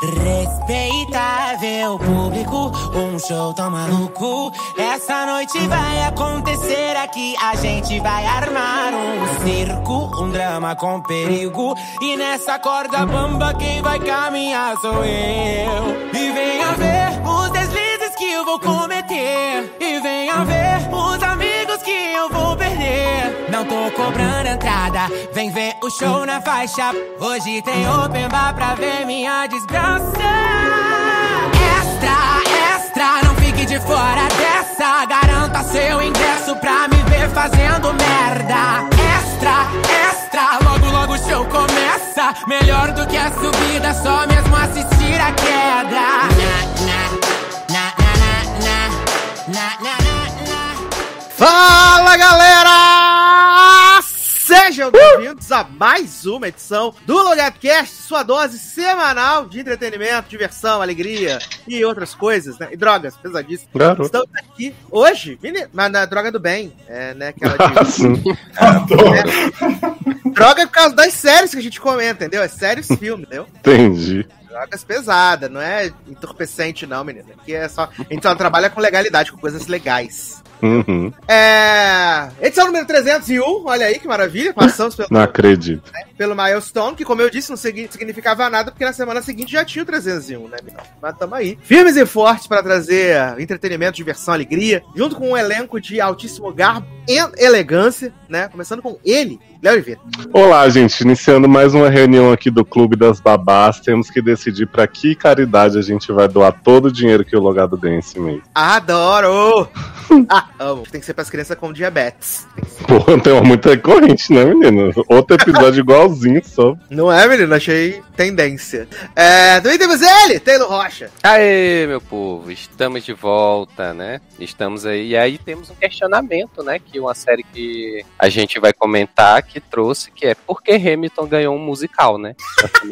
Respeitável público, um show tão maluco. Essa noite vai acontecer aqui. A gente vai armar um circo, um drama com perigo. E nessa corda bamba, quem vai caminhar sou eu. E venha ver os deslizes que eu vou cometer. E venha ver tô cobrando entrada, vem ver o show na faixa. Hoje tem open bar pra ver minha desgraça. Extra, extra, não fique de fora dessa. Garanta seu ingresso pra me ver fazendo merda. Extra, extra, logo logo o show começa. Melhor do que a subida, só mesmo assistir a queda. Na, na, na, na, na, na, na, na, na. Fala galera! Sejam bem-vindos a mais uma edição do Logadcast, sua dose semanal de entretenimento, diversão, alegria e outras coisas, né? E drogas, pesadíssimas. Garoto. Estamos aqui hoje, mas na droga do bem, é, né? Aquela Ah, de, sim. droga por causa das séries que a gente comenta, entendeu? É séries filme, entendeu? Entendi. Drogas pesadas, não é entorpecente, não, menino. Aqui é só. A gente só trabalha com legalidade, com coisas legais. Uhum. É. Edição número 301, olha aí que maravilha. Passamos pelo, Não acredito. pelo Milestone, que, como eu disse, não significava nada, porque na semana seguinte já tinha o 301, né, menino? Mas tamo aí. Firmes e fortes para trazer entretenimento, diversão, alegria, junto com um elenco de altíssimo garbo e elegância, né? Começando com ele, Léo Oliveira. Olá, gente. Iniciando mais uma reunião aqui do Clube das Babás. Temos que decidir pra que caridade a gente vai doar todo o dinheiro que o logado ganha esse mês. Adoro! ah, amo. Tem que ser pras crianças com diabetes. Pô, tem uma muito recorrente, né, menino? Outro episódio igualzinho só. Não é, menino? Achei tendência. É, também temos ele, Taylor Rocha. Aê, meu povo, estamos de volta, né? Estamos aí. E aí temos um questionamento, né? Que uma série que a gente vai comentar que trouxe, que é por que Hamilton ganhou um musical, né?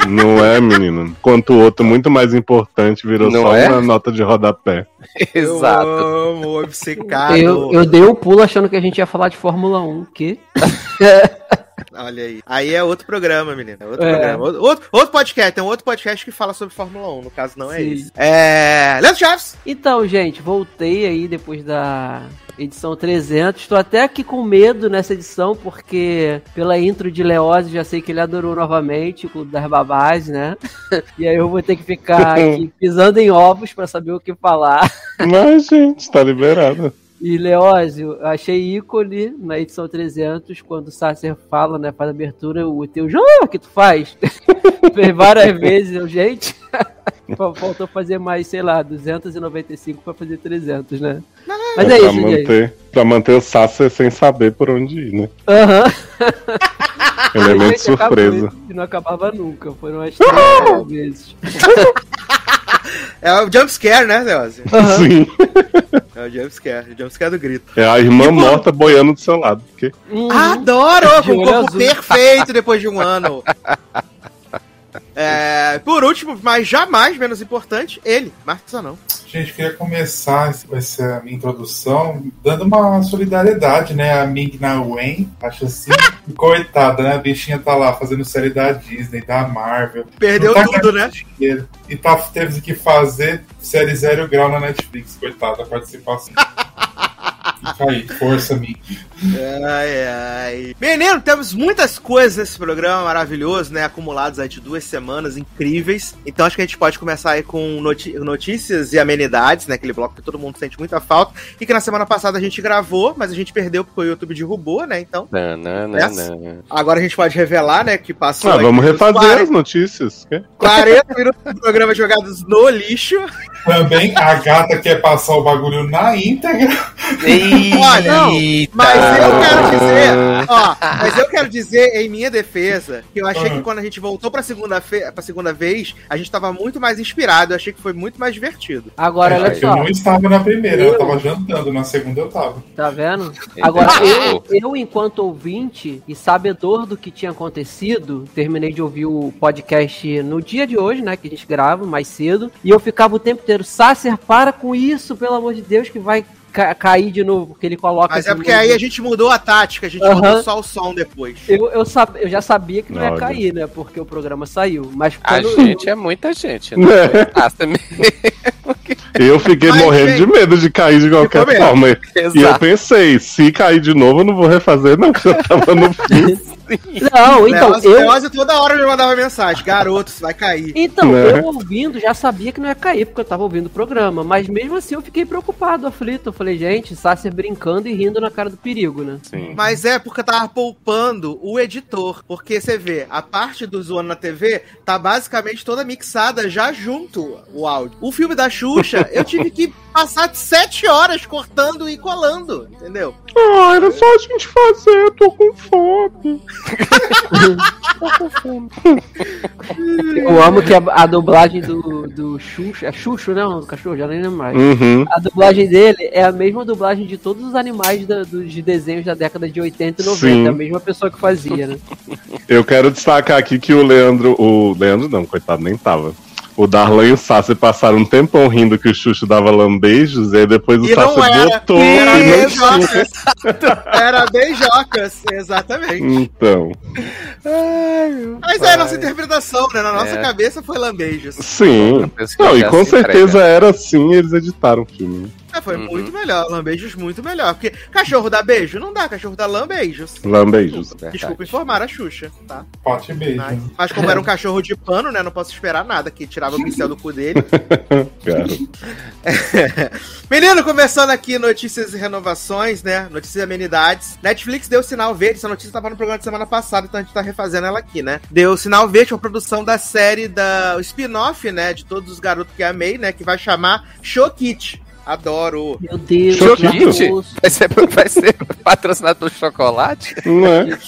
Não é, menino? Enquanto o outro, muito mais importante, virou Não só é? uma nota de rodapé. Exato. Eu amo, obcecado. Eu, eu dei o pulo achando que a gente ia falar de Fórmula 1, que Olha aí. Aí é outro programa, menino. É outro É. programa. Outro, outro, outro podcast. Tem um outro podcast que fala sobre Fórmula 1. No caso, não é Sim. isso. É. Leandro Chaves. Então, gente, voltei aí depois da edição 300. Estou até aqui com medo nessa edição, porque pela intro de Leose já sei que ele adorou novamente o Clube das Babás, né? E aí eu vou ter que ficar aqui pisando em ovos para saber o que falar. Mas, gente, tá liberado. E Leózio, eu achei ícone na edição 300, quando o Sasser fala, né, faz a abertura, o teu jogo que tu faz. Fez várias vezes, eu, gente. Faltou fazer mais, sei lá, 295 pra fazer 300, né? Mas é pra, isso, gente. manter, pra manter o Sasser sem saber por onde ir, né? Aham. Elemento Gente, acabou surpresa. E não acabava nunca, foram as três vezes. É o jumpscare, né, Leozio? Aham. Sim. É o jumpscare. O jumpscare do grito. É a irmã E, pô- morta boiando do seu lado. Porque... Uhum. Adoro! De Com o corpo azul. perfeito depois de um ano. É, por último, mas jamais menos importante, ele, Marcos Anão. Gente, queria começar essa minha introdução dando uma solidariedade, né? A Ming Na Wen, acho assim, coitada, né? A bichinha tá lá fazendo série da Disney, da Marvel. Perdeu tá tudo, né? dinheiro. E tá, teve que fazer série zero grau na Netflix, coitada, participação. Fica aí, força, Ming. Ai, ai. Menino, temos muitas coisas nesse programa maravilhoso, né? Acumulados aí de duas semanas incríveis. Então acho que a gente pode começar aí com notícias e amenidades, né? Aquele bloco que todo mundo sente muita falta. E que na semana passada a gente gravou, mas a gente perdeu porque o YouTube derrubou, né? Então Nananana. agora a gente pode revelar, né? Que passou. Ah, vamos os refazer 40, as notícias. quê? 40 minutos do programa jogados no lixo. Também a gata quer passar o bagulho na íntegra. Olha, Não, Mas eu quero dizer, ó, mas eu quero dizer em minha defesa que eu achei que quando a gente voltou pra segunda, fe pra segunda vez, a gente tava muito mais inspirado, eu achei que foi muito mais divertido. Agora, olha eu só, não estava na primeira, eu tava jantando, na segunda eu tava. tá vendo? Agora, eu, eu, enquanto ouvinte e sabedor do que tinha acontecido, terminei de ouvir o podcast no dia de hoje, né? Que a gente grava mais cedo. E eu ficava o tempo inteiro, Sácer, para com isso, pelo amor de Deus, que vai ca- cair de novo, porque ele coloca. Mas é porque aí a gente mudou a tática, a gente mudou só o som depois. Eu, eu, sab... eu já sabia que não ia Olha. cair, né? Porque o programa saiu. Mas A gente é muita gente, né? Ah, Eu fiquei Mas, morrendo gente, de medo de cair de qualquer forma. E eu Exato. pensei, se cair de novo, eu não vou refazer, não, que eu tava no fim. Não, então, Leózio, eu. Leózio toda hora me mandava mensagem, garoto, você vai cair. Então, Né? eu ouvindo, já sabia que não ia cair, porque eu tava ouvindo o programa. Mas mesmo assim eu fiquei preocupado, aflito. Eu falei, gente, Sácer brincando e rindo na cara do perigo, né? Sim. Mas é porque eu tava poupando o editor. Porque você vê, a parte do Zoando na TV tá basicamente toda mixada já junto o áudio. O filme da Xuxa, eu tive que passar sete horas cortando e colando, entendeu? Ah, era só a gente fazer, tô com fome. Eu amo que a, a dublagem do, do Xuxa. É Xuxo, né? O cachorro, já nem lembro mais. Uhum. A dublagem dele é a mesma dublagem de todos os animais da- dos desenhos da década de 80 e 90. Sim. É a mesma pessoa que fazia, né? Eu quero destacar aqui que o Leandro. O Leandro não, coitado, nem tava. O Darlan e o Sassi passaram um tempão rindo que o Xuxo dava lambejos, e aí depois o E não Sassi era, botou era e não beijocas. Era beijocas, exatamente. Então. Mas é a nossa interpretação, né? Na nossa É. cabeça foi lambeijos. Sim. Não, e com se certeza era assim eles editaram o filme. É, foi Uhum. muito melhor, lambeijos muito melhor. Porque cachorro dá beijo? Não dá, cachorro dá lambeijos. Lambejos. Verdade. Desculpa informar a Xuxa, tá? Pote beijo. Mas, mas como era um cachorro de pano, né? Não posso esperar nada, que tirava o pincel do cu dele. Cara. Menino, começando aqui notícias e renovações, né? Notícias e amenidades. Netflix deu sinal verde. Essa notícia tava no programa de semana passada, então a gente tá refazendo ela aqui, né? Deu sinal verde com a produção da série da o spin-off, né? De todos os garotos que amei, né? Que vai chamar Shokit. Adoro. Meu Deus, nervoso. Vai ser, vai ser patrocinado por chocolate? Não é?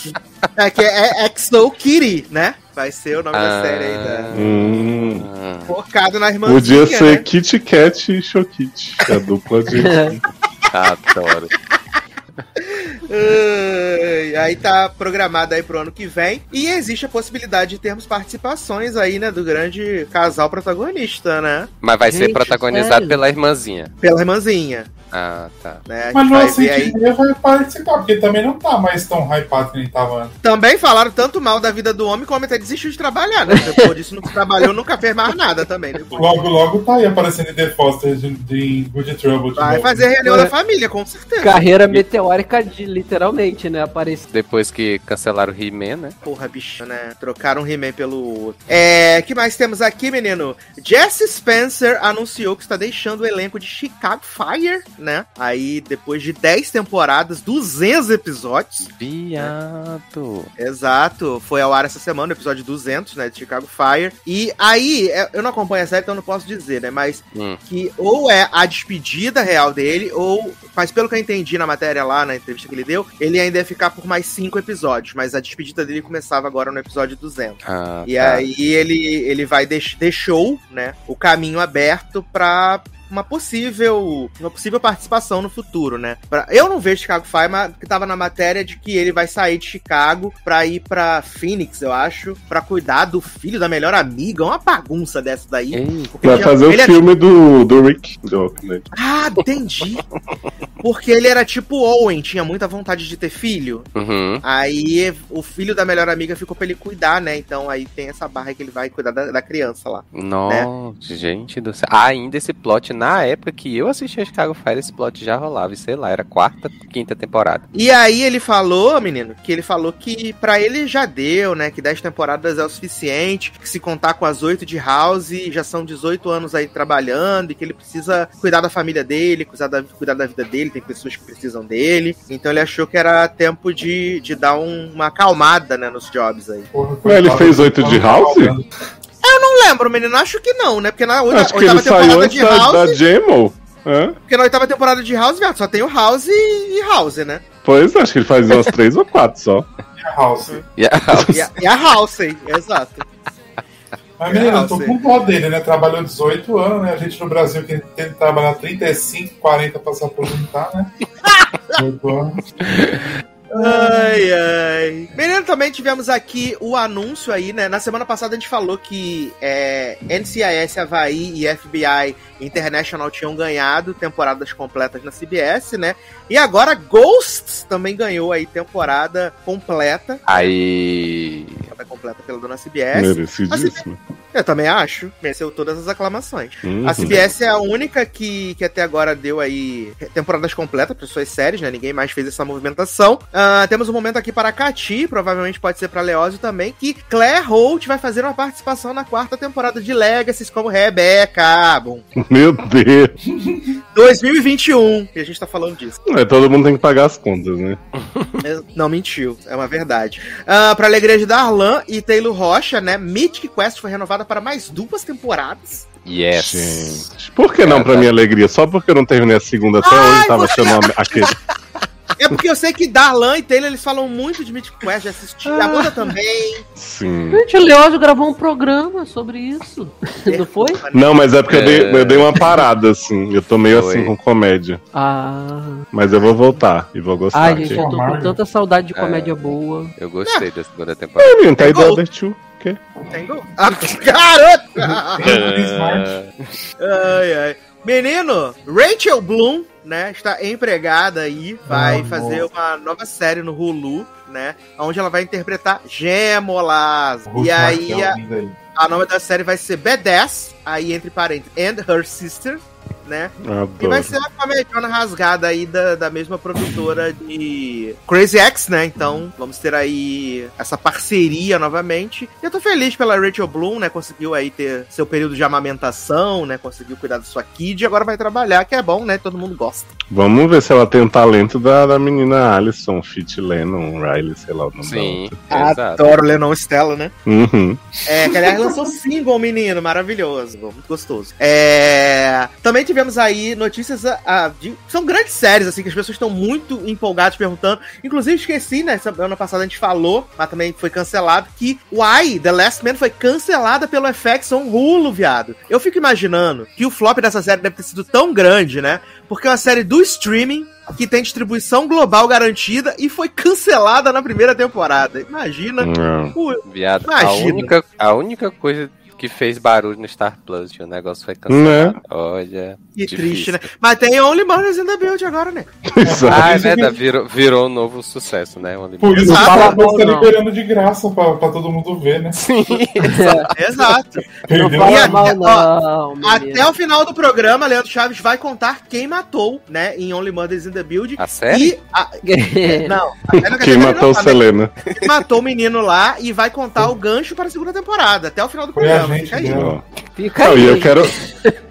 É que é, é XO Kitty, né? Vai ser o nome da Ah. série aí. Da... Hum. Focado na irmãzinha, Podia ser né? Kit Kat e Chokit. A dupla de. adoro. Aí tá programado aí pro ano que vem. E existe a possibilidade de termos participações aí, né? Do grande casal protagonista, né? Mas vai ser Gente, protagonizado sério? pela irmãzinha. Pela irmãzinha. Ah, tá. Né? Mas não assim aí. que vai participar, porque também não tá mais tão hypado que nem tava antes. Também falaram tanto mal da vida do homem que o homem até desistiu de trabalhar, né? Depois disso não trabalhou, nunca fez mais nada também. Depois. Logo, logo tá aí aparecendo em The Foster de, de Good Trouble. de Vai novo. fazer reunião É. da família, com certeza. Carreira meteórica de literalmente, né? Apareceu. Depois que cancelaram o He-Man, né? Porra, bicho, né? Trocaram um He-Man pelo outro. É, que mais temos aqui, menino? Jesse Spencer anunciou que está deixando o elenco de Chicago Fire, né? Aí, depois de 10 temporadas, 200 episódios. Viado. Exato. Foi ao ar essa semana, o episódio 200, né? De Chicago Fire. E aí, é, eu não acompanho a série, então eu não posso dizer, né? Mas Hum. que ou é a despedida real dele, ou. Mas pelo que eu entendi na matéria lá, na entrevista que ele deu, ele ainda ia ficar por mais cinco episódios. Mas a despedida dele começava agora no episódio 200. Ah, E tá. aí ele, ele vai deix, deixou, né, o caminho aberto pra uma possível uma possível participação no futuro, né? Pra- eu não vejo Chicago Fire, mas que tava na matéria de que ele vai sair de Chicago pra ir pra Phoenix, eu acho, pra cuidar do filho da melhor amiga, uma bagunça dessa daí. Vai fazer o é- filme do, do Rick. Do, né? Ah, entendi. Porque ele era tipo Owen, tinha muita vontade de ter filho. Uhum. Aí o filho da melhor amiga ficou pra ele cuidar, né? Então aí tem essa barra que ele vai cuidar da, da criança lá. Nossa, gente do céu. Ah, ainda esse plot, na época que eu assistia Chicago Fire, esse plot já rolava, e sei lá, era quarta, quinta temporada. E aí ele falou, menino, que ele falou que pra ele já deu, né? Que 10 temporadas é o suficiente, que se contar com as 8 de House, já são 18 anos aí trabalhando, e que ele precisa cuidar da família dele, cuidar da, cuidar da vida dele, tem pessoas que precisam dele. Então ele achou que era tempo de, de dar um- uma acalmada, né, nos jobs aí. Mas ele fez oito de House? Falando. Não lembro, menino, acho que não, né? Porque na oita- Acho que oitava ele saiu temporada antes de da, House, da Gemo. Hã? porque na oitava temporada de House, viado, só tem o House e, e House, né? Pois, acho que ele faz umas três ou quatro só. E a House. E a- E a, e a House, hein? exato. Mas, menino, eu tô House. com dó dele, né? Trabalhou 18 anos, né? A gente no Brasil que tem que trabalhar 35, 40 pra se aposentar, né? 18 anos. Ai, ai. Menino, também tivemos aqui o anúncio aí, né? Na semana passada a gente falou que é, NCIS, Havaí e FBI International tinham ganhado temporadas completas na CBS, né? E agora Ghosts também ganhou aí temporada completa. Aí. Temporada completa pela dona CBS. Merecidíssimo. Eu também acho. Mereceu todas as aclamações. Uhum. A CBS é a única que, que até agora deu aí temporadas completas para suas séries, né? Ninguém mais fez essa movimentação. Ah, temos um momento aqui para a Cati, provavelmente pode ser para Leózio também, que Claire Holt vai fazer uma participação na quarta temporada de Legacy como Rebecca. Bom, Meu Deus. 2021, que a gente tá falando disso. É, todo mundo tem que pagar as contas, né? Não mentiu, é uma verdade. Ah, pra alegria de Darlan e Taylor Rocha, né? Mythic Quest foi renovada para mais duas temporadas. Yes. Gente. Por que não, pra minha alegria? Só porque eu não terminei a segunda até Ai, hoje, tava você- chamando aquele. É porque eu sei que Darlan e Taylor eles falam muito de Mythic Quest, já assisti. A Amanda também. Sim. Gente, o Leózio gravou um programa sobre isso. Não foi? Não, mas é porque eu, dei, É. eu dei uma parada, assim. Eu tô meio Foi. assim com comédia. Ah. Mas eu vou voltar e vou gostar. Ai, aqui. gente, eu tô com tanta saudade de É. comédia boa. Eu gostei da segunda temporada. Ai, menino, tá aí da Other Two. O quê? Tem gol. Ah, garota! Smart. ai, ai. Menino, Rachel Bloom, né, está empregada aí, vai Ah, fazer nossa. uma nova série no Hulu, né, onde ela vai interpretar Gemolas. E aí, a, a nome da série vai ser Badass, aí entre parênteses, and her sister, né, E Adoro. vai ser uma comediana rasgada aí da, da mesma produtora de Crazy X, né? Então vamos ter aí essa parceria novamente. E eu tô feliz pela Rachel Bloom, né? Conseguiu aí ter seu período de amamentação, né? Conseguiu cuidar da sua kid e agora vai trabalhar, que é bom, né? Todo mundo gosta. Vamos ver se ela tem o talento da, da menina Alison, Fit Lennon, Riley, sei lá o nome Sim, exato. Adoro Lennon Stella, né? Uhum. É, que aliás lançou single, menino, maravilhoso, muito gostoso. É, também tivemos aí notícias ah, ah, de. São grandes séries, assim, que as pessoas estão muito empolgadas perguntando. Inclusive, esqueci, né? Semana passada a gente falou, mas também foi cancelado, que o I, The Last Man, foi cancelada pelo FX on Hulu, viado. Eu fico imaginando que o flop dessa série deve ter sido tão grande, né? Porque é uma série do streaming que tem distribuição global garantida e foi cancelada na primeira temporada. Imagina. Não. Viado, a Imagina. única, a única coisa que fez barulho no Star Plus, o negócio foi Né? cancelado. Olha. Que difícil. triste, né? Mas tem Only Murders in the Build agora, né? Exato. Ah, é verdade, virou, virou um novo sucesso, né? Only Por isso Fala ela tá não. liberando de graça pra, pra todo mundo ver, né? Sim. Exato. E Fala até- mal, ó, não, menino. Até o final do programa, Leandro Chaves vai contar quem matou, né? Em Only Murders in the Build. A série? E. a- não, não quer Quem matou não, Selena? Quem matou o menino lá e vai contar o gancho para a segunda temporada. Até o final do a programa. Gente Fica aí. Fica Não, aí. e eu quero,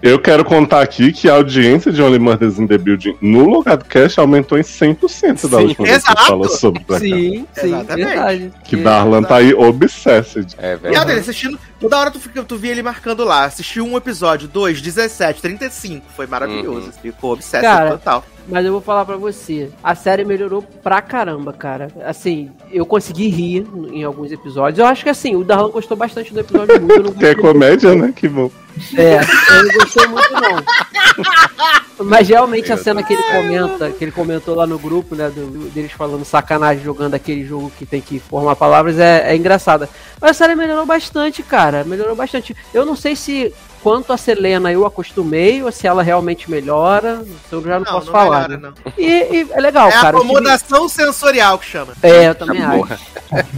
eu quero contar aqui que a audiência de Only Murders in the Building no Logado Cash aumentou em 100% da Sim, última vez que falou sobre cá. Sim, sim, Exatamente. verdade. Que Darlan tá aí obsessed. É E verdade. ele assistindo, toda hora tu, fica, tu via ele marcando lá. Assistiu um episódio, dois, 17, 35. Foi maravilhoso. Uhum. Ficou obsesso Cara, total. Mas eu vou falar pra você, a série melhorou pra caramba, cara. Assim, eu consegui rir em alguns episódios. Eu acho que assim, o Darlan gostou bastante do episódio muito. Que é comédia, né? Que bom. É, eu não gostei muito não. Mas realmente a cena que ele comenta, que ele comentou lá no grupo, né, do- deles falando sacanagem jogando aquele jogo que tem que formar palavras, é, é engraçada. Mas a série melhorou bastante, cara, melhorou bastante. Eu não sei se quanto a Selena eu acostumei ou se ela realmente melhora, eu já não, posso falar. melhora, né? não. E, e é legal, É a cara. o Steve- acomodação sensorial que chama. É, eu também acho. Porra.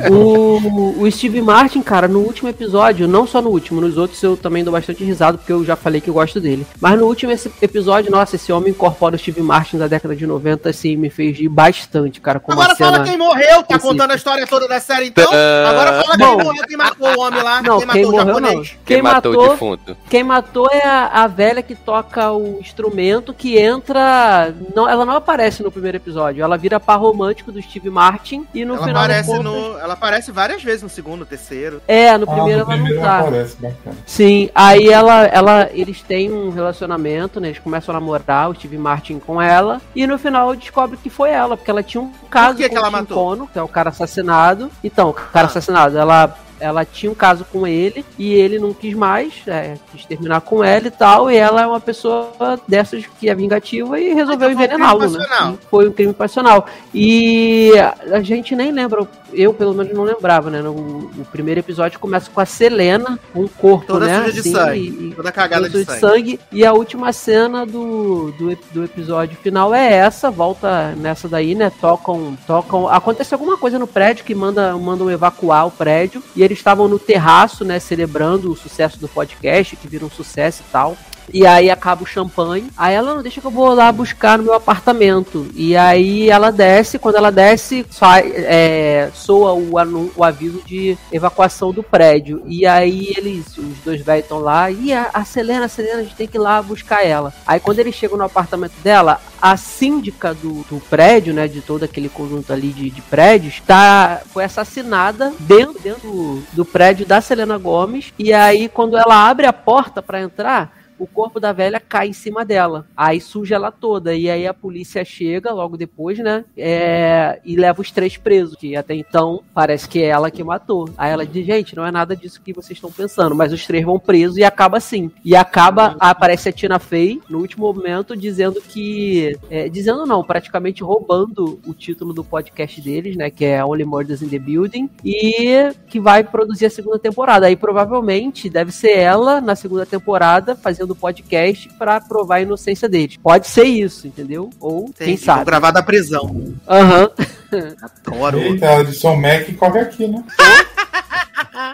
O, o Steve Martin, cara, no último episódio, não só no último, nos outros eu também dou bastante risada, porque eu já falei que eu gosto dele. Mas no último esse episódio, nossa, esse homem incorpora o Steve Martin da década de 90, assim, me fez rir bastante, cara, com Agora fala quem morreu, tá contando a história toda da série então? Ah, Agora fala bom. quem morreu, quem matou o homem lá, Não, quem quem matou o morreu não. japonês. Quem, Quem matou, o defunto? Quem matou é a, a velha que toca o instrumento que entra... Não, ela não aparece no primeiro episódio, ela vira par romântico do Steve Martin e no Ela final aparece, contas- no, ela aparece várias vezes no segundo, terceiro. É, no Ah, primeiro no ela não primeiro tá. aparece, bacana. Sim, aí ela, ela, eles têm um relacionamento, né? Eles começam a namorar, o Steve Martin com ela, e no final descobre que foi ela, porque ela tinha um caso que com que ela o Tim matou? Kono, que é o cara assassinado. Então, o cara Ah. assassinado, ela ela tinha um caso com ele e ele não quis mais, é, quis terminar com ela e tal, e ela é uma pessoa dessas que é vingativa e resolveu Então um envenená-lo, né? E Foi um crime passional. E a gente nem lembra, eu pelo menos não lembrava, né? No, o primeiro episódio começa com a Selena, com o corpo, Toda né? suja de assim, sangue. e- Toda cagada de suja sangue. E a última cena do, do, do episódio final é essa, volta nessa daí, né? Tocam, tocam. Acontece alguma coisa no prédio que manda, mandam evacuar o prédio. E eles estavam no terraço, né? Celebrando o sucesso do podcast, que vira um sucesso e tal. E aí acaba o champanhe. Aí ela não deixa que eu vou lá buscar no meu apartamento. E aí ela desce. Quando ela desce, sai, é, soa o, o aviso de evacuação do prédio. E aí eles, os dois velhos estão lá. E a, a Selena, a Selena, a gente tem que ir lá buscar ela. Aí quando eles chegam no apartamento dela, a síndica do, do prédio, né? De todo aquele conjunto ali de, de prédios, tá, foi assassinada dentro, dentro do, do prédio da Selena Gomes. E aí, quando ela abre a porta para entrar o corpo da velha cai em cima dela. Aí suja ela toda. E aí a polícia chega logo depois, né? é, e leva os três presos, que até então parece que é ela que matou. Aí ela diz, gente, não é nada disso que vocês estão pensando. Mas os três vão presos e acaba assim. E acaba, aparece a Tina Fey no último momento dizendo que. é, dizendo não, praticamente roubando o título do podcast deles, né? Que é Only Murders in the Building. E que vai produzir a segunda temporada. Aí provavelmente deve ser ela na segunda temporada fazendo podcast pra provar a inocência deles. Pode ser isso, entendeu? Ou quem sabe. gravar da prisão. Aham. Adoro. Eita, Edson Mac corre aqui, né?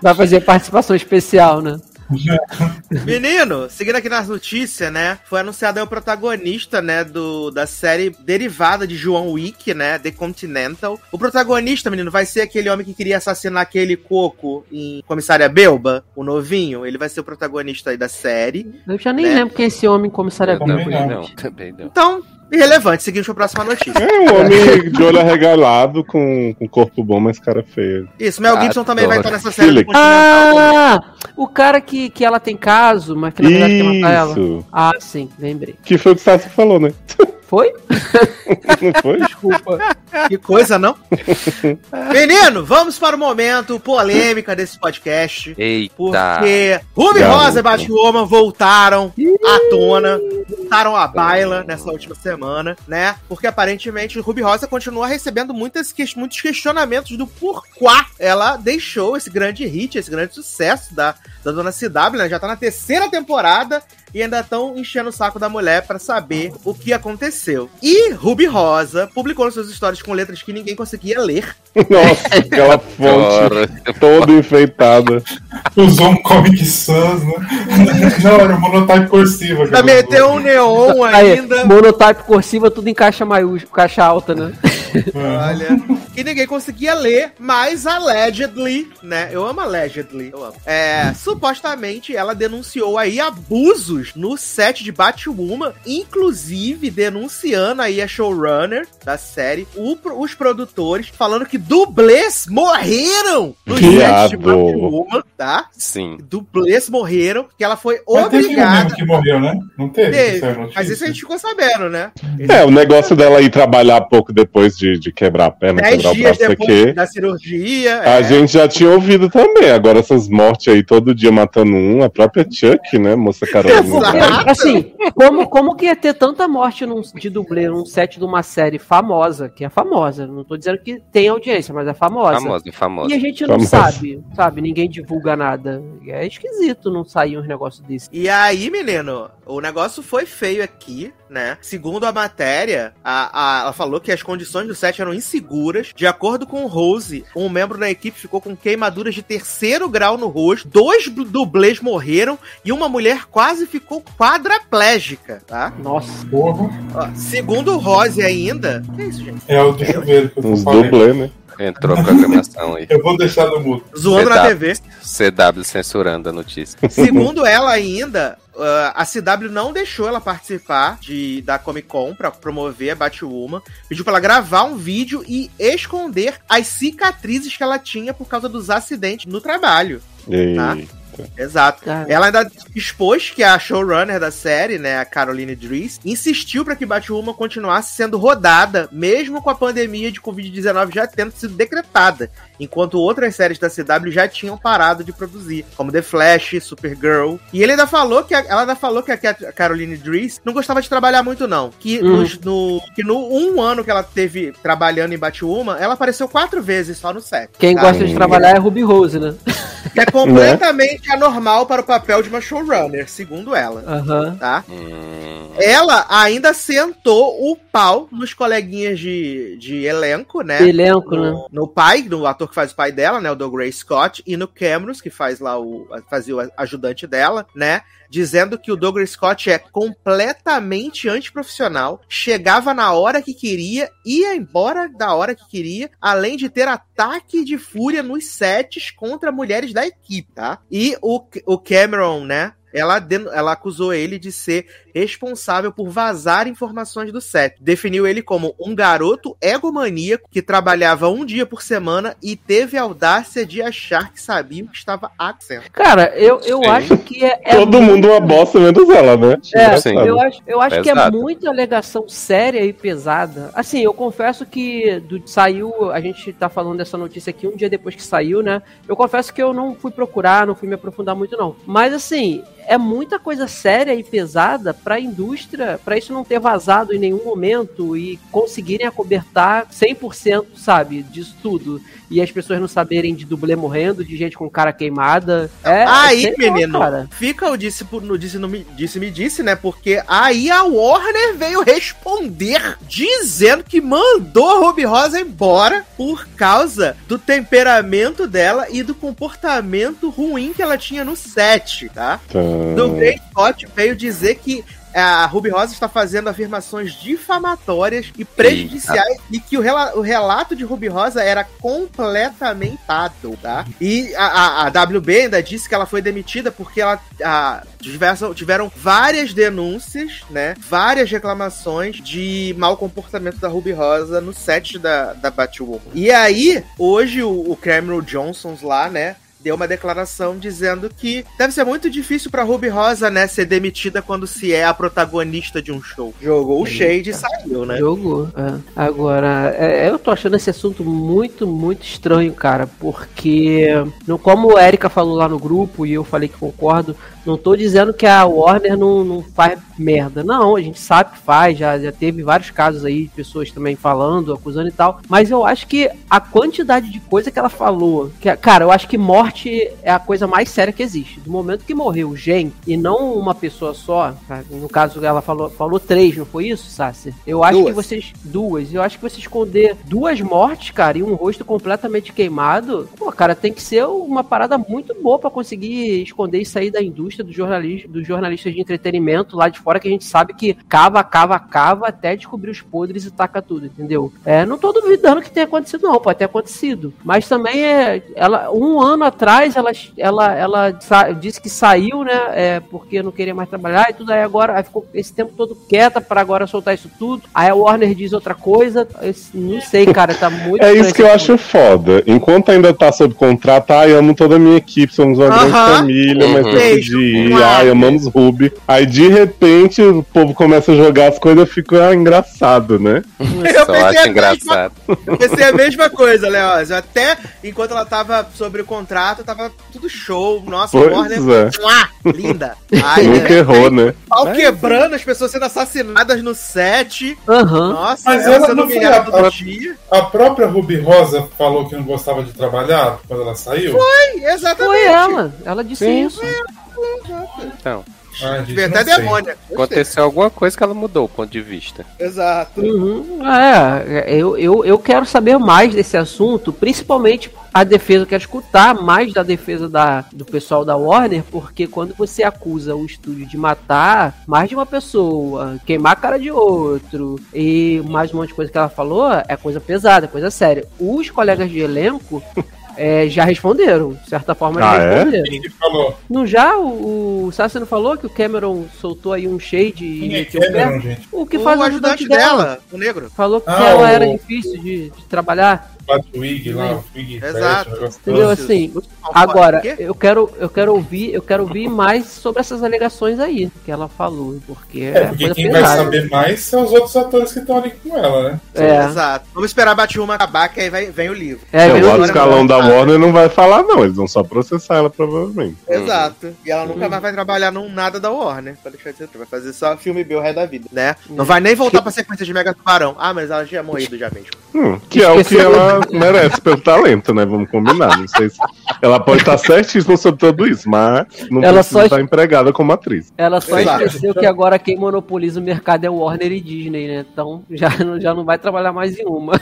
Vai fazer participação especial, né? Menino, seguindo aqui nas notícias, né? Foi anunciado aí o protagonista, né, do, da série derivada de João Wick, né? The Continental. O protagonista, menino, vai ser aquele homem que queria assassinar aquele coco em Comissária Belba, o novinho. Ele vai ser o protagonista aí da série. Eu já nem Né? lembro quem é esse homem também Belba. não. Não, também não. Então, irrelevante. Seguimos pra próxima notícia. É um homem de olho arregalado, com, com corpo bom, mas cara feia. Isso, Mel Gibson também vai estar Adoro. nessa série. Ah, o cara que, que ela tem caso, mas que na verdade quer matar ela. Ah, sim, lembrei. Que foi o que o Sassi falou, né? Foi? Não foi? Desculpa. Que coisa, não? Menino, vamos para o momento polêmica desse podcast. Eita. Porque Ruby Garoto. Rosa e Batwoman voltaram à tona, voltaram à baila nessa última semana, né? Porque aparentemente Ruby Rosa continua recebendo muitas, que- muitos questionamentos do porquê ela deixou esse grande hit, esse grande sucesso da, da dona CW, né? Já tá na terceira temporada e ainda estão enchendo o saco da mulher pra saber o que aconteceu. E Ruby Rosa publicou suas histórias com letras que ninguém conseguia ler. Nossa, aquela fonte toda enfeitada. Usou um Comic Sans, né? Não, era monotype cursiva. Ainda ela meteu um neon Aí, ainda. monotype cursiva, tudo em caixa maiúscula, caixa alta, né? Olha. E ninguém conseguia ler, mas allegedly, né? Eu amo allegedly. Eu amo. É, supostamente ela denunciou aí abusos no set de Batwoman, inclusive denunciando aí a showrunner da série, o pro- os produtores, falando que dublês morreram no set de. Batwoman, tá? Sim. Dublês morreram, que ela foi Mas teve um obrigada. que morreu, né? Não teve? Teve, notícia? Mas isso a gente ficou sabendo, né? É, o negócio dela ir trabalhar pouco depois de, de quebrar a perna, Dez quebrar o dias depois aqui. da cirurgia. A é. gente já tinha ouvido também. Agora essas mortes aí todo dia matando um, a própria Chuck, né, moça Carolina? Assim, como, como que ia ter tanta morte num, de dublê num set de uma série famosa, que é famosa, não tô dizendo que tem audiência, mas é famosa. Famosa, famosa. E a gente não Famosa. sabe, sabe? Ninguém divulga nada. É esquisito não sair uns negócios desse. E aí, menino, o negócio foi feio aqui, né? Segundo a matéria, a, a- ela falou que as condições do set eram inseguras. De acordo com o Rose, um membro da equipe ficou com queimaduras de terceiro grau no rosto, dois du- dublês morreram e uma mulher quase ficou quadraplégica, tá? Nossa. Porra. Ó, segundo o Rose ainda. Que é isso, gente? É o de chuveiro que eu Uns falei. dublê, né? Entrou a programação aí. Eu vou deixar no mudo. Zoando na Exato. TV. CW censurando a notícia. Segundo ela ainda, ah, a CW não deixou ela participar de, da Comic Con pra promover a Batwoman. Pediu pra ela gravar um vídeo e esconder as cicatrizes que ela tinha por causa dos acidentes no trabalho. Tá. Exato. Exato. Cara. Ela ainda expôs que a showrunner da série, né, a Caroline Dries, insistiu para que Batwoman continuasse sendo rodada, mesmo com a pandemia de Covid-19 já tendo sido decretada, enquanto outras séries da CW já tinham parado de produzir, como The Flash, Supergirl. E ele ainda falou que a- ela ainda falou que a Caroline Dries não gostava de trabalhar muito não, que Hum. nos- no que no um ano que ela teve trabalhando em Batwoman, ela apareceu quatro vezes só no set. Quem tá? gosta de trabalhar é Ruby Rose, né? Que é completamente anormal para o papel de uma showrunner, segundo ela, Aham. tá? Hum, Ela ainda sentou o pau nos coleguinhas de, de elenco, né? Elenco, né? No, no pai, no ator que faz o pai dela, né? O Doug Ray Scott, e no Cameron, que faz lá o. fazia o ajudante dela, né? Dizendo que o Douglas Scott é completamente antiprofissional, chegava na hora que queria, ia embora da hora que queria, além de ter ataque de fúria nos sets contra mulheres da equipe, tá? E o, o Cameron, né? Ela, ela acusou ele de ser responsável por vazar informações do set. Definiu ele como um garoto egomaníaco que trabalhava um dia por semana e teve a audácia de achar que sabia o que estava acontecendo. Cara, eu, eu Sim. acho que é. é Todo mundo uma bosta, menos ela, né? É, Engraçado. eu acho, eu acho que é muita alegação séria e pesada. Assim, eu confesso que do- saiu, a gente tá falando dessa notícia aqui um dia depois que saiu, né? Eu confesso que eu não fui procurar, não fui me aprofundar muito, não. Mas assim, é muita coisa séria e pesada pra indústria, pra isso não ter vazado em nenhum momento e conseguirem acobertar 100%, sabe, disso tudo. E as pessoas não saberem de dublê morrendo, de gente com cara queimada. É, aí, sei lá, menino, cara. fica o disse, no disse, no, me- disse me disse, né? Porque aí a Warner veio responder dizendo que mandou a Ruby Rosa embora por causa do temperamento dela e do comportamento ruim que ela tinha no set, tá? Tá. Do Grey Scott veio dizer que a Ruby Rosa está fazendo afirmações difamatórias e prejudiciais e que o, rela- o relato de Ruby Rosa era completamente dado, tá? E a, a- a WB ainda disse que ela foi demitida porque ela a, tiveram, tiveram várias denúncias, né? Várias reclamações de mau comportamento da Ruby Rosa no set da, da Batwoman. E aí, hoje o, o Cameron Johnson lá, né? Deu uma declaração dizendo que deve ser muito difícil pra Ruby Rosa, né, ser demitida quando se é a protagonista de um show. Jogou o shade e saiu, né? Jogou. é. Agora, é, eu tô achando esse assunto muito, muito estranho, cara, porque, como a Erika falou lá no grupo e eu falei que concordo, não tô dizendo que a Warner não, não faz merda. Não, a gente sabe que faz, já, já teve vários casos aí de pessoas também falando, acusando e tal, mas eu acho que a quantidade de coisa que ela falou, que, cara, eu acho que morte é a coisa mais séria que existe. Do momento que morreu gente e não uma pessoa só, tá? no caso ela falou, falou três, não foi isso, Sassi? Eu acho Duas. que vocês. Duas. Eu acho que você esconder duas mortes, cara, e um rosto completamente queimado, pô, cara, tem que ser uma parada muito boa pra conseguir esconder isso aí da indústria do jornalismo, dos jornalistas de entretenimento lá de fora, que a gente sabe que cava, cava, cava até descobrir os podres e taca tudo, entendeu? É, não tô duvidando que tenha acontecido, não, pode ter acontecido. Mas também é. Ela, um ano atrás ela, ela, ela disse que saiu, né? É, porque não queria mais trabalhar e tudo. Aí agora aí ficou esse tempo todo quieta pra agora soltar isso tudo. Aí a Warner diz outra coisa. Esse- não sei, cara, tá muito. É isso que eu acho foda. Enquanto ainda tá sob contrato, ai, amo toda a minha equipe, somos uma grande Aham. família, mas Uhum. não Beijo. Ai, amamos Ruby. Aí de repente o povo começa a jogar as coisas e fica ah, engraçado, né? Eu Só pensei acho a engraçado. Eu pensei a mesma coisa, Leoz. Até enquanto ela tava sobre o contrato, tava tudo show. Nossa, Pois Warner. é. Mua, linda. Ai, Nunca né? errou, né? Pau quebrando, as pessoas sendo assassinadas no set. Aham. Nossa, Mas ela ela não foi a- dia. A própria Ruby Rosa falou que não gostava de trabalhar quando ela saiu? Ai, Exatamente. Foi ela. Ela disse Sim. isso. Então, Ah, até sei. demônia. aconteceu alguma coisa que ela mudou o ponto de vista. Exato. Uhum. É, eu, eu, eu quero saber mais desse assunto, principalmente a defesa, eu quero escutar mais da defesa da, do pessoal da Warner, porque quando você acusa o estúdio de matar mais de uma pessoa, queimar a cara de outro e mais um monte de coisa que ela falou, é coisa pesada, é coisa séria. Os colegas de elenco. É, já responderam, de certa forma já Ah, é? responderam. Que falou? Não já o, o Sassi não falou que o Cameron soltou aí um shade e é meteu o Cameron, pé? gente? O que o faz o ajudante ajudante dela. dela, o negro. Falou que Ah, ela o- era difícil de, de trabalhar. Batwig lá, Twig Exato. Fest, Entendeu? Assim, agora, eu quero, eu quero ouvir, eu quero ouvir mais sobre essas alegações aí que ela falou, porque é, É, porque quem vai pesada. saber mais são os outros atores que estão ali com ela, né? É, Exato. Vamos esperar Batwoman acabar, que aí vai- vem o livro. é, É, viu? o escalão da. Warner não vai falar, não. Eles vão só processar ela, provavelmente. Exato. E ela nunca mais vai trabalhar num nada da Warner. Pra deixar de ser. Vai fazer só filme B o resto da vida, né? Não vai nem voltar pra sequência de Mega Tubarão. Ah, mas ela já tinha morrido já mesmo. Hum, que é o que ela merece pelo talento, né? Vamos combinar. Não sei se... Ela pode estar certíssima sobre tudo isso, mas não Ela precisa só- estar empregada como atriz. Ela só Exato. esqueceu que agora quem monopoliza o mercado é Warner e Disney, né? Então já, não- já não vai trabalhar mais em uma.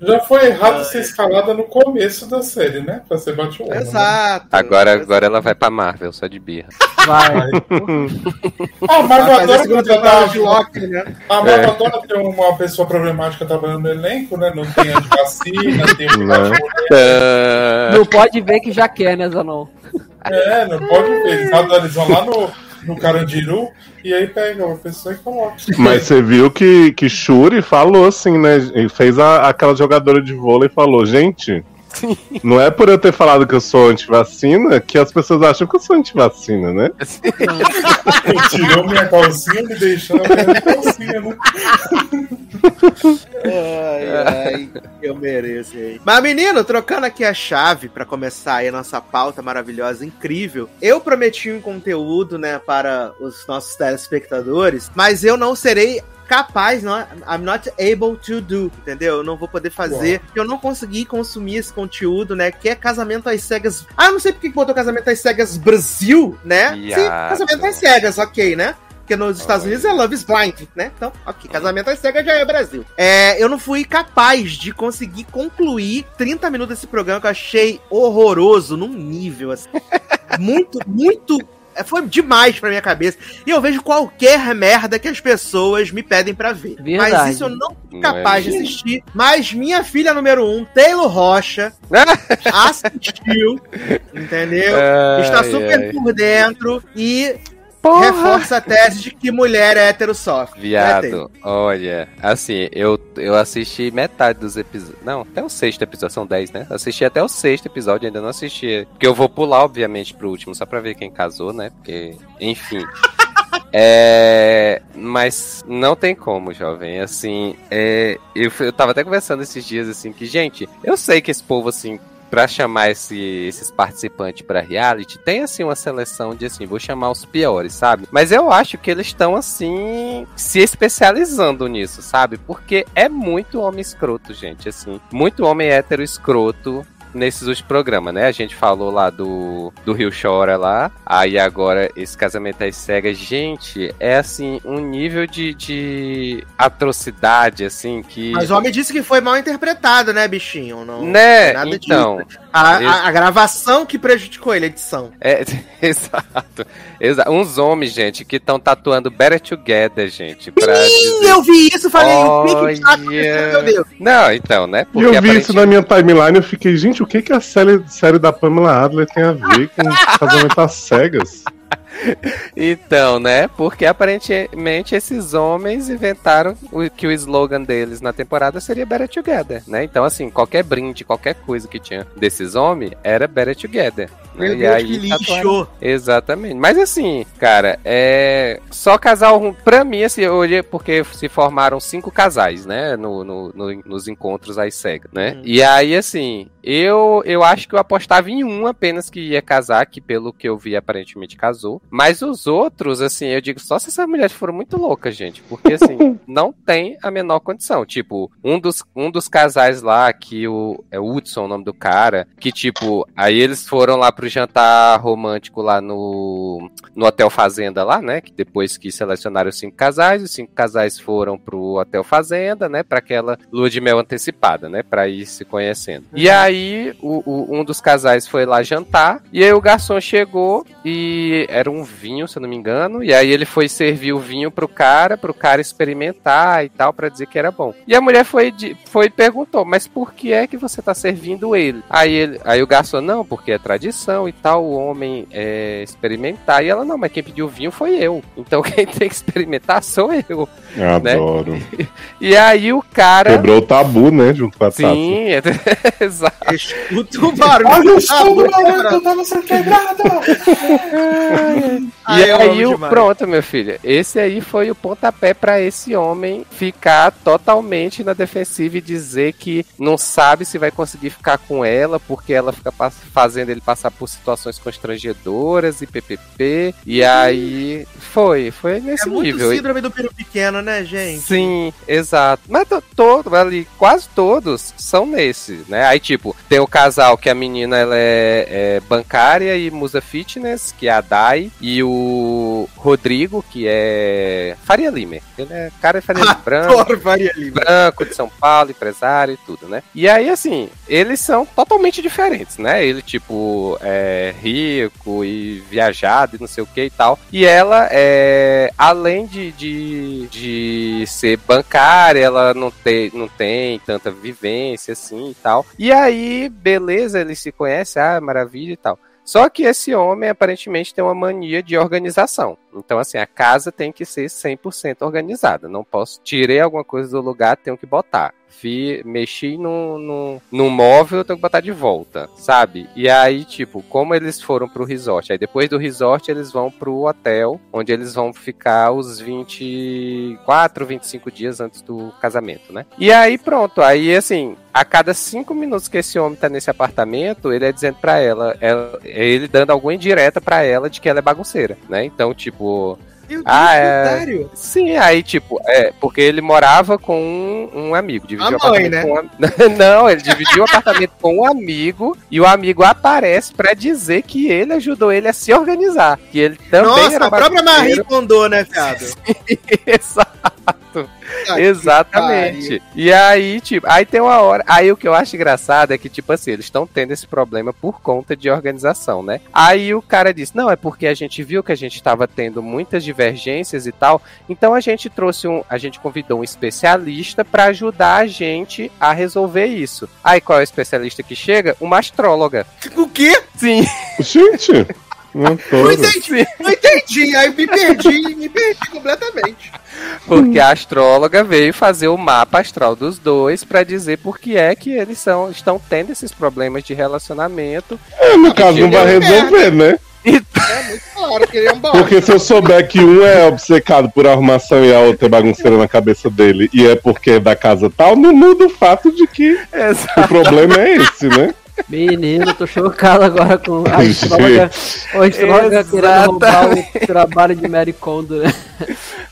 Já foi errado ser escalada no começo da série, né? Pra ser Batwoman. né? Exato. Agora, agora ela vai pra Marvel, só de birra. Vai. Ah, mas Vai eu a adoro contratar de Loki, né? A Marvel adora ter uma pessoa problemática trabalhando no elenco, né? Não tem antivacina, tem o Né? Ah, Não pode ver que já quer, né, Zanon? É, não pode ver. Eles adoram, eles vão lá no, no Carandiru e aí pega uma pessoa e coloca. Mas você viu que, que Shuri falou assim, né? Fez a, aquela jogadora de vôlei e falou, gente. Não é por eu ter falado que eu sou antivacina que as pessoas acham que eu sou antivacina, né? Tirou minha calcinha me deixando a minha calcinha, né? Ai, ai, eu mereço aí. Mas, menino, trocando aqui a chave pra começar aí a nossa pauta maravilhosa, incrível. Eu prometi um conteúdo, né, para os nossos telespectadores, mas eu não serei capaz, não, I'm not able to do, entendeu? Eu não vou poder fazer, eu não consegui consumir esse conteúdo, né, que é Casamento às Cegas. Ah, não sei porque que botou Casamento às Cegas Brasil, né? Sim, Viado. Casamento às Cegas, ok, né? Porque nos Estados Unidos é Love is Blind, né? Então, ok, casamento às cegas já é Brasil. É, eu não fui capaz de conseguir concluir 30 minutos desse programa que eu achei horroroso num nível, assim. muito, muito. É, Foi demais pra minha cabeça. E eu vejo qualquer merda que as pessoas me pedem pra ver. Verdade. Mas isso eu não fui Não capaz é de assistir. Mas minha filha número um, Taylor Rocha, assistiu. entendeu? Está Ai, super ai. por dentro e Porra! reforça a tese de que mulher hétero sofre. Né? Viado, olha, assim, eu, eu assisti metade dos episódios. Não, até o sexto episódio, são dez, né? Assisti até o sexto episódio, ainda não assisti. Porque eu vou pular, obviamente, pro último, só pra ver quem casou, né? Porque, enfim. É. Mas não tem como, jovem. Assim, é, eu, eu tava até conversando esses dias, assim, que, gente, eu sei que esse povo, assim, pra chamar esse- esses participantes pra reality, tem assim uma seleção de assim, vou chamar os piores, sabe? Mas eu acho que eles estão assim se especializando nisso, sabe? Porque é muito homem escroto, gente, assim, muito homem hétero escroto nesses últimos programas, né? A gente falou lá do, do Rio Chora lá, aí agora esse casamento às cegas, gente, é assim, um nível de, de atrocidade, assim, que... Mas o homem disse que foi mal interpretado, né, bichinho? Não, Né? nada Então, disso. A, a- a gravação que prejudicou ele, a edição. É, exato. Exa Uns homens, gente, que estão tatuando Better Together, gente. Pra Sim, dizer... eu vi isso, falei, o que que tá acontecendo, meu Deus? Não, então, né? E eu vi isso na minha timeline eu fiquei, gente, o que, que a série, série da Pamela Adler tem a ver com casamento às cegas? Então, né? Porque aparentemente esses homens inventaram o, que o slogan deles na temporada seria Better Together, né? Então, assim, qualquer brinde, qualquer coisa que tinha desses homens era Better Together. Meu E Deus, aí que tatuaram- lixo. Exatamente. Mas assim, cara, é. Só casal ruim. Pra mim, assim, eu olhei porque se formaram cinco casais, né? No, no- no- nos encontros às cegas, né? Hum. E aí, assim, eu, eu acho que eu apostava em um apenas que ia casar, que pelo que eu vi, aparentemente casou. Mas os outros, assim, eu digo só se essas mulheres foram muito loucas, gente. Porque, assim, não tem a menor condição. Tipo, um dos, um dos casais lá, que o. É o Hudson o nome do cara, que, tipo, aí eles foram lá pro jantar romântico lá no, no Hotel Fazenda lá, né? Que depois que selecionaram os cinco casais, os cinco casais foram pro Hotel Fazenda, né? Pra aquela lua de mel antecipada, né? Pra ir se conhecendo. E aí, o, o- um dos casais foi lá jantar, e aí o garçom chegou e era um vinho, se eu não me engano, e aí ele foi servir o vinho pro cara, pro cara experimentar e tal, pra dizer que era bom. E a mulher foi, foi e perguntou, mas por que é que você tá servindo ele? Aí, ele, aí o garçom, não, porque é tradição e tal, o homem é, experimentar. E ela, não, mas quem pediu vinho foi eu. Então quem tem que experimentar sou eu. Adoro. E aí o cara. Quebrou o tabu, né? Junto com a. Sim, é- exato. Escuta o barulho. Olha o da escudo, boca, maluco, eu tava sendo quebrado! E amo aí, o, pronto, meu filho. Esse aí foi o pontapé pra esse homem ficar totalmente na defensiva e dizer que não sabe se vai conseguir ficar com ela, porque ela fica fazendo ele passar por situações constrangedoras e ppp. E aí foi, foi É nesse muito nível. síndrome do peru pequeno, né, gente? Sim, exato. Mas to- todo ali, quase todos são nesse, né? Aí, tipo, tem o casal que a menina ela é, é bancária e musa fitness, que é a Dai, e o Rodrigo, que é Faria Lima. Ele é cara de Faria Lima, branco, Faria Lima. branco de São Paulo, empresário e tudo, né? E aí, assim, eles são totalmente diferentes, né? Ele, tipo, é rico e viajado e não sei o que e tal. E ela, é, além de, de, de ser bancária, ela não tem, não tem tanta vivência assim e tal. E aí, beleza, eles se conhecem, ah, maravilha e tal. Só que esse homem aparentemente tem uma mania de organização. Então, assim, a casa tem que ser 100% organizada. Não posso. Tirei alguma coisa do lugar, tenho que botar. Fi, mexi no, no, no móvel, eu tenho que botar de volta, sabe? E aí, tipo, como eles foram pro resort? Aí depois do resort, eles vão pro hotel, onde eles vão ficar os 24, 25 dias antes do casamento, né? E aí, pronto. Aí, assim, a cada cinco minutos que esse homem tá nesse apartamento, ele é dizendo pra ela, ela ele dando alguma indireta pra ela de que ela é bagunceira, né? Então, tipo, Deus, Ah, é. Sim, aí, tipo, é, porque ele morava com um, um amigo. Dividiu A mãe, apartamento com um... Não, ele dividiu o apartamento com um amigo e o amigo aparece pra dizer que ele ajudou ele a se organizar. Que ele também Nossa, era a própria Marie. Kondo, né, viado? Exato. Ah, que Exatamente. E aí, tipo, aí tem uma hora. Aí o que eu acho engraçado é que, tipo assim, eles estão tendo esse problema por conta de organização, né? Aí o cara disse: Não, é porque a gente viu que a gente estava tendo muitas divergências e tal. Então a gente trouxe um. A gente convidou um especialista pra ajudar a gente a resolver isso. Aí qual é o especialista que chega? Uma astróloga. O quê? Sim. Gente, não. Não entendi, não entendi. Aí me perdi, me perdi completamente. Porque a astróloga veio fazer o mapa astral dos dois pra dizer por que é que eles são, estão tendo esses problemas de relacionamento. É, no caso, não vai resolver, né? É muito claro que ele é um bosta. Porque se eu souber que um é obcecado por arrumação e a outra é bagunceira na cabeça dele e é porque é da casa tal, não muda o fato de que o problema é esse, né? Menino, tô chocado agora com a astróloga, a astróloga querendo roubar o trabalho de Mary Kondo, né?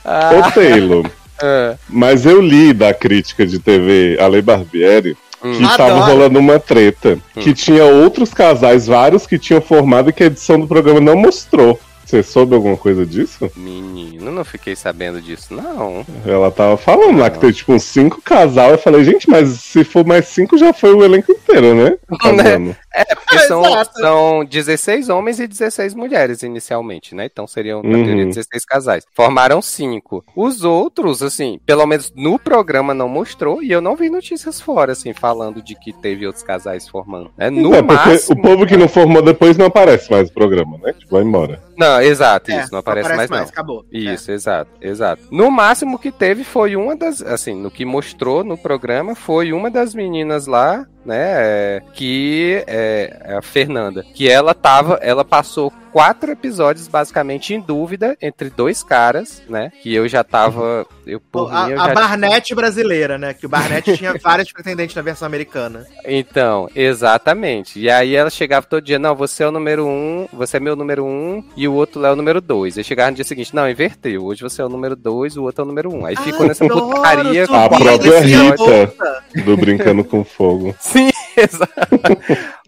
Ô Taylor, Ah, mas eu li da crítica de TV Ale Barbieri Hum. tava Adoro. rolando uma treta. Que tinha outros casais, vários que tinham formado e que a edição do programa não mostrou. Você soube alguma coisa disso? menino, não fiquei sabendo disso, não. Ela tava falando lá que tem tipo uns cinco casal. Eu falei, gente, mas se for mais cinco já foi o elenco inteiro, né? Casando. É, porque são, Exato. são 16 homens e 16 mulheres inicialmente, né? Então seriam, na Uhum. teoria, 16 casais. Formaram cinco. Os outros, assim, pelo menos no programa não mostrou, e eu não vi notícias fora, assim, falando de que teve outros casais formando. É, no é, porque máximo... o povo que não formou depois não aparece mais no programa, né? Tipo, vai embora. Não, exato, É, isso, não aparece, mais, não. acabou. Isso, exato, exato. No máximo que teve foi uma das, assim, no que mostrou no programa foi uma das meninas lá, né, é, que é, é a Fernanda, que ela tava, ela passou quatro episódios basicamente em dúvida entre dois caras, né, que eu já tava, eu por A, mim eu a já Barnett brasileira, né? Que o Barnett tinha várias pretendentes na versão americana. Então, exatamente. E aí ela chegava todo dia, não, você é o número um, você é meu número um e o outro lá é o número dois. Aí chegava no dia seguinte, não, inverteu. Hoje você é o número dois, o outro é o número um. Aí ficou nessa putaria. A própria Rita do Brincando com Fogo. Sim, exato.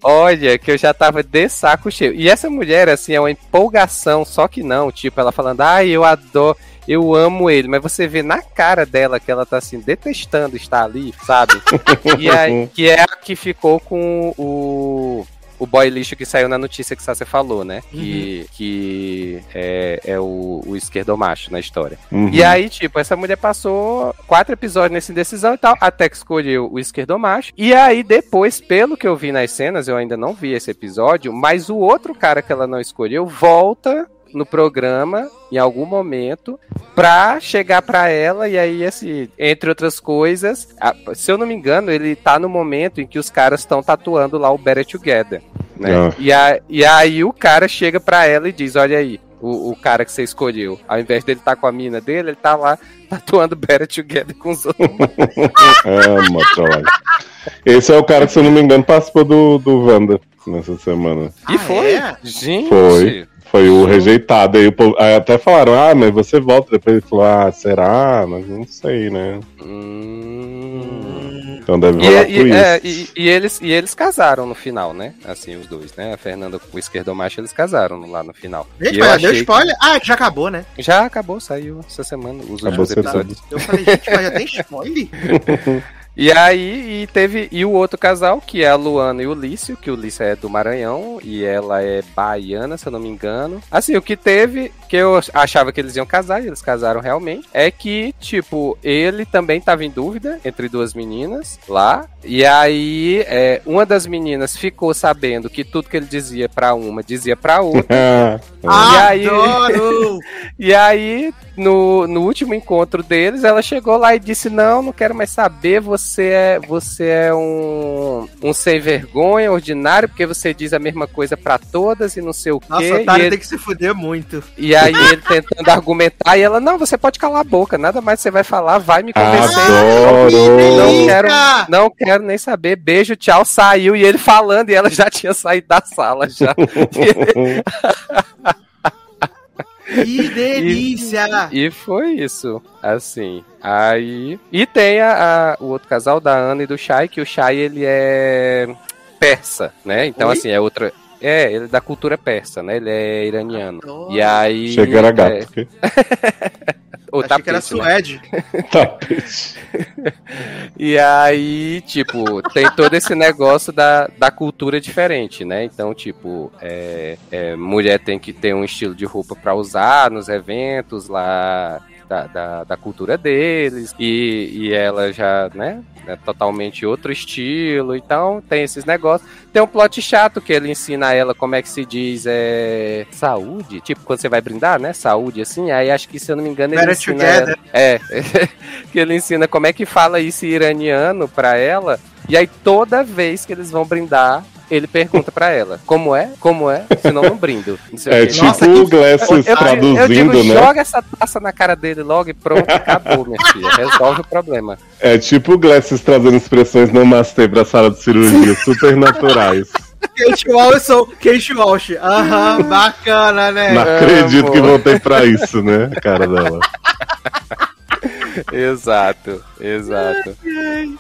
Olha, que eu já tava de saco cheio. E essa mulher, assim, é uma empolgação, só que não. Tipo, ela falando, ai, eu adoro. Eu amo ele, mas você vê na cara dela que ela tá assim, detestando estar ali, sabe? e aí, que é a que ficou com o. O boy lixo que saiu na notícia que você falou, né? Que, que é, é o, o esquerdomacho na história. Uhum. E aí, tipo, essa mulher passou quatro episódios nessa indecisão e tal, até que escolheu o esquerdomacho. E aí, depois, pelo que eu vi nas cenas, eu ainda não vi esse episódio, mas o outro cara que ela não escolheu volta no programa em algum momento pra chegar pra ela e aí assim, entre outras coisas, a- se eu não me engano, ele tá no momento em que os caras estão tatuando lá o Better Together, né? Ah. E, a- e aí o cara chega pra ela e diz, olha aí, o, o cara que você escolheu, ao invés dele tá com a mina dele, ele tá lá tatuando Better Together com os outros. É, trollagem. Esse é o cara que, se eu não me engano, participou do, do Wanda nessa semana. E Ah, foi, é? gente. Foi. Foi o rejeitado. Aí, o povo- aí até falaram, ah, mas você volta. Depois ele falou, ah, será? Mas não sei, né? Hum. Então deve E, rolar e- twist. é, e- e eles, e eles casaram no final, né? Assim, os dois, né? A Fernanda com o esquerdomacho, eles casaram lá no final. Gente, E mas já deu achei spoiler? Ah, que já acabou, né? Já acabou, saiu essa semana, os Acabou últimos episódios. Eu falei, gente, mas já tem spoiler? E aí, e teve. E o outro casal, que é a Luana e o Lício, que o Lício é do Maranhão e ela é baiana, se eu não me engano. Assim, o que teve, que eu achava que eles iam casar, e eles casaram realmente, é que, tipo, ele também tava em dúvida entre duas meninas lá. E aí, é, uma das meninas ficou sabendo que tudo que ele dizia pra uma dizia pra outra. Ah, E aí- Adoro! E aí, no, no último encontro deles, ela chegou lá e disse: Não, não quero mais saber, você é, você é um, um sem vergonha, ordinário, porque você diz a mesma coisa pra todas e não sei o Nossa, quê. o E, otário ele- tem que se fuder muito. e aí ele tentando argumentar, e ela, não, você pode calar a boca, nada mais você vai falar, vai me convencer. Adoro! Não quero, não quero nem saber. Beijo, tchau, saiu. E ele falando, e ela já tinha saído da sala já. Que delícia! E foi isso, assim. Aí. E tem a, a- o outro casal da Ana e do Shai, que o Shai ele é persa, né? Então, Oi? assim, é outra. É, ele é da cultura persa, né? Ele é iraniano. Adoro. E aí. Chega era é, gato. porque- o Achei que era tapete, né? Suede. Tapete. E aí, tipo, tem todo esse negócio da, da cultura diferente, né? Então, tipo, é, é, mulher tem que ter um estilo de roupa pra usar nos eventos lá da, da, da cultura deles, e, e ela já, né? É totalmente outro estilo, então tem esses negócios. Tem um plot chato que ele ensina a ela como é que se diz é, saúde, tipo quando você vai brindar, né? Saúde, assim. Aí acho que, se eu não me engano, ele Better ensina ela- é, que ele ensina como é que fala isso iraniano pra ela. E aí toda vez que eles vão brindar, ele pergunta pra ela: Como é? Como é? Senão não brindo. Não sei o É quê. tipo Nossa, o que- Glasses eu, eu traduzindo, digo, né? joga essa taça na cara dele logo e pronto, acabou, minha filha. Resolve o problema. É tipo o Glasses trazendo expressões namastê pra sala de cirurgia, super naturais. Kate Walsh, Kate Walsh. Aham, bacana, né? Não acredito amor. que voltei pra isso, né? A cara dela. Exato, exato.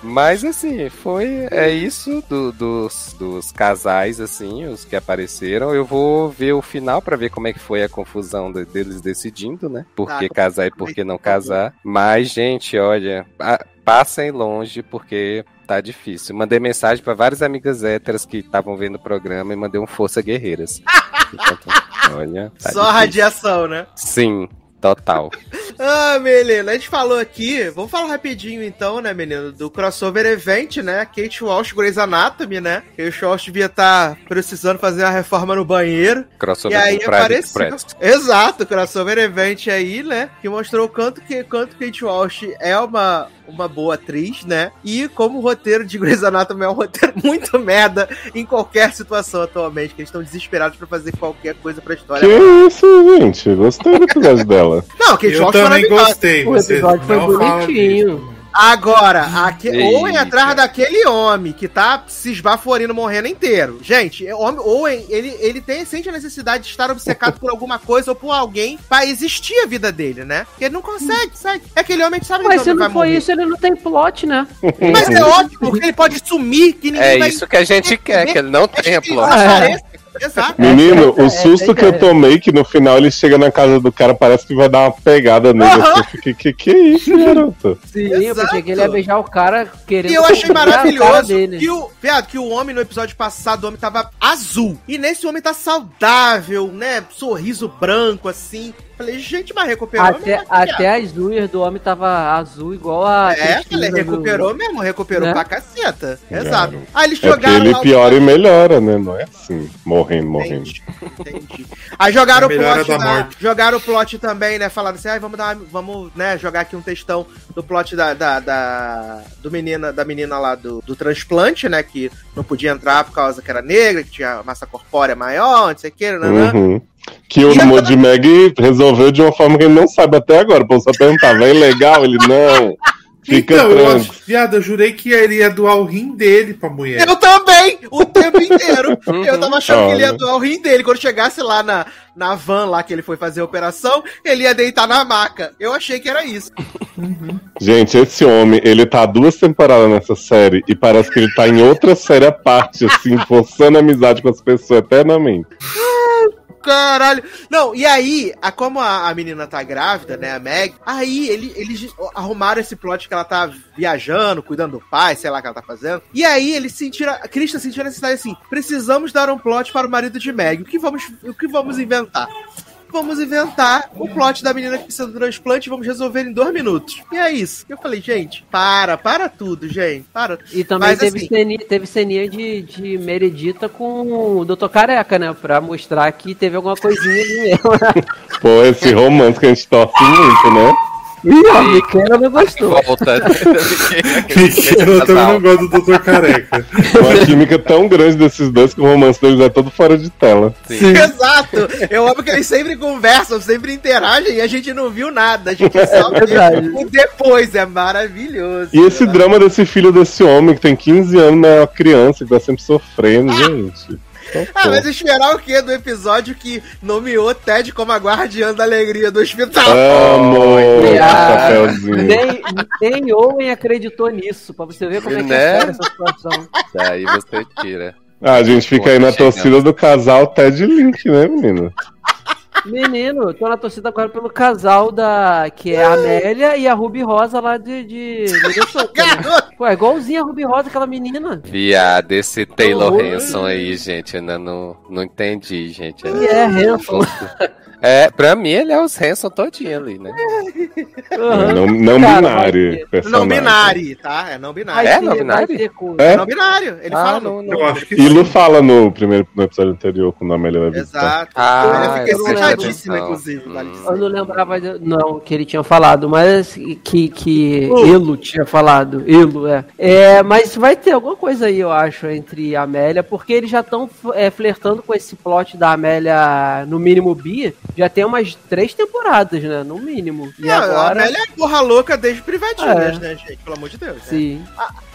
Mas assim, foi é isso do- dos, dos casais assim, os que apareceram. Eu vou ver o final pra ver como é que foi a confusão de- deles decidindo, né? Por que casar e por que não casar. Mas gente, olha, pa- passem longe porque tá difícil. Mandei mensagem pra várias amigas héteras que estavam vendo o programa e mandei um força guerreiras. olha, tá Só difícil. radiação, né? Sim, total. Ah, menina, a gente falou aqui, vamos falar rapidinho então, né, menino, do crossover event, né? Kate Walsh, Grey's Anatomy, né? Kate Walsh devia estar precisando fazer uma reforma no banheiro. E Crossover aí com Private apareceu. Exato, crossover event aí, né? Que mostrou o quanto que quanto Kate Walsh é uma, uma boa atriz, né? E como o roteiro de Grey's Anatomy é um roteiro muito merda em qualquer situação atualmente, que eles estão desesperados pra fazer qualquer coisa pra história. Que isso, gente? Gostei do episódio dela. Não, Kate Eu também gostei. O episódio foi fala bonitinho. disso. Agora, aque... Owen Eita. atrás daquele homem que tá se esbaforindo, morrendo inteiro. Gente, é homem, Owen, ele, ele tem, sente a necessidade de estar obcecado por alguma coisa ou por alguém pra existir a vida dele, né? Porque ele não consegue, sabe? É aquele homem que sabe que Mas se não for morrer. isso, ele não tem plot, né? Mas é ótimo, porque ele pode sumir, que ninguém É vai... isso que a gente quer, que ele não tenha plot. apareça. Exato. Menino, é, o é, susto que eu tomei, que no final ele chega na casa do cara, parece que vai dar uma pegada nele. Aham. assim, Eu fiquei, que que é isso, garoto? Sim, eu Exato. pensei que ele ia beijar o cara querendo. E eu achei maravilhoso que o, viado, que o homem no episódio passado, o homem tava azul. E nesse homem tá saudável, né? Sorriso branco, assim. Falei, gente, mas recuperou Até, até as unhas do homem tava azul, igual a. É, Cristina falei, do- recuperou mesmo, recuperou Né? pra caceta. É. Exato. Aí eles É jogaram ele lá o piora e melhora, né? Não é assim, morrendo, morrendo. Entendi, entendi. Aí jogaram o plot da jogaram o plot também, né? Falando assim, ai, vamos dar, vamos, né, jogar aqui um textão do plot da, da, da- do menina, da menina lá do, do transplante, né? Que não podia entrar por causa que era negra, que tinha massa corpórea maior, não sei o que, né? Uhum. Que o Moody Mag resolveu de uma forma que ele não sabe até agora. O povo só perguntava, é legal? Ele não. Fica então, eu tranquilo. acho, viado, eu jurei que ele ia doar o rim dele pra mulher. Eu também, o tempo inteiro. Eu tava achando que ele ia Olha. doar o rim dele. Quando chegasse lá na, na van lá que ele foi fazer a operação, ele ia deitar na maca. Eu achei que era isso. Gente, esse homem, ele tá duas temporadas nessa série e parece que ele tá em outra série à parte, assim, forçando amizade com as pessoas eternamente. Caralho. Não, e aí, a, como a, a menina tá grávida, né, a Meg, aí ele, eles arrumaram esse plot que ela tá viajando, cuidando do pai, sei lá o que ela tá fazendo. E aí eles sentiram, a Krista sentiu a necessidade assim, precisamos dar um plot para o marido de Meg. O que vamos, o que vamos inventar? Vamos inventar o plot da menina que precisa do transplante e vamos resolver em dois minutos. E é isso. Eu falei, gente, para, para tudo, gente. Para. E também Mas, teve, assim- ceninha, teve ceninha de, de Meredita com o Dr. Careca, né? Pra mostrar que teve alguma coisinha ali mesmo. Pô, esse romance que a gente torce muito, né? Ih, a Miquela não gostou. Volta. eu também não gosto do Dr. Careca. Uma química tão grande desses dois que o romance deles é todo fora de tela. Exato! Eu amo que eles sempre conversam, sempre interagem e a gente não viu nada. A gente só vê verdade. o depois. É maravilhoso. E esse drama desse filho desse homem que tem 15 anos, né? Uma criança que tá sempre sofrendo, gente. Ah, mas esperar o quê do episódio que nomeou Ted como a guardiã da alegria do hospital? Amo Ah. Nem, nem Owen acreditou nisso, pra você ver como é que Né? é essa situação. Daí você tira. Ah, a gente fica aí na torcida do casal Ted Link, né, menino? Menino, eu tô na torcida agora pelo casal da. que é a Amélia e a Ruby Rosa lá de. de Minnesota, né? Garoto! Pô, é igualzinha a Ruby Rosa, aquela menina. Viado, esse Taylor Horror. Hanson aí, gente, ainda não, não entendi, gente. E é Hanson. É, pra mim ele é os Hanson todinho ali, né? Aham. Não, não Cara, binário. vai. Não binário, tá? É não Vai binário. É, não vai binário? É? Não binário. Ele Ah, fala não, no. Eu acho que fala no primeiro no episódio anterior, quando a Amélia vai visitar. Exato. Ah, Ele fica eu não lembro. excitadíssimo, inclusive. Hum. Eu não lembrava, de- não, que ele tinha falado, mas que, que Uh. Elo tinha falado. Elo, é. é. Mas vai ter alguma coisa aí, eu acho, entre a Amélia, porque eles já estão é, flertando com esse plot da Amélia, no mínimo bi, já tem umas três temporadas, né? No mínimo. E É, A agora. Amélia é porra louca desde privadinhas, É. né, gente? Pelo amor de Deus. né? Sim.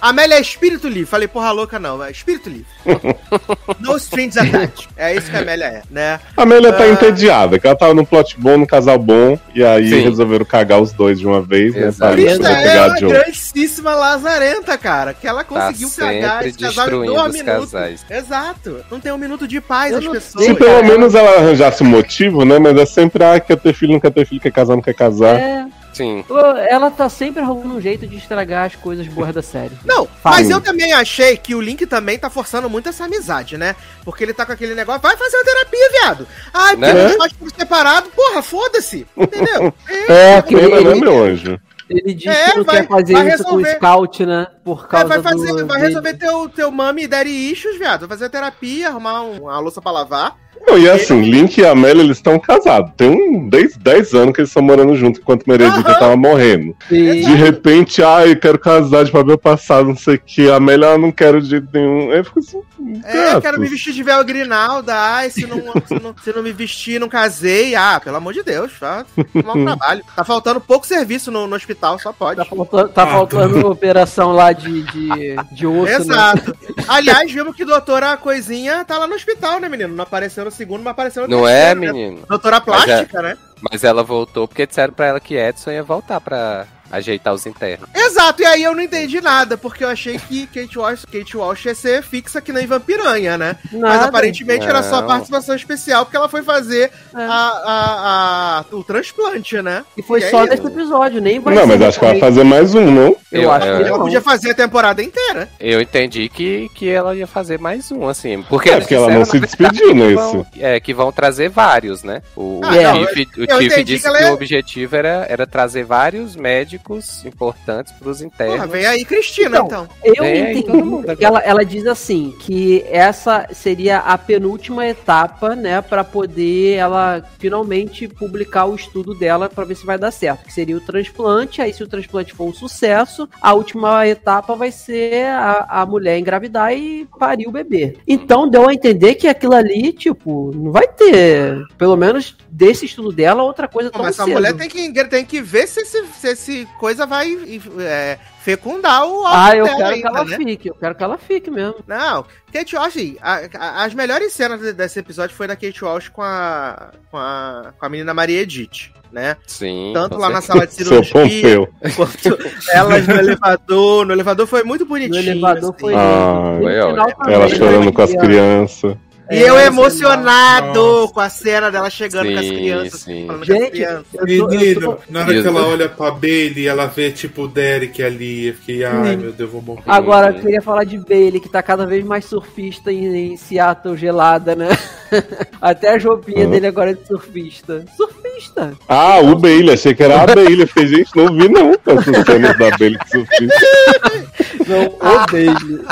A Amélia é espírito livre. Falei porra louca, não. É espírito livre. no strings attached. É isso que a Amélia é, né? A Amélia tá Ah. entediada, que ela tava num plot bom, num casal bom, e aí Sim. resolveram cagar os dois de uma vez, né? Exato. Krista pra é uma um. grandíssima lazarenta, cara. Que ela Tá conseguiu cagar sempre esse casal em dois os minutos. casais. Exato. Não tem um minuto de paz Eu as pessoas. Se pelo menos ela arranjasse um motivo, né? Mas é sempre, ah, quer ter filho, não quer ter filho, quer casar, não quer casar. É, Sim. ela tá sempre arrumando um jeito de estragar as coisas boas da série. Não, Fala. mas eu também achei que o Link também tá forçando muito essa amizade, né? Porque ele tá com aquele negócio, vai fazer uma terapia, viado. Ai, porque Né? a gente faz por separado, porra, foda-se. Entendeu? É, que Lembra, ele, né, meu anjo? ele diz É, que não vai- quer fazer vai isso com o resolver. Scout, né? Por É, causa vai, fazer, do, vai resolver teu, teu mami e daddy issues, viado. Vai fazer terapia, arrumar um- uma louça pra lavar. Não, e assim, Link e Amélia, eles estão casados. Tem um 10, 10 anos que eles estão morando juntos, enquanto Meredith Aham. tava morrendo. Sim. De repente, ai, quero casar de papel passado, não sei o que. A Amélia, ah, não quero de jeito nenhum. Aí fica assim, É, gatos. quero me vestir de véu grinalda. Ai, se não, se, não, se não me vestir, não casei. Ah, pelo amor de Deus, tá? Mau trabalho. Tá faltando pouco serviço no, no hospital, só pode. Tá faltando, tá Ah, faltando operação lá de, de, de osso, né? Exato. Aliás, vimos que doutora Coisinha tá lá no hospital, né, menino? Não apareceu no segundo, mas apareceu no Não é, terceiro, né? menino? Doutora Plástica, né? Mas ela voltou porque disseram pra ela que Edson ia voltar pra, ajeitar os internos. Exato, e aí eu não entendi nada, porque eu achei que Kate Walsh, Kate Walsh ia ser fixa que nem Vampiranha, né? Mas Nada. aparentemente era só Não. participação especial, porque ela foi fazer É. a, a- a- o transplante, né? E foi E só aí, nesse episódio, nem vai Não, ser mas acho que vai fazer mais um, não? Eu, Eu- acho eu- que Ela não. podia fazer a temporada inteira. Eu entendi que, que ela ia fazer mais um, assim. Porque, É, porque ela não se despediu que nesse. vão- É, que vão trazer vários, né? O, Ah, o não, eu disse que que, é- o objetivo era, era trazer vários médicos importantes pros internos. Porra, vem aí Cristina, então. Eu Vem todo mundo entendi ela, ela diz assim, que essa seria a penúltima etapa, né, pra poder ela finalmente publicar o estudo dela pra ver se vai dar certo, que seria o transplante, aí se o transplante for um sucesso, a última etapa vai ser a, a mulher engravidar e parir o bebê. Então deu a entender que aquilo ali, tipo, não vai ter, pelo menos desse estudo dela, outra coisa Pô, tão Mas essa cedo. mulher tem que, tem que ver se esse, se esse coisa vai é, fecundar o Ah, óvulo eu quero ainda, que ela né? fique, eu quero que ela fique mesmo. Não, Kate Walsh, assim, a- a- as melhores cenas de- desse episódio foi da Kate Walsh com a, com a, com a menina Maria Edith, né? Sim. Tanto lá na sala de Seu cirurgia, Pompeu. quanto elas no elevador. No elevador foi muito No bonitinho. elevador assim. foi Ah. No também, Ela né, chorando com as crianças. E eu emocionado Nossa. com a cena dela chegando com as Sim, crianças. sim. Falando com as Gente, crianças. Menino, tô- na hora que ela olha pra Bailey, ela vê tipo o Derek ali. Eu fiquei, ai meu Deus, vou morrer. Agora, Uhum. eu queria falar de Bailey, que tá cada vez mais surfista em, em Seattle gelada, né? Até a roupinha Hum. dele agora é de surfista. Surfista! Ah, o Bailey, achei que era a Bailey. Fiquei, gente, não vi não essas cenas da Bailey que surfista. Não, o Bailey.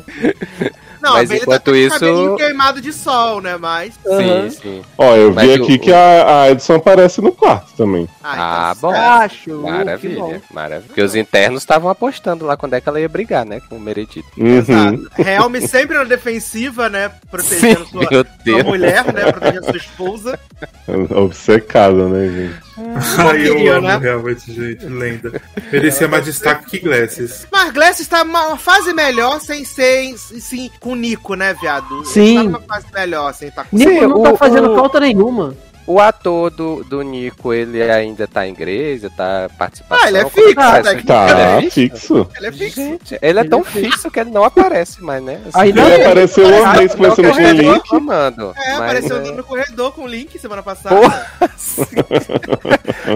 Não, Mas Bailey enquanto tá isso- queimado de sol, né? Mas. Sim, sim. Ó, eu vi Mas aqui o- que a, a Edson aparece no quarto também. Ah, então bom. Acho, que bom. Maravilha, maravilha. Porque os internos estavam apostando lá quando é que ela ia brigar, né? Com o Meredith. Uhum. Exato. Helm sempre na defensiva, né? Protegendo sua, meu sua Deus. mulher, né? Protegendo sua esposa. Obcecada, né, gente? Ai, eu queria, amo né? realmente, gente. Lenda. Merecia mais destaque que Glasses. Mas Glass está uma fase melhor sem ser sim, com o Nico, né, viado? Sim. Tá numa fase melhor sem estar com Nico Sim, não tá o- fazendo o- falta nenhuma. O ator do, do Nico, ele ainda tá em igreja, tá participando. Ah, ele é fixo, até que- Tá, Ele é fixo? Ele é fixo. Gente, ele é Ele tão é fixo. fixo que ele não aparece mais, né? Assim, Aí não Ele é. apareceu uma vez conversando com o Link. É, mas, apareceu é, andando no corredor com o Link semana passada. Porra.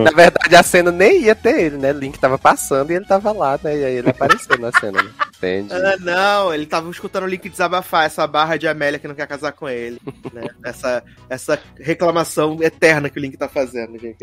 Na verdade, a cena nem ia ter ele, né? Link tava passando e ele tava lá, né? E aí ele apareceu na cena, né? Entendi. Ah, não, ele tava escutando o Link desabafar essa barra de Amélia que não quer casar com ele. né? Essa, essa reclamação eterna que o Link tá fazendo, gente.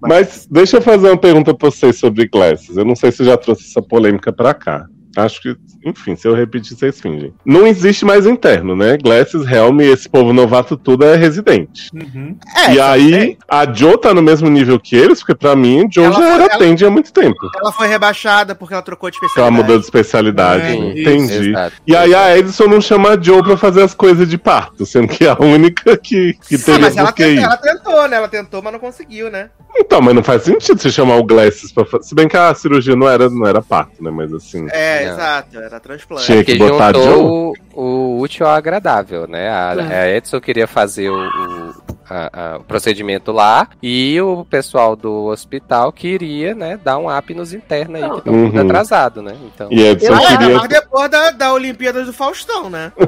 Mas deixa eu fazer uma pergunta pra vocês sobre Glasses. Eu não sei se eu já trouxe essa polêmica pra cá. Acho que, enfim, se eu repetir, vocês fingem. Não existe mais interno, né? Glasses, Helm e esse povo novato tudo é residente. Uhum. É, e aí, a Joe tá no mesmo nível que eles, porque pra mim, Joe Ela já foi- era ela- Tandy há muito tempo. ela foi rebaixada porque ela trocou de Ela especialidade. mudou de especialidade. É, Entendi. Exato. E aí a Edison não chama a Joe pra fazer as coisas de parto, sendo que é a única que, que Ah, teria mas ela, ela tentou, né? Ela tentou, mas não conseguiu, né? Então, mas não faz sentido você chamar o Glasses pra fazer. Se bem que a cirurgia não era, não era parto, né? Mas assim. É, Não. exato, era transplante. Tinha que botar Joe. juntou o, o útil ao agradável, né? A, É. a Edson queria fazer o, o- a- a- o procedimento lá e o pessoal do hospital queria, né, dar um up nos internos aí, que estão tudo Uhum. atrasado, né? Então, E Edson Eu- queria. mas depois da, da Olimpíadas do Faustão, né? Que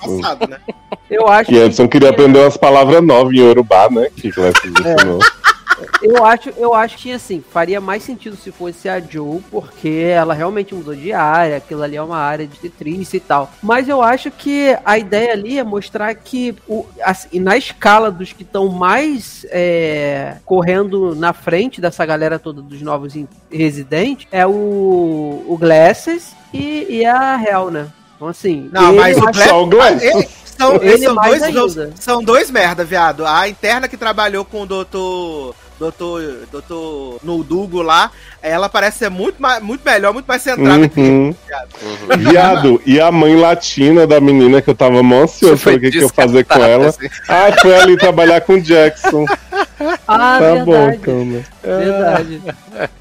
passado, né? Eu acho E Edson queria aprender umas palavras novas em Yorubá, né? Que Glasses ensinou. Eu acho, eu acho que assim, faria mais sentido se fosse a Joe, porque ela realmente mudou de área, aquilo ali é uma área de tetrícia e tal. Mas eu acho que a ideia ali é mostrar que o, assim, na escala dos que estão mais é, correndo na frente dessa galera toda dos novos residentes é o, o Glasses e, e a Hell, né? Então assim, Não, ele mas o eu acho- Glass- Só o Glasses. Ele- são, são, dois, ajuda. são dois merda, viado. A interna que trabalhou com o doutor. Doutor. Doutor Noldugo lá, ela parece ser muito, mais, muito melhor, muito mais centrada que ele. Uhum. uhum. Viado, e a mãe latina da menina que eu tava mó ansioso pra ver o que, que eu fazer com ela. assim. Ah, foi ali trabalhar com o Jackson. Ah, tá bom, verdade. então, né? Verdade.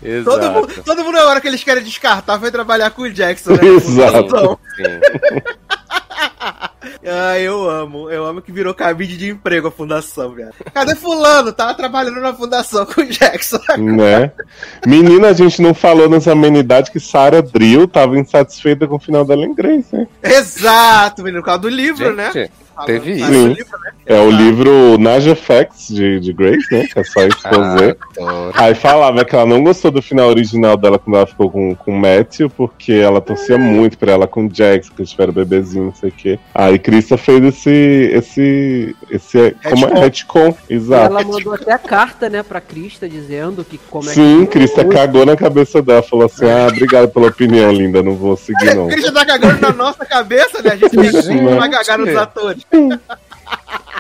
Exato. Todo mundo, todo mundo, na hora que eles querem descartar, foi trabalhar com o Jackson, né? Exato. Ah, eu amo. Eu amo que virou cabide de emprego a fundação, velho. Cadê fulano? Tava trabalhando na fundação com o Jackson. Né? Menina, a gente não falou nas amenidades que Sarah Drill tava insatisfeita com o final da Ellen Grace, né? Exato, menino. Por causa do livro, né? Gente, Falando- teve fala isso. do livro, né? É o livro Naja Facts de, de Grace, né? Que é só exposer. adoro. Aí falava que ela não gostou do final original dela quando ela ficou com, com o Matthew, porque ela torcia muito pra ela com o Jax, que eles tiveram bebezinho, não sei o quê. Aí Krista fez esse. esse. esse. como é? Retcon, exato. Ela mandou até a carta, né, pra Krista dizendo que como é Sim, que. Krista cagou na cabeça dela, falou assim: ah, obrigado pela opinião, linda, não vou seguir não. O Christian tá cagando na nossa cabeça, né? A gente tem que vai cagar nos atores.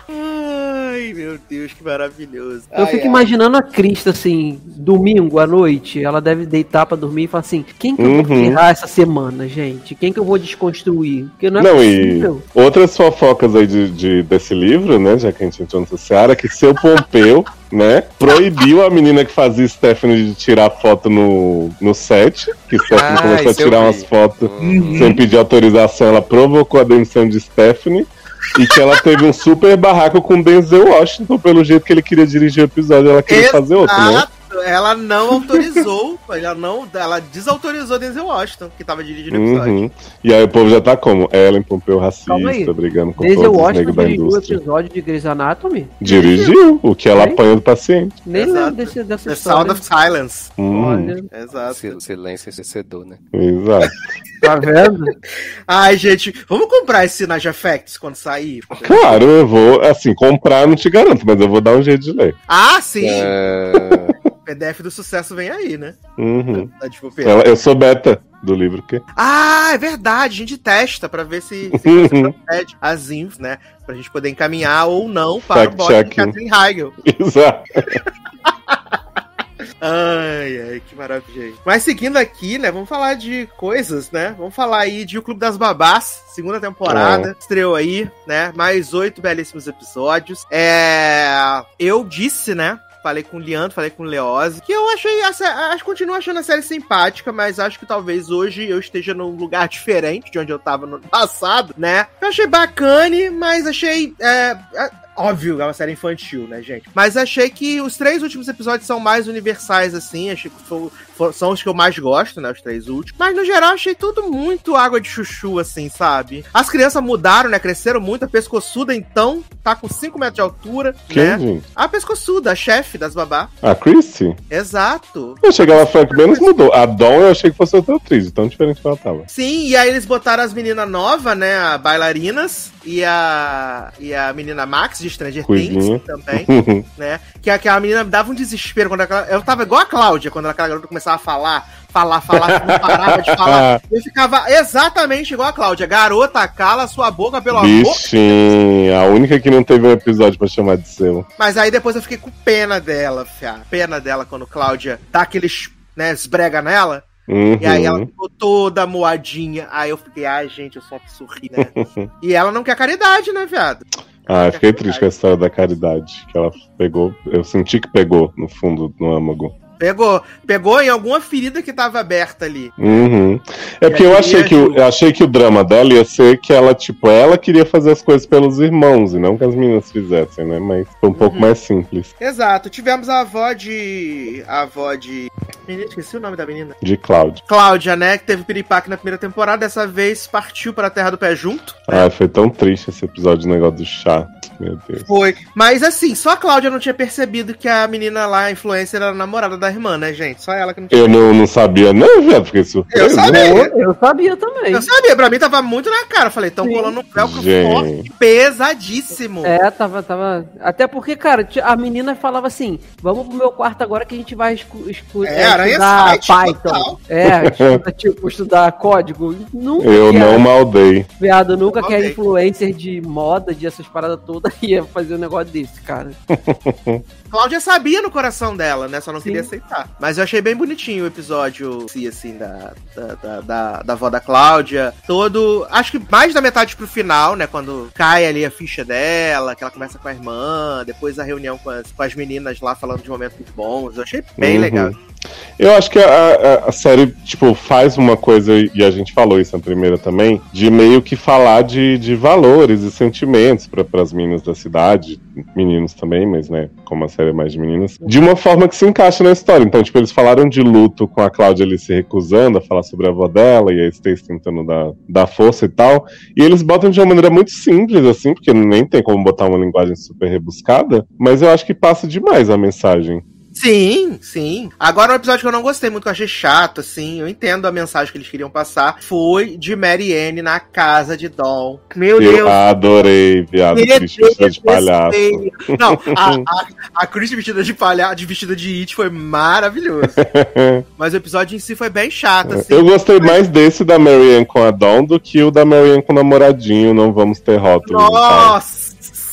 Ai, meu Deus, que maravilhoso. Eu Ai, fico ai. imaginando a Krista, assim, domingo à noite, ela deve deitar pra dormir e falar assim: quem que eu vou Uhum. ferrar essa semana, gente? Quem que eu vou desconstruir? Porque não é Não, e possível. outras fofocas aí de, de- desse livro, né? Já que a gente entrou nessa seara, que seu Pompeu, né, proibiu a menina que fazia Stephanie de tirar foto no, no set. Que Stephanie Ah, começou a tirar vi. umas fotos Uhum. sem pedir autorização. Ela provocou a demissão de Stephanie. E que ela teve um super barraco com Denzel Washington, pelo jeito que ele queria dirigir o episódio, ela queria fazer outro, né? Exato. Ela não autorizou, ela não, ela desautorizou Denzel Washington, que tava dirigindo o episódio. Uhum. E aí o povo já tá como? Ellen Pompeu racista, brigando com Denzel todos os Washington negros da dirigiu o indústria. episódio de Grey's Anatomy? Dirigiu o que ela Hein? apanha do paciente. Nem lembro desse, dessa The história. Sound of Silence. Hum, Olha, Exato. Sil- Silêncio ensurdecedor, né? Exato. tá vendo? Ai, gente, vamos comprar esse Naja Facts quando sair? Claro, eu vou, assim, comprar não te garanto, mas eu vou dar um jeito de ler. Ah, sim! É, PDF do sucesso vem aí, né? Uhum. Tá. Ela- eu sou beta do livro, que Ah, é verdade. A gente testa pra ver se, se você procede as infos, né? Pra gente poder encaminhar ou não para Fact o bot de. Catherine Heigl. Exato. Ai, ai, que maravilha. Mas seguindo aqui, né? Vamos falar de coisas, né? Vamos falar aí de O Clube das Babás, segunda temporada. Estreou aí, né? Mais oito belíssimos episódios. É. Eu disse, né? Falei com o Leandro, falei com o Leose, que eu achei, acho continuo achando a série simpática, mas acho que talvez hoje eu esteja num lugar diferente de onde eu tava no passado, né? Eu achei bacana, mas achei, é, é, Óbvio, é uma série infantil, né, gente? Mas achei que os três últimos episódios são mais universais, assim. Achei que fo- fo- são os que eu mais gosto, né? Os três últimos. Mas, no geral, achei tudo muito água de chuchu, assim, sabe? As crianças mudaram, né? Cresceram muito. A pescoçuda, então, tá com 5 metros de altura, Quem, né? A pescoçuda, a chefe das babá. A Chrissy? Exato. Eu achei que ela foi a que menos mudou. A Dawn eu achei que fosse outra atriz, tão diferente que ela tava. Sim, e aí eles botaram as meninas novas, né? A bailarinas e a, e a menina Max de Stranger Coisinha. Things também. né? Que aquela menina me dava um desespero quando aquela. Eu tava igual a Cláudia, quando aquela garota começava a falar, falar, falar, não parava de falar. Eu ficava exatamente igual a Cláudia. Garota, cala sua boca, pelo amor. Bichinha, a única que não teve um episódio pra chamar de seu. Mas aí depois eu fiquei com pena dela, fia. Pena dela quando Cláudia dá aqueles, né, esbrega nela. Uhum. E aí ela ficou toda moadinha. Aí eu fiquei, ai, gente, eu só sorri, né? e ela não quer caridade, né, viado? Ah, eu fiquei triste com a história da caridade. Que ela pegou. Eu senti que pegou no fundo do âmago. Pegou, pegou em alguma ferida que tava aberta ali. Uhum. É E porque eu achei, que o, eu achei que o drama dela ia ser que ela, tipo, ela queria fazer as coisas pelos irmãos e não que as meninas fizessem, né? Mas foi um pouco Uhum. mais simples. Exato. Tivemos a avó de. A avó de. Menina, esqueci o nome da menina. De Cloud. Cláudia, né? Que teve piripaque na primeira temporada. Dessa vez partiu para a Terra do Pé junto. Ai, foi tão triste esse episódio do negócio do chá. Meu Deus. Foi. Mas assim, só a Cláudia não tinha percebido que a menina lá, a influencer, era a namorada da irmã, né, gente? Só ela que não tinha. Eu não, não sabia, não, viado, fiquei surpreso. Eu sabia. Eu, eu sabia também. Eu sabia, pra mim tava muito na cara. Eu falei, tão Sim. colando um velcro Gente. forte, pesadíssimo. É, tava, tava. Até porque, cara, a menina falava assim: vamos pro meu quarto agora que a gente vai escu escu É, Aranha estudar Site, Python. total. É, estuda, tipo, estudar código. Nunca Eu não maldei. Viado, nunca que a Ok. influencer de moda, de essas paradas todas, ia fazer um negócio desse, cara. Cláudia sabia no coração dela, né? Só não Sim. queria aceitar. Mas eu achei bem bonitinho o episódio, assim, assim, da, da, da, da, da avó da Cláudia. Todo. Acho que mais da metade pro final, né? Quando cai ali a ficha dela, que ela começa com a irmã, depois a reunião com as, com as meninas lá falando de momentos bons. Eu achei bem Uhum. legal. Eu acho que a, a, a, série, tipo, faz uma coisa, e a gente falou isso na primeira também, de meio que falar de, de valores e sentimentos para as meninas da cidade, meninos também, mas, né, como a série é mais de meninas, de uma forma que se encaixa na história. Então, tipo, eles falaram de luto com a Cláudia ali se recusando a falar sobre a avó dela, e a Stacy tentando dar, dar força e tal, e eles botam de uma maneira muito simples, assim, porque nem tem como botar uma linguagem super rebuscada, mas eu acho que passa demais a mensagem. Sim, sim. Agora, um episódio que eu não gostei muito, que eu achei chato, assim, eu entendo a mensagem que eles queriam passar, foi de Mary Anne na casa de Dom. Meu eu Deus. adorei, viado, vestida de palhaço. Não, a, a, a Chris vestida de palhaço, de vestida de It foi maravilhoso. Mas o episódio em si foi bem chato, assim. Eu gostei mais desse da Mary Anne com a Dawn do que o da Mary Anne com o namoradinho, não vamos ter rótulos. Nossa!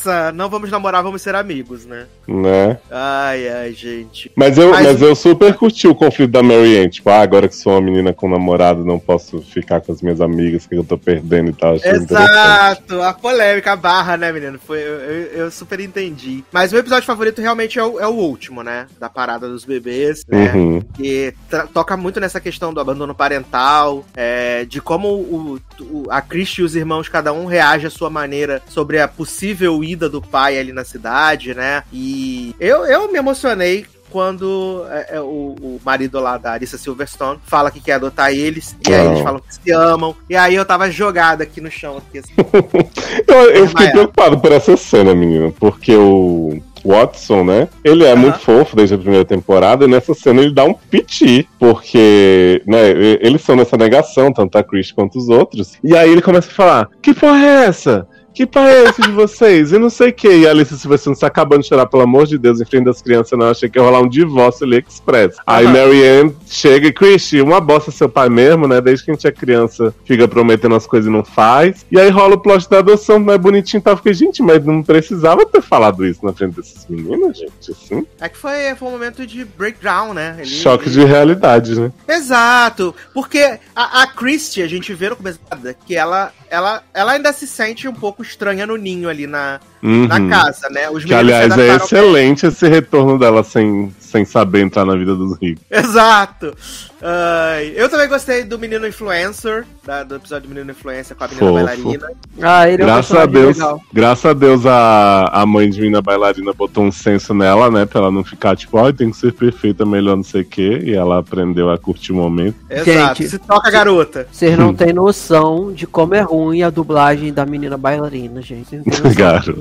Nossa, não vamos namorar, vamos ser amigos, né? Né? Ai, ai, gente. Mas eu, mas... mas eu super curti o conflito da Mary Ann. Tipo, ah, agora que sou uma menina com namorado, não posso ficar com as minhas amigas que eu tô perdendo e tal. Exato, a polêmica, a barra, né, menino? Foi, eu, eu, eu, super entendi. Mas o meu episódio favorito realmente é o, é o último, né? Da parada dos bebês, né? Uhum. Que toca muito nessa questão do abandono parental, é, de como o, o, a Chris e os irmãos, cada um reage à sua maneira sobre a possível ida do pai ali na cidade, né? E eu, eu me emocionei quando é, é, o, o, marido lá da Arissa Silverstone fala que quer adotar eles, e aí eles falam que se amam, e aí eu tava jogada aqui no chão. Aqui, assim. eu, eu fiquei preocupado por essa cena, menina, porque o. Watson, né? Ele é uhum. muito fofo desde a primeira temporada, e nessa cena ele dá um piti, porque, né, eles são nessa negação, tanto a Chris quanto os outros. E aí ele começa a falar: Que porra é essa? Que pai é esse de vocês? E não sei o que. E a Alice Silverstone está acabando de chorar, pelo amor de Deus, em frente das crianças, não. Achei que ia rolar um divórcio ali express. Aí Mary Ann chega e, Christy, uma bosta seu pai mesmo, né? Desde que a gente é criança, fica prometendo as coisas e não faz. E aí rola o plot da adoção, não é bonitinho e tal. Fiquei, gente, mas não precisava ter falado isso na frente desses meninos, gente, assim. É que foi, foi um momento de breakdown, né? Ele, Choque ele... de realidade, né? Exato. Porque a, a Christy, a gente vê no começo que ela, ela, ela ainda se sente um pouco estranha no ninho ali na, uhum. na casa, né? Os que, aliás, é excelente esse retorno dela sem, sem saber entrar na vida dos ricos. Exato. Uh, eu também gostei do Menino Influencer, da, do episódio do Menino Influencer com a menina Fofo. bailarina. Ah, ele é graças a Deus, legal. Graças a Deus a, a mãe de menina bailarina botou um senso nela, né? Pra ela não ficar tipo, ó, oh, tem que ser perfeita, melhor não sei o quê. E ela aprendeu a curtir o momento. Exato, Gente, se toca, garota. Vocês não têm noção de como é ruim a dublagem da menina bailarina, gente.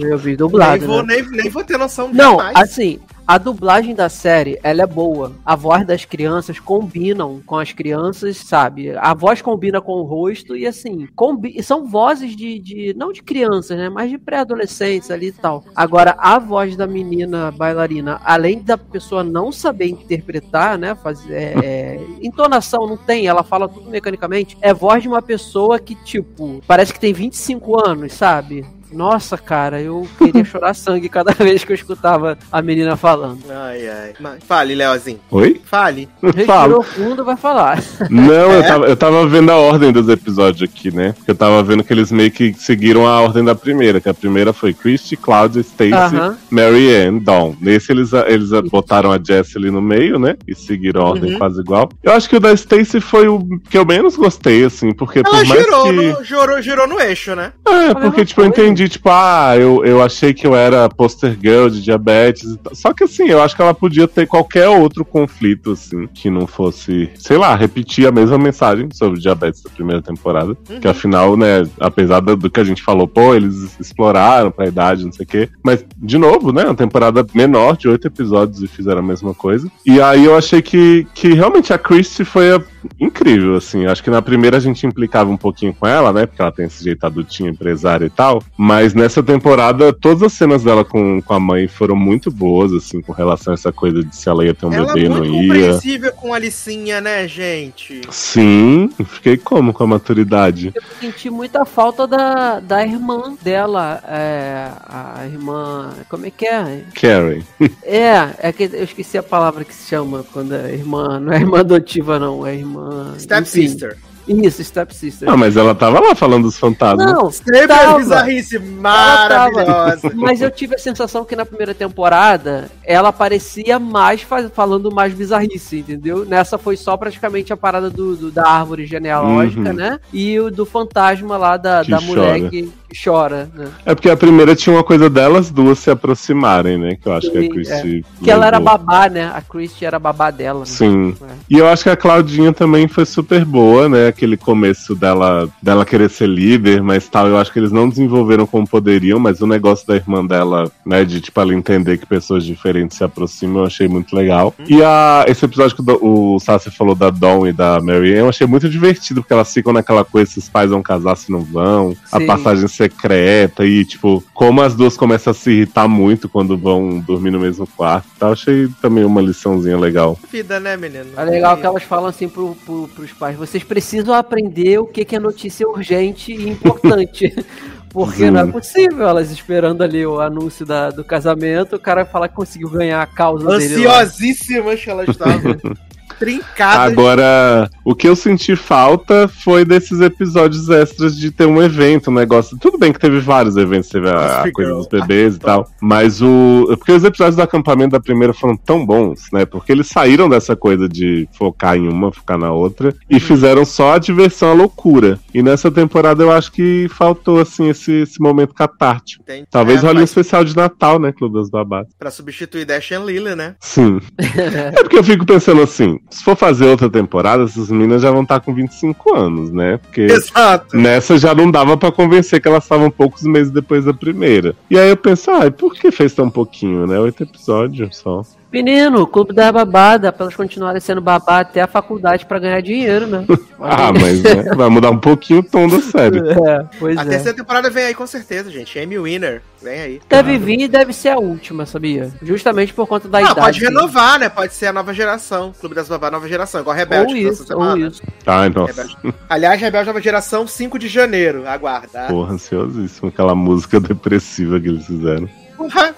Eu vi dublado. Nem vou, né? nem, nem vou ter noção Não, mais. assim, a dublagem da série, ela é boa. A voz das crianças combinam com as crianças, sabe? A voz combina com o rosto e assim, combi são vozes de, de não de crianças, né, mas de pré-adolescentes ali e tal. Agora, a voz da menina bailarina, além da pessoa não saber interpretar, né, fazer é, é, entonação não tem, ela fala tudo mecanicamente, é voz de uma pessoa que tipo, parece que tem 25 anos, sabe? Nossa, cara, eu queria chorar sangue cada vez que eu escutava a menina falando. Ai, ai. Mas, fale, Leozinho. Oi? Fale. Respirou fundo, vai falar. Não, é? eu, tava, eu tava vendo a ordem dos episódios aqui, né? Eu tava vendo que eles meio que seguiram a ordem da primeira, que a primeira foi Christy, Cláudia, Stacy, uh -huh. Mary Ann, Dawn. Nesse eles, eles botaram a Jess ali no meio, né? E seguiram a ordem uhum. quase igual. Eu acho que o da Stacy foi o que eu menos gostei, assim, porque Ela por mais girou que... No, girou, girou no eixo, né? É, porque, tipo, eu entendi entendi, tipo, ah, eu, eu achei que eu era poster girl de diabetes. Só que assim, eu acho que ela podia ter qualquer outro conflito, assim, que não fosse, sei lá, repetir a mesma mensagem sobre diabetes da primeira temporada. Uhum. Que afinal, né, apesar do que a gente falou, pô, eles exploraram pra idade, não sei o quê. Mas, de novo, né, uma temporada menor, de oito episódios, e fizeram a mesma coisa. E aí eu achei que, que realmente a Christie foi a, incrível, assim. Acho que na primeira a gente implicava um pouquinho com ela, né, porque ela tem esse jeito adultinho, empresário e tal. Mas nessa temporada, todas as cenas dela com, com a mãe foram muito boas, assim, com relação a essa coisa de se ela ia ter um ela bebê ou não ia. Ela é muito compreensível com a Alicinha, né, gente? Sim, fiquei como com a maturidade? Eu senti muita falta da, da irmã dela, é, a irmã, como é que é? Carrie. É, é que eu esqueci a palavra que se chama quando é irmã, não é irmã adotiva não, é irmã... Stepsister. Isso, Step Sister. Não, mas ela tava lá falando dos fantasmas. Não, Sempre tava. a bizarrice maravilhosa. Mas eu tive a sensação que na primeira temporada ela aparecia mais falando mais bizarrice, entendeu? Nessa foi só praticamente a parada do, do- da árvore genealógica, Uhum. né? E o do fantasma lá da, Que da mulher que, que chora, né? É porque a primeira tinha uma coisa delas duas se aproximarem, né? Que eu acho que Sim, a Christie. Que ela era babá, né? A Christie era babá dela. Né? Sim. É. E eu acho que a Claudinha também foi super boa, né? Aquele começo dela, dela querer ser líder, mas tal. Eu acho que eles não desenvolveram como poderiam, mas o negócio da irmã dela, né? De tipo ela entender que pessoas diferentes se aproximam, eu achei muito legal. E a, esse episódio que o, o Sassi falou da Dawn e da Mary Ann, eu achei muito divertido, porque elas ficam naquela coisa: se os pais vão casar, se não vão, a Sim. passagem secreta e, tipo, como as duas começam a se irritar muito quando vão dormir no mesmo quarto e tal. Achei também uma liçãozinha legal. Vida, né, menino? É legal que elas falam assim pro, pro, pros pais: vocês precisam aprender o que, que é notícia urgente e importante. Porque Sim. não é possível elas esperando ali o anúncio da, do casamento, o cara falar que conseguiu ganhar a causa dele. lá. Ansiosíssimas que elas estavam. Trincadas. Agora, o que eu senti falta foi desses episódios extras de ter um evento, um negócio. Tudo bem que teve vários eventos, teve a, a coisa dos bebês e tal. Mas o. Porque os episódios do acampamento da primeira foram tão bons, né? Porque eles saíram dessa coisa de focar em uma, focar na outra, e fizeram só a diversão, a loucura. E nessa temporada eu acho que faltou, assim, esse, esse momento catártico. Entendi. Talvez É, role um mas especial de Natal, né? Clube das Babás. Pra substituir Dash and Lily, né? Sim. é porque eu fico pensando assim, se for fazer outra temporada, essas meninas já vão estar com 25 anos, né? Porque Exato. nessa já não dava pra convencer que elas estavam poucos meses depois da primeira. E aí eu penso, ah, por que fez tão pouquinho, né? Oito episódios só. Menino, o clube da babada, pra elas continuarem sendo babá até a faculdade pra ganhar dinheiro, né? Ah, mas né, vai mudar um pouquinho o tom da série. É, pois A é. terceira temporada vem aí com certeza, gente. Amy Winner, vem aí. Deve vir e deve ser a última, sabia? Justamente por conta da Ah, idade. pode renovar, né? Pode ser a nova geração. Clube das Babá, nova geração. Igual Rebelde. Ou isso, ou isso. Ai, nossa. Rebelde. Aliás, Rebelde Nova Geração, 5 de janeiro. Aguarda. Porra, ansiosíssimo. Aquela música depressiva que eles fizeram.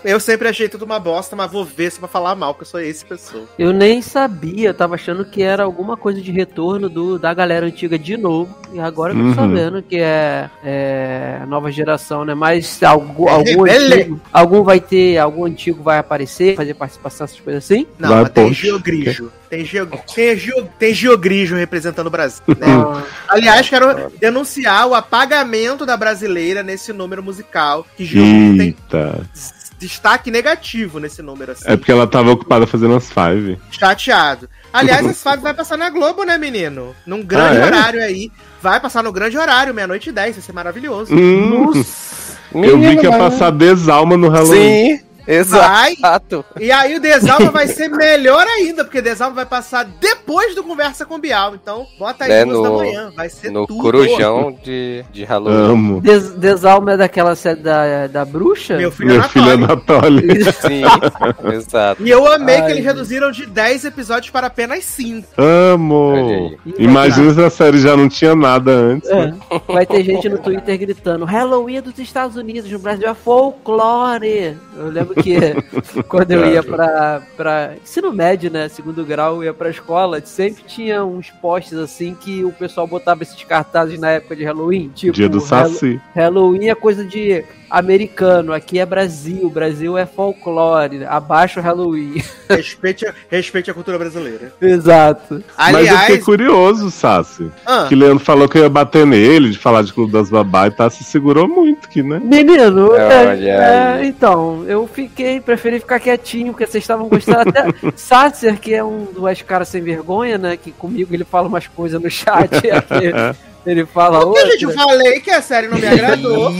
Eu sempre achei tudo uma bosta, mas vou ver se pra falar mal, que eu sou esse pessoa. Eu nem sabia, eu tava achando que era alguma coisa de retorno do, da galera antiga de novo. E agora eu tô Uhum. sabendo que é, é nova geração, né? Mas algum, É algum, rebelde. antigo, algum vai ter, algum antigo vai aparecer, fazer participação, essas coisas assim. Não, Vai, mas tem. Tem, Geo... tem, Geo... tem Geogrijo representando o Brasil. né? Aliás, quero denunciar o apagamento da brasileira nesse número musical. Que Geogrijo tem Eita. destaque negativo nesse número, assim. É porque ela tava ocupada fazendo as five. Chateado. Aliás, esse Fábio vai passar na Globo, né, menino? Num grande Ah, é? horário aí. Vai passar no grande horário, meia-noite e dez. Vai ser maravilhoso. Hum, eu vi que ia passar desalma no Halloween. Sim, exato. Vai. E aí o Desalma vai ser melhor ainda, porque Desalma vai passar depois do Conversa com Bial. Então, bota aí Né, duas no- da manhã. Vai ser No tudo. corujão de, de Halloween. Amo. Des, Desalma é daquela série da, da bruxa? Meu filho Minha filha Anatólico. Anatólia. Sim, exato. E eu amei Ai, que eles reduziram de 10 episódios para apenas 5. Olha Amo. Imagina se a série já não tinha nada antes. né? É. Vai ter gente no Twitter gritando: Halloween é dos Estados Unidos, no Brasil é folclore. Eu lembro que quando eu ia pra, pra ensino médio, né? Segundo grau, eu ia pra escola, sempre tinha uns posts assim que o pessoal botava esses cartazes na época de Halloween. Tipo, Dia do Hall- Saci. Halloween é coisa de americano, aqui é Brasil, Brasil é folclore, abaixo o Halloween. Respeite, a- respeite a cultura brasileira. Exato. Mas eu fiquei Aliás, curioso, Sassi. ah, Que Leandro falou que eu ia bater nele, de falar de Clube das Babá e tá, se segurou muito aqui, né? Menino, é, é, então, eu fiquei, preferi ficar quietinho, porque vocês estavam gostando até. Satser, que é um dos caras sem vergonha, né? Que comigo ele fala umas coisas no chat, aqui, ele fala porque, gente, eu outra. falei que a série não me agradou.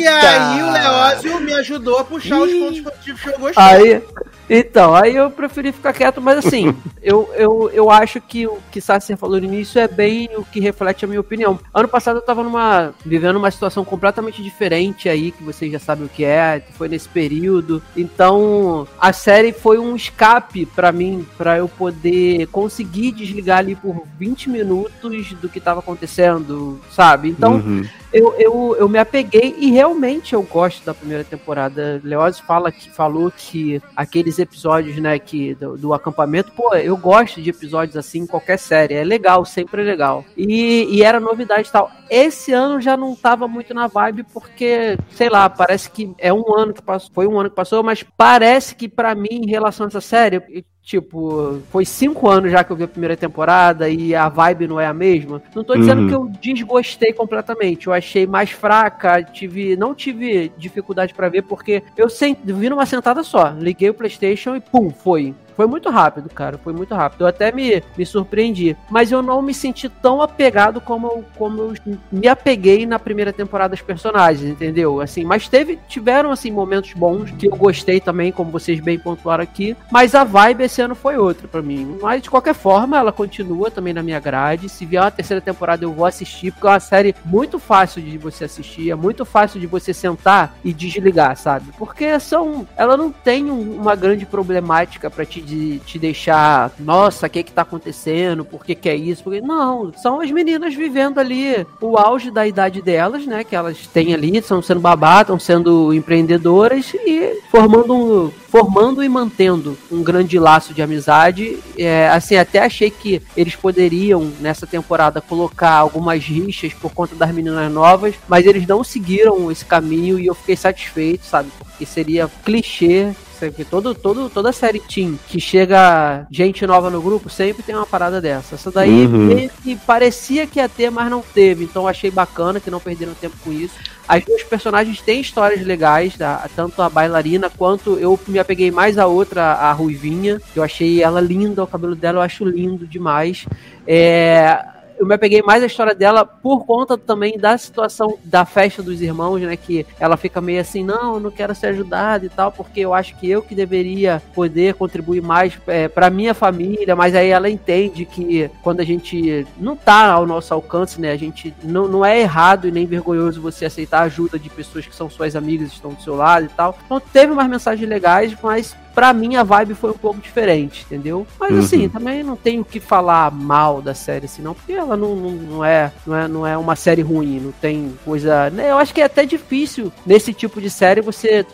E aí o Leózio me ajudou a puxar os pontos positivos que eu gostei. Aí, então, aí eu preferi ficar quieto, mas assim, eu, eu, eu acho que o que Sasser falou no início é bem o que reflete a minha opinião. Ano passado eu tava numa. vivendo uma situação completamente diferente aí, que vocês já sabem o que é, que foi nesse período. Então, a série foi um escape pra mim, pra eu poder conseguir desligar ali por 20 minutos do que tava acontecendo, sabe? Então, Uhum. Eu, eu, eu me apeguei e realmente eu gosto da primeira temporada. Leoz fala que falou que aqueles episódios, né, que do, do, acampamento, pô, eu gosto de episódios assim em qualquer série. É legal, sempre é legal. E, e era novidade e tal. Esse ano já não tava muito na vibe porque, sei lá, parece que é um ano que passou, foi um ano que passou, mas parece que para mim, em relação a essa série, Tipo, foi cinco anos já que eu vi a primeira temporada e a vibe não é a mesma. Não tô dizendo uhum. que eu desgostei completamente. Eu achei mais fraca, tive, não tive dificuldade para ver, porque eu vi numa sentada só. Liguei o PlayStation e pum, foi. Foi muito rápido, cara. Foi muito rápido. Eu até me, me surpreendi. Mas eu não me senti tão apegado como eu, como eu me apeguei na primeira temporada dos personagens, entendeu? Assim, mas teve, tiveram assim momentos bons que eu gostei também, como vocês bem pontuaram aqui. Mas a vibe esse ano foi outra para mim. Mas de qualquer forma, ela continua também na minha grade. Se vier uma terceira temporada, eu vou assistir, porque é uma série muito fácil de você assistir, é muito fácil de você sentar e desligar, sabe? Porque são, ela não tem uma grande problemática para te de te deixar, nossa, o que que tá acontecendo? Por que que é isso? Porque, não, são as meninas vivendo ali o auge da idade delas, né? Que elas têm ali, estão sendo babá, estão sendo empreendedoras e formando um, formando e mantendo um grande laço de amizade. É, assim, até achei que eles poderiam, nessa temporada, colocar algumas rixas por conta das meninas novas, mas eles não seguiram esse caminho e eu fiquei satisfeito, sabe? Porque seria clichê porque todo, todo, toda série Team que chega gente nova no grupo sempre tem uma parada dessa. Essa daí uhum. que parecia que ia ter, mas não teve. Então achei bacana que não perderam tempo com isso. As duas personagens têm histórias legais, tá? tanto a bailarina quanto eu me apeguei mais a outra, a Ruivinha. Eu achei ela linda, o cabelo dela eu acho lindo demais. É, eu me apeguei mais à história dela por conta também da situação da festa dos irmãos, né? Que ela fica meio assim, não, eu não quero ser ajudada e tal, porque eu acho que eu que deveria poder contribuir mais é, para minha família, mas aí ela entende que quando a gente não tá ao nosso alcance, né? A gente não, não é errado e nem vergonhoso você aceitar a ajuda de pessoas que são suas amigas, estão do seu lado e tal. Então teve umas mensagens legais, mas pra mim a vibe foi um pouco diferente, entendeu? Mas uhum. assim, também não tenho que falar mal da série assim, não, porque ela não, não, não, é, não, é, não é uma série ruim, não tem coisa. Né? Eu acho que é até difícil nesse tipo de série você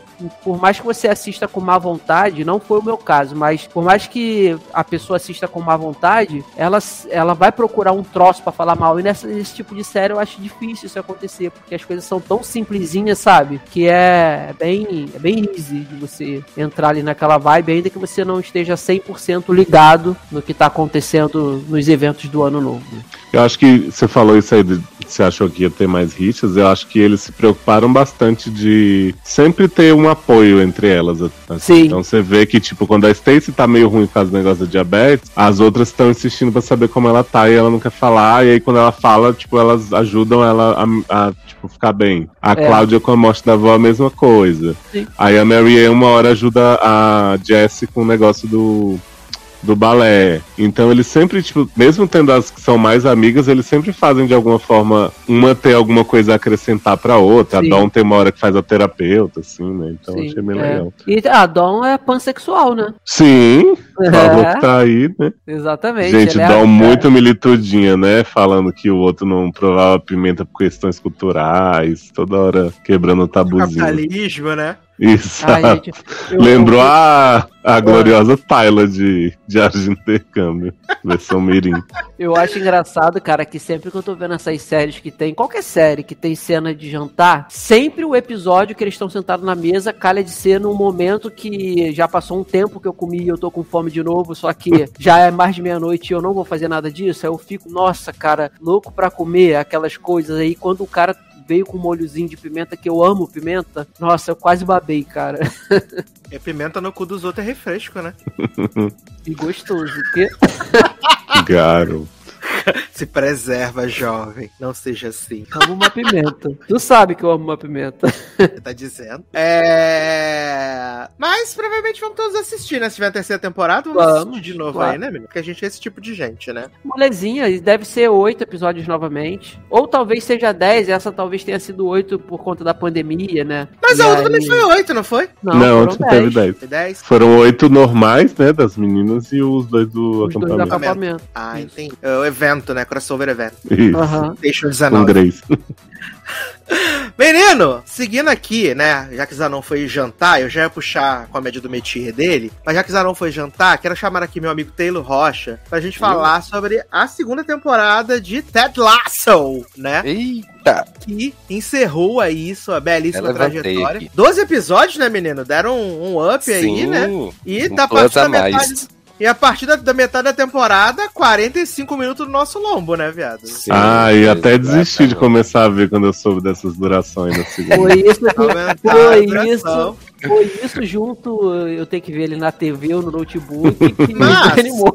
por mais que você assista com má vontade, não foi o meu caso, mas por mais que a pessoa assista com má vontade, ela, ela vai procurar um troço para falar mal. E nessa, nesse tipo de série eu acho difícil isso acontecer, porque as coisas são tão simplesinhas, sabe? Que é bem, é bem easy de você entrar ali naquela vibe, ainda que você não esteja 100% ligado no que tá acontecendo nos eventos do ano novo. Eu acho que você falou isso aí de você achou que ia ter mais rixas, eu acho que eles se preocuparam bastante de sempre ter um apoio entre elas. Assim. Sim. Então você vê que, tipo, quando a Stacy tá meio ruim por causa do negócio da diabetes, as outras estão insistindo para saber como ela tá e ela não quer falar, e aí quando ela fala, tipo, elas ajudam ela a, a tipo, ficar bem. A é. Cláudia com a morte da avó, a mesma coisa. Sim. Aí a Mary uma hora ajuda a Jessie com o negócio do do balé. Então eles sempre, tipo, mesmo tendo as que são mais amigas, eles sempre fazem de alguma forma uma ter alguma coisa a acrescentar pra outra. Sim. A Dom tem uma hora que faz a terapeuta, assim, né? Então Sim, achei bem é. legal. E a Dom é pansexual, né? Sim, falou é. que tá aí, né? Exatamente. Gente, é Dom muito militudinha, né? Falando que o outro não provava pimenta por questões culturais, toda hora quebrando o tabuzinho. Capitalismo, né? Isso. Lembrou a, a gloriosa Tyler de, de Argento Intercâmbio, versão Mirim. Eu acho engraçado, cara, que sempre que eu tô vendo essas séries que tem, qualquer série que tem cena de jantar, sempre o episódio que eles estão sentados na mesa calha de ser num momento que já passou um tempo que eu comi e eu tô com fome de novo, só que já é mais de meia-noite e eu não vou fazer nada disso. Aí eu fico, nossa, cara, louco pra comer aquelas coisas aí. Quando o cara veio com um molhozinho de pimenta, que eu amo pimenta. Nossa, eu quase babei, cara. É pimenta no cu dos outros é refresco, né? e gostoso, que? Garo. Se preserva, jovem. Não seja assim. Amo uma pimenta. Tu sabe que eu amo uma pimenta. Tá dizendo. É. Mas provavelmente vamos todos assistir, né? Se tiver a terceira temporada, vamos, vamos assistir de novo claro. aí, né, menino? Porque a gente é esse tipo de gente, né? Molezinha, deve ser oito episódios novamente. Ou talvez seja dez, essa talvez tenha sido oito por conta da pandemia, né? Mas e a outra aí... também foi oito, não foi? Não, não ontem teve dez. dez. Foram oito normais, né? Das meninas e os dois do os acampamento. Dois do acampamento. Ah, entendi. É o evento, né? Crossover evento. Isso. Uhum. Deixa eu 19. Com Grace. Menino, seguindo aqui, né? Já que Zanon foi jantar, eu já ia puxar a comédia do Metir dele, mas já que Zanon foi jantar, quero chamar aqui meu amigo Taylor Rocha pra gente falar sobre a segunda temporada de Ted Lasso, né? Eita! Que encerrou aí sua belíssima trajetória. aqui. 12 episódios, né, menino? Deram um, um up aí, né? E um tá partir a da mais. E a partir da, da metade da temporada, 45 minutos do nosso lombo, né, viado? Sim, ah, e até desisti de começar a ver quando eu soube dessas durações da segunda. Foi isso, foi isso, foi isso junto, eu tenho que ver ele na TV ou no notebook, que me Mas- animou.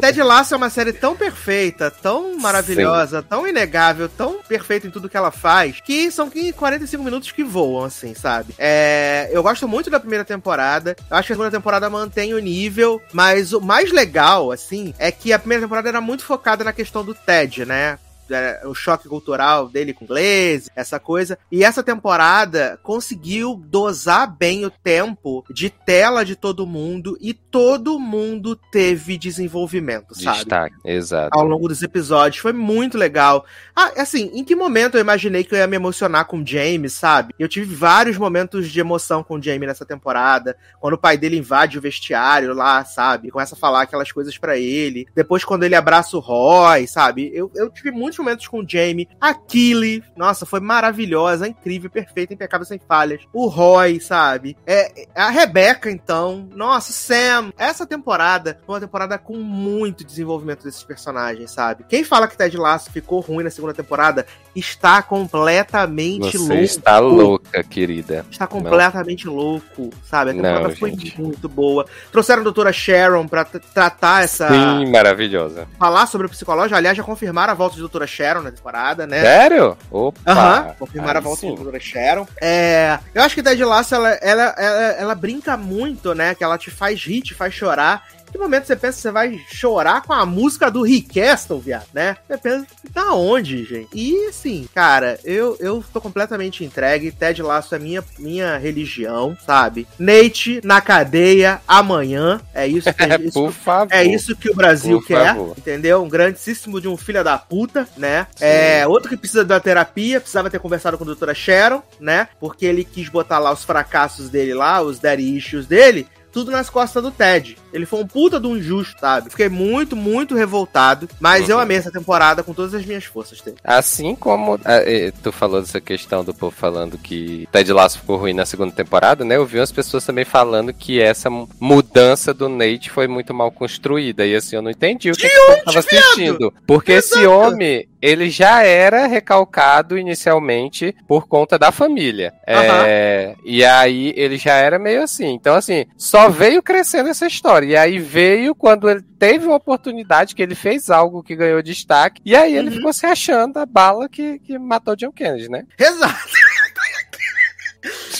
Ted Lasso é uma série tão perfeita, tão maravilhosa, tão inegável, tão perfeita em tudo que ela faz, que são 15, 45 minutos que voam, assim, sabe? É, eu gosto muito da primeira temporada, eu acho que a segunda temporada mantém o nível, mas o mais legal, assim, é que a primeira temporada era muito focada na questão do Ted, né? É, o choque cultural dele com o inglês, essa coisa. E essa temporada conseguiu dosar bem o tempo de tela de todo mundo e todo mundo teve desenvolvimento, sabe? Destaque, exato. Ao longo dos episódios. Foi muito legal. Ah, assim, em que momento eu imaginei que eu ia me emocionar com o James, sabe? Eu tive vários momentos de emoção com o James nessa temporada. Quando o pai dele invade o vestiário lá, sabe? Começa a falar aquelas coisas pra ele. Depois, quando ele abraça o Roy, sabe? Eu, eu tive muitos momentos com o Jamie. A Killy, nossa, foi maravilhosa, incrível, perfeita, impecável, sem falhas. O Roy, sabe? É, a Rebecca, então. Nossa, Sam. Essa temporada foi uma temporada com muito desenvolvimento desses personagens, sabe? Quem fala que Ted Lasso ficou ruim na segunda temporada está completamente Você louco. está louca, querida. Está completamente louco, sabe? A temporada Não, foi gente. muito boa. Trouxeram a doutora Sharon pra t- tratar essa. Sim, maravilhosa. Falar sobre o psicológico. Aliás, já confirmaram a volta de doutora Sharon na temporada, né? Sério? Opa! Aham, confirmaram a volta sim. da doutora Sharon. É, eu acho que Ted Lasso, ela, ela, ela, ela brinca muito, né? Que ela te faz rir, te faz chorar. Que momento você pensa que você vai chorar com a música do Rick Castle, viado, né? Você pensa, da onde, gente? E, assim, cara, eu, eu tô completamente entregue. Ted Lasso é minha, minha religião, sabe? Nate na cadeia amanhã. É isso que, É, isso, favor. é isso que o Brasil quer, favor. entendeu? Um grandíssimo de um filho da puta, né? Sim. É, outro que precisa da terapia, precisava ter conversado com a doutora Sharon, né? Porque ele quis botar lá os fracassos dele lá, os daddy issues dele, tudo nas costas do Ted. Ele foi um puta de um injusto, sabe? Fiquei muito, muito revoltado, mas eu Uhum. amei essa temporada com todas as minhas forças dele. Assim como ah, eh, tu falou dessa questão do povo falando que Ted Lasso ficou ruim na segunda temporada, né? Eu vi umas pessoas também falando que essa mu- mudança do Nate foi muito mal construída. E assim, eu não entendi o que, que eu tava assistindo. Porque esse Exato. homem, ele já era recalcado inicialmente por conta da família. É, e aí ele já era meio assim. Então, assim, só veio crescendo essa história. E aí veio quando ele teve uma oportunidade que ele fez algo que ganhou destaque. E aí ele Uhum. ficou se achando a bala que, que matou John Kennedy, né? Exato!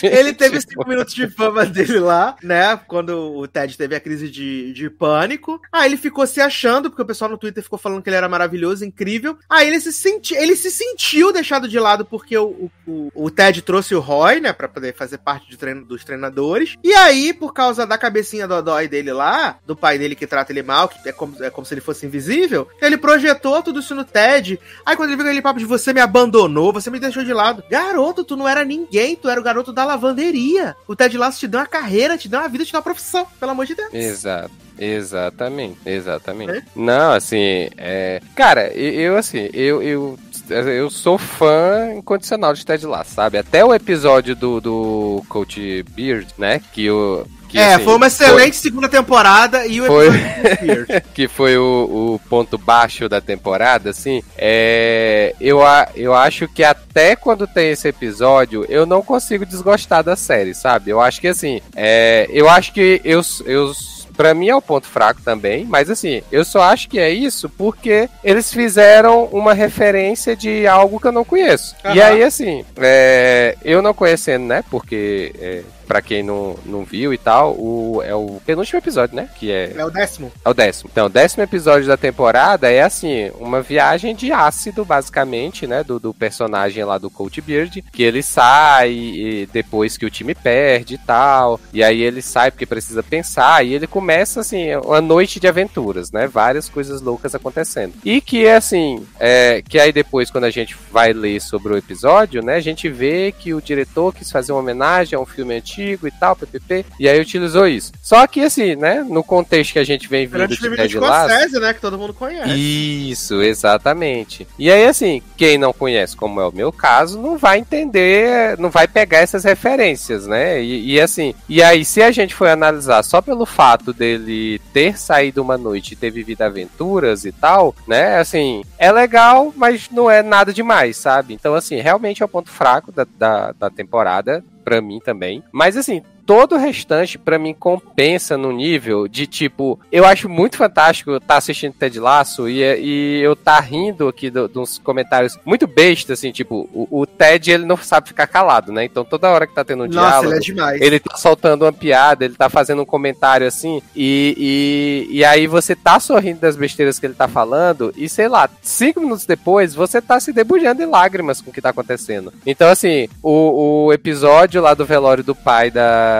Ele teve cinco minutos de fama dele lá, né? Quando o Ted teve a crise de, de pânico. Aí ele ficou se achando, porque o pessoal no Twitter ficou falando que ele era maravilhoso, incrível. Aí ele se, senti, ele se sentiu deixado de lado porque o, o, o Ted trouxe o Roy, né? Pra poder fazer parte de treino, dos treinadores. E aí, por causa da cabecinha dodói dele lá, do pai dele que trata ele mal, que é como, é como se ele fosse invisível, ele projetou tudo isso no Ted. Aí quando ele viu aquele papo de você me abandonou, você me deixou de lado. Garoto, tu não era ninguém, tu era o garoto da lavanderia. O Ted Lasso te deu uma carreira, te deu uma vida, te deu uma profissão, pelo amor de Deus. Exato. Exatamente, exatamente. É? Não, assim, é... cara, eu, assim, eu, eu, eu sou fã incondicional de Ted Lasso, sabe? Até o episódio do, do Coach Beard, né? Que o. Que, é, assim, foi uma excelente segunda temporada e o Foi. episódio do Spears. que foi o, o ponto baixo da temporada, assim, é, eu, a- eu acho que até quando tem esse episódio, eu não consigo desgostar da série, sabe? Eu acho que, assim, é, eu acho que eu, eu Pra mim é o ponto fraco também, mas assim, eu só acho que é isso porque eles fizeram uma referência de algo que eu não conheço. E Aham. aí, assim, é, eu não conhecendo, né? Porque é, pra quem não, não viu e tal, o, é o penúltimo episódio, né? Que é. É o décimo. É o décimo. Então, o décimo episódio da temporada é assim, uma viagem de ácido, basicamente, né? Do, do personagem lá do Coach Beard, que ele sai e depois que o time perde e tal. E aí ele sai porque precisa pensar. E ele começa, assim, uma noite de aventuras, né? Várias coisas loucas acontecendo. E que é assim, é, que aí depois, quando a gente vai ler sobre o episódio, né? A gente vê que o diretor quis fazer uma homenagem a um filme antigo e tal, ppp. E aí utilizou isso. Só que assim, né? No contexto que a gente vem vindo de Ted Lasso. Scorsese, né? Que todo mundo conhece. Isso, exatamente. E aí, assim, quem não conhece, como é o meu caso, não vai entender, não vai pegar essas referências, né? E, e, assim, e aí, se a gente for analisar só pelo fato dele ter saído uma noite e ter vivido aventuras e tal, né? Assim, é legal, mas não é nada demais, sabe? Então, assim, realmente é o ponto fraco da, da, da temporada, pra mim também. Mas, assim, todo o restante, pra mim, compensa no nível de tipo. Eu acho muito fantástico estar tá assistindo Ted Laço e, e eu tá rindo aqui do, dos comentários muito bestas, assim, tipo, o, o, Ted ele não sabe ficar calado, né? Então toda hora que tá tendo um Nossa, diálogo. ele é demais. Ele tá soltando uma piada, ele tá fazendo um comentário assim, e, e, e aí você tá sorrindo das besteiras que ele tá falando, e sei lá, cinco minutos depois você tá se debulhando em lágrimas com o que tá acontecendo. Então, assim, o, o episódio lá do velório do pai da.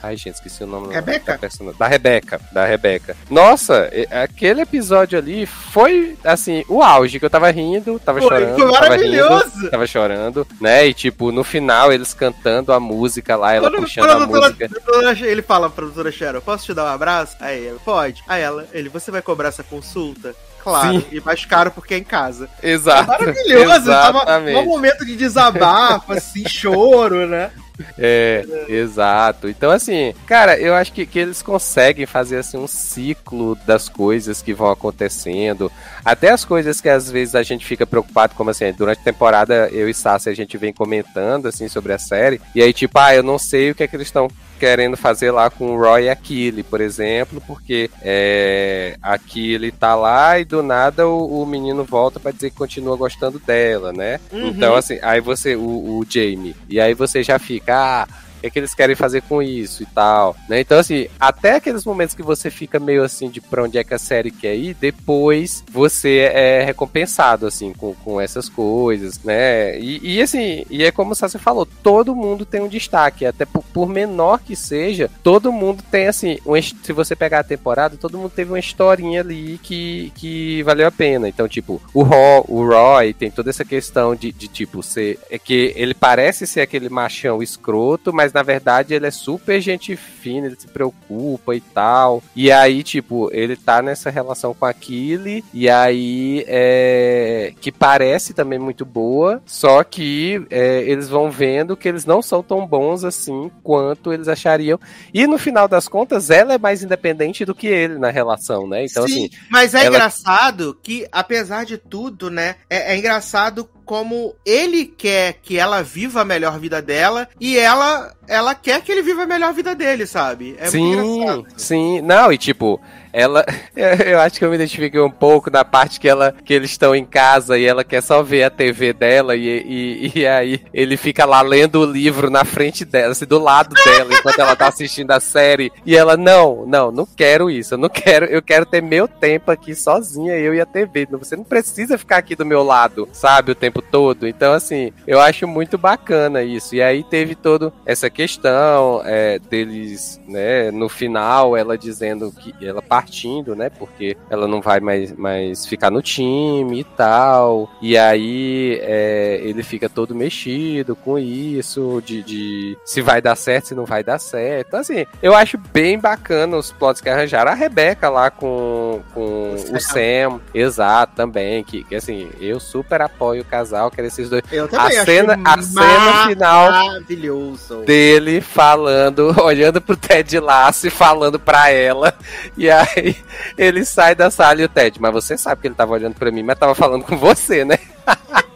Ai, gente, esqueci o nome Rebeca? da personagem. Da Rebeca. Da Rebeca. Nossa, aquele episódio ali foi, assim, o auge, que eu tava rindo, tava Foi, chorando. foi tava maravilhoso. rindo, tava chorando, né? E, tipo, no final, eles cantando a música lá, ela Quando- puxando a música. ele fala pra doutora Cheryl, posso te dar um abraço? Aí ela, pode. Aí ela, ele, você vai cobrar essa consulta? Claro, Sim. e mais caro porque é em casa. Exato. Maravilhoso, tava Exatamente. um momento de desabafo, assim, choro, né? É, exato. Então, assim, cara, eu acho que, que eles conseguem fazer assim um ciclo das coisas que vão acontecendo. Até as coisas que às vezes a gente fica preocupado, como assim, durante a temporada eu e Sassi a gente vem comentando assim sobre a série. E aí, tipo, ah, eu não sei o que é que eles estão querendo fazer lá com o Roy e a Killy, por exemplo, porque é, a Killy tá lá e do nada o, o menino volta pra dizer que continua gostando dela, né? Uhum. Então, assim, aí você, o, o Jamie, e aí você já fica, ah, o que, é que eles querem fazer com isso e tal, né? Então, assim, até aqueles momentos que você fica meio assim de pra onde é que a série quer ir, depois você é recompensado, assim, com, com essas coisas, né? E, e, assim, e é como Sassi falou, todo mundo tem um destaque, até por, por menor que seja, todo mundo tem, assim, um, se você pegar a temporada, todo mundo teve uma historinha ali que, que valeu a pena. Então, tipo, o, Ro, o Roy tem toda essa questão de, de tipo, ser, é que ele parece ser aquele machão escroto, mas na verdade ele é super gente fina, ele se preocupa e tal. E aí, tipo, ele tá nessa relação com a Killy, e aí é. que parece também muito boa, só que é, eles vão vendo que eles não são tão bons assim quanto eles achariam. E no final das contas, ela é mais independente do que ele na relação, né? Então, Sim, assim. mas é ela- engraçado que, apesar de tudo, né, é, é engraçado como ele quer que ela viva a melhor vida dela e ela, ela quer que ele viva a melhor vida dele, sabe? É sim, muito engraçado. sim. Não, e tipo, ela. Eu acho que eu me identifiquei um pouco na parte que ela que eles estão em casa e ela quer só ver a TV dela e, e, e aí ele fica lá lendo o livro na frente dela, assim, do lado dela, enquanto ela tá assistindo a série. E ela, não, não, não quero isso. Eu não quero, eu quero ter meu tempo aqui sozinha, eu e a TV. Você não precisa ficar aqui do meu lado, sabe, o tempo todo. Então, assim, eu acho muito bacana isso. E aí teve toda essa questão é, deles, né, no final, ela dizendo que ela partindo, né, porque ela não vai mais, mais ficar no time e tal. E aí é, ele fica todo mexido com isso, de, de se vai dar certo, se não vai dar certo. Então, assim, eu acho bem bacana os plots que arranjaram. A Rebeca lá com, com O o Sam, exato, também, que, que assim, eu super apoio o casal, quero esses dois. Eu também A cena- a cena final dele falando, olhando pro Ted Lasso e falando pra ela. E aí ele sai da sala e o Ted, mas você sabe que ele tava olhando pra mim, mas tava falando com você, né?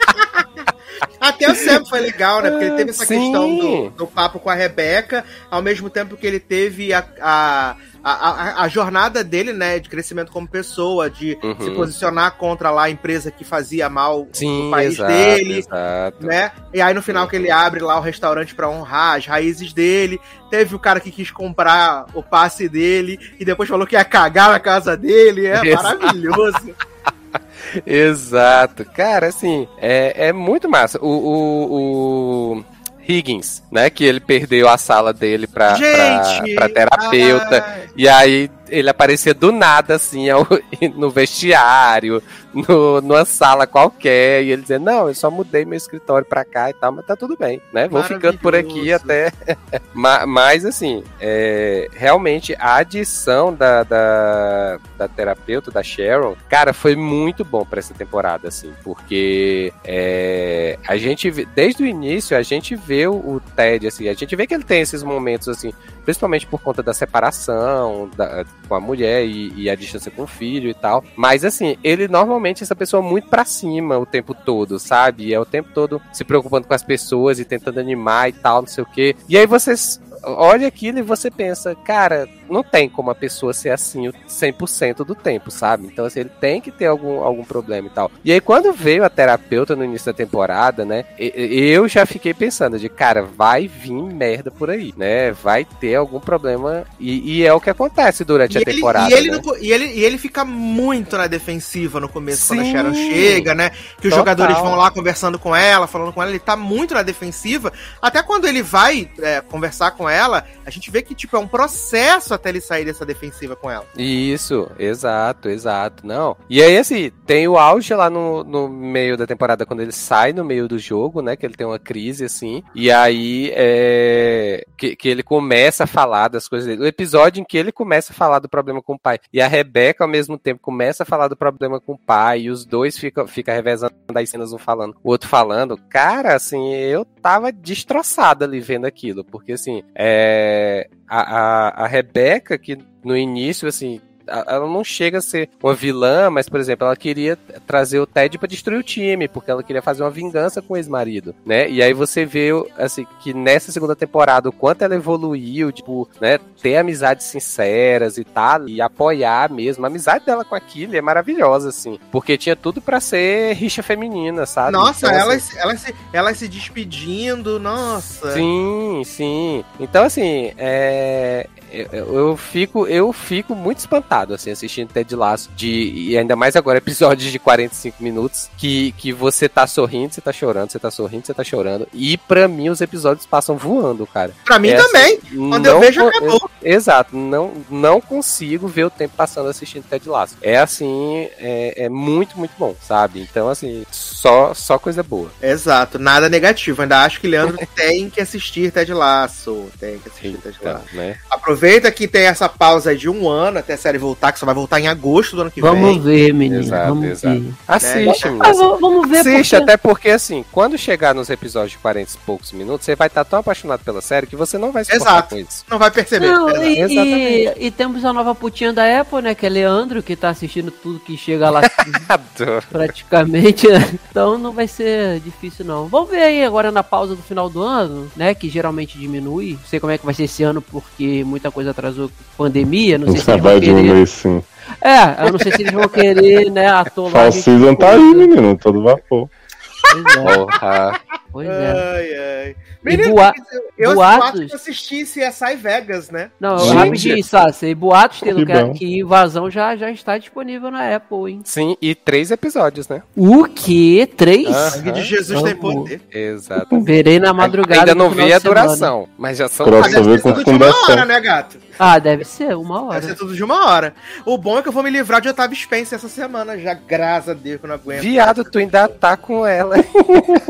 Até o Sam foi legal, né? Porque ele teve essa Sim. questão do, do papo com a Rebeca, ao mesmo tempo que ele teve a, a, a, a, a jornada dele, né, de crescimento como pessoa, de Uhum. se posicionar contra lá a empresa que fazia mal Sim, no país exato, dele, exato. né? E aí no final que ele abre lá o restaurante pra honrar as raízes dele, teve o cara que quis comprar o passe dele e depois falou que ia cagar na casa dele, é Exato. maravilhoso. Exato. Cara, assim, é, é muito massa. O, o, o Higgins, né? Que ele perdeu a sala dele pra, pra, pra terapeuta. ai, E aí ele aparecia do nada, assim, ao- no vestiário, no, numa sala qualquer, e ele dizia, não, eu só mudei meu escritório pra cá e tal, mas tá tudo bem, né? Vou ficando por aqui até. Ma- mas, assim, é, realmente a adição da, da, da terapeuta, da Sharon, cara, foi muito bom pra essa temporada, assim, porque é, a gente, desde o início, a gente vê o, o Ted, assim, a gente vê que ele tem esses momentos, assim, principalmente por conta da separação da- com a mulher e, e a distância com o filho e tal. Mas assim, ele normalmente é essa pessoa muito pra cima o tempo todo, sabe? E é o tempo todo se preocupando com as pessoas e tentando animar e tal, não sei o quê. E aí você s- olha aquilo e você pensa, cara, não tem como a pessoa ser assim o 100% do tempo, sabe? Então assim, ele tem que ter algum, algum problema e tal. E aí quando veio a terapeuta no início da temporada, né? Eu já fiquei pensando de, cara, vai vir merda por aí, né? Vai ter algum problema e, e é o que acontece durante E a ele, temporada. e, ele né? no e, ele, e ele fica muito na defensiva no começo, quando a Sim. Sharon chega, né? Que os Total. jogadores vão lá conversando com ela, falando com ela, ele tá muito na defensiva. Até quando ele vai é, conversar com ela, a gente vê que, tipo, é um processo até ele sair dessa defensiva com ela. Isso, exato, exato. Não. E aí, assim, tem o auge lá no, no meio da temporada, quando ele sai no meio do jogo, né? Que ele tem uma crise, assim. E aí, é. Que, que ele começa a falar das coisas dele. O episódio em que ele começa a falar do problema com o pai. E a Rebeca, ao mesmo tempo, começa a falar do problema com o pai. E os dois ficam fica revezando as cenas, um falando, o outro falando. Cara, assim, eu tava destroçado ali vendo aquilo. Porque, assim, é. A, a, Rebeca, que no início, assim, ela não chega a ser uma vilã, mas, por exemplo, ela queria trazer o Ted pra destruir o time, porque ela queria fazer uma vingança com o ex-marido, né? E aí você vê, assim, que nessa segunda temporada, o quanto ela evoluiu, tipo, né? Ter amizades sinceras e tal, e apoiar mesmo. A amizade dela com a Killy é maravilhosa, assim, porque tinha tudo pra ser rixa feminina, sabe? Nossa, Então, elas, assim, elas, se, elas se despedindo, nossa. Sim, sim. Então, assim, é, eu, eu fico, eu fico muito espantado, assim, assistindo Ted Lasso. De, e ainda mais agora, episódios de 45 minutos, que, que você tá sorrindo, você tá chorando, você tá sorrindo, você tá chorando. E pra mim, os episódios passam voando, cara. Pra mim É também. Quando eu vejo, acabou. Exato, não, não consigo ver o tempo passando assistindo Ted Lasso. É assim, é, é muito, muito bom, sabe? Então, assim, só, só coisa boa. Exato, nada negativo. Ainda acho que Leandro tem que assistir Ted Lasso. Tem que assistir Ted Então, Lasso. né? Aproveita que tem essa pausa de um ano até a série voltar, que só vai voltar em agosto do ano que Vamos vem. ver, menino. Exato, vamos exato. ver. Assiste, menino, Ah, v- vamos ver Assiste, porque... até porque assim, quando chegar nos episódios de 40 e poucos minutos, você vai estar tão apaixonado pela série que você não vai se Exato. com isso. Não vai perceber. Não, e, e, Exatamente. e temos a nova putinha da Apple, né? Que é Leandro, que tá assistindo tudo que chega lá praticamente, né? Então não vai ser difícil, não. Vamos ver aí agora na pausa do final do ano, né? Que geralmente diminui. Não sei como é que vai ser esse ano, porque muita coisa atrasou pandemia. Não sei se vai querer. Diminuir sim. É, eu não sei se eles vão querer, né? Atolar. a Fall Season tá aí, menino, todo vapor. É, Porra. Pois é. Ai, ai. Menino, boa- eu, eu boatos- acho que eu assisti CSI Vegas, né? Não, Gente. rapidinho, Sassi. E boatos tendo Que que, bom. que invasão já, já está disponível na Apple, hein? Sim, e três episódios, né? O quê? Três? Ah. Sangue de Jesus tem poder. Exato. Verei na madrugada. Ainda não vi a duração, mas já são Cross- Mas Nossa, deve ver ser com tudo de uma hora, né, gato? Ah, deve ser, uma hora. Deve ser tudo de uma hora. O bom é que eu vou me livrar de Otávio Spencer essa semana já, graças a Deus, que eu não aguento. Viado, tu ainda tá com ela.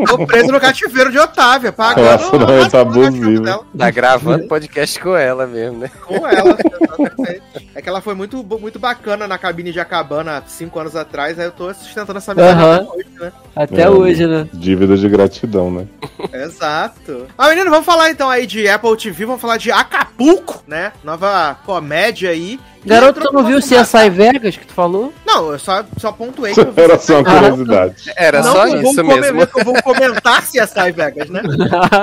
Tô preso no cativeiro de Otávia, pagando Relacionamento no cachorro abusivo. Tá gravando podcast com ela mesmo, né? com ela. É É que ela foi muito, muito bacana na cabine de Acabana cinco anos atrás, aí eu tô sustentando essa amizade até hoje, né? Até É. hoje, né? Dívida de gratidão, né? Exato. Ah, menino, vamos falar então aí de Apple TV, vamos falar de Acapulco, né? Nova comédia aí. Garoto, tu não viu nosso CSI Vegas que tu falou? Não, eu só, só pontuei que eu vi Era só uma curiosidade. Era não, só que eu isso vou mesmo. eu vou comentar CSI Vegas, né?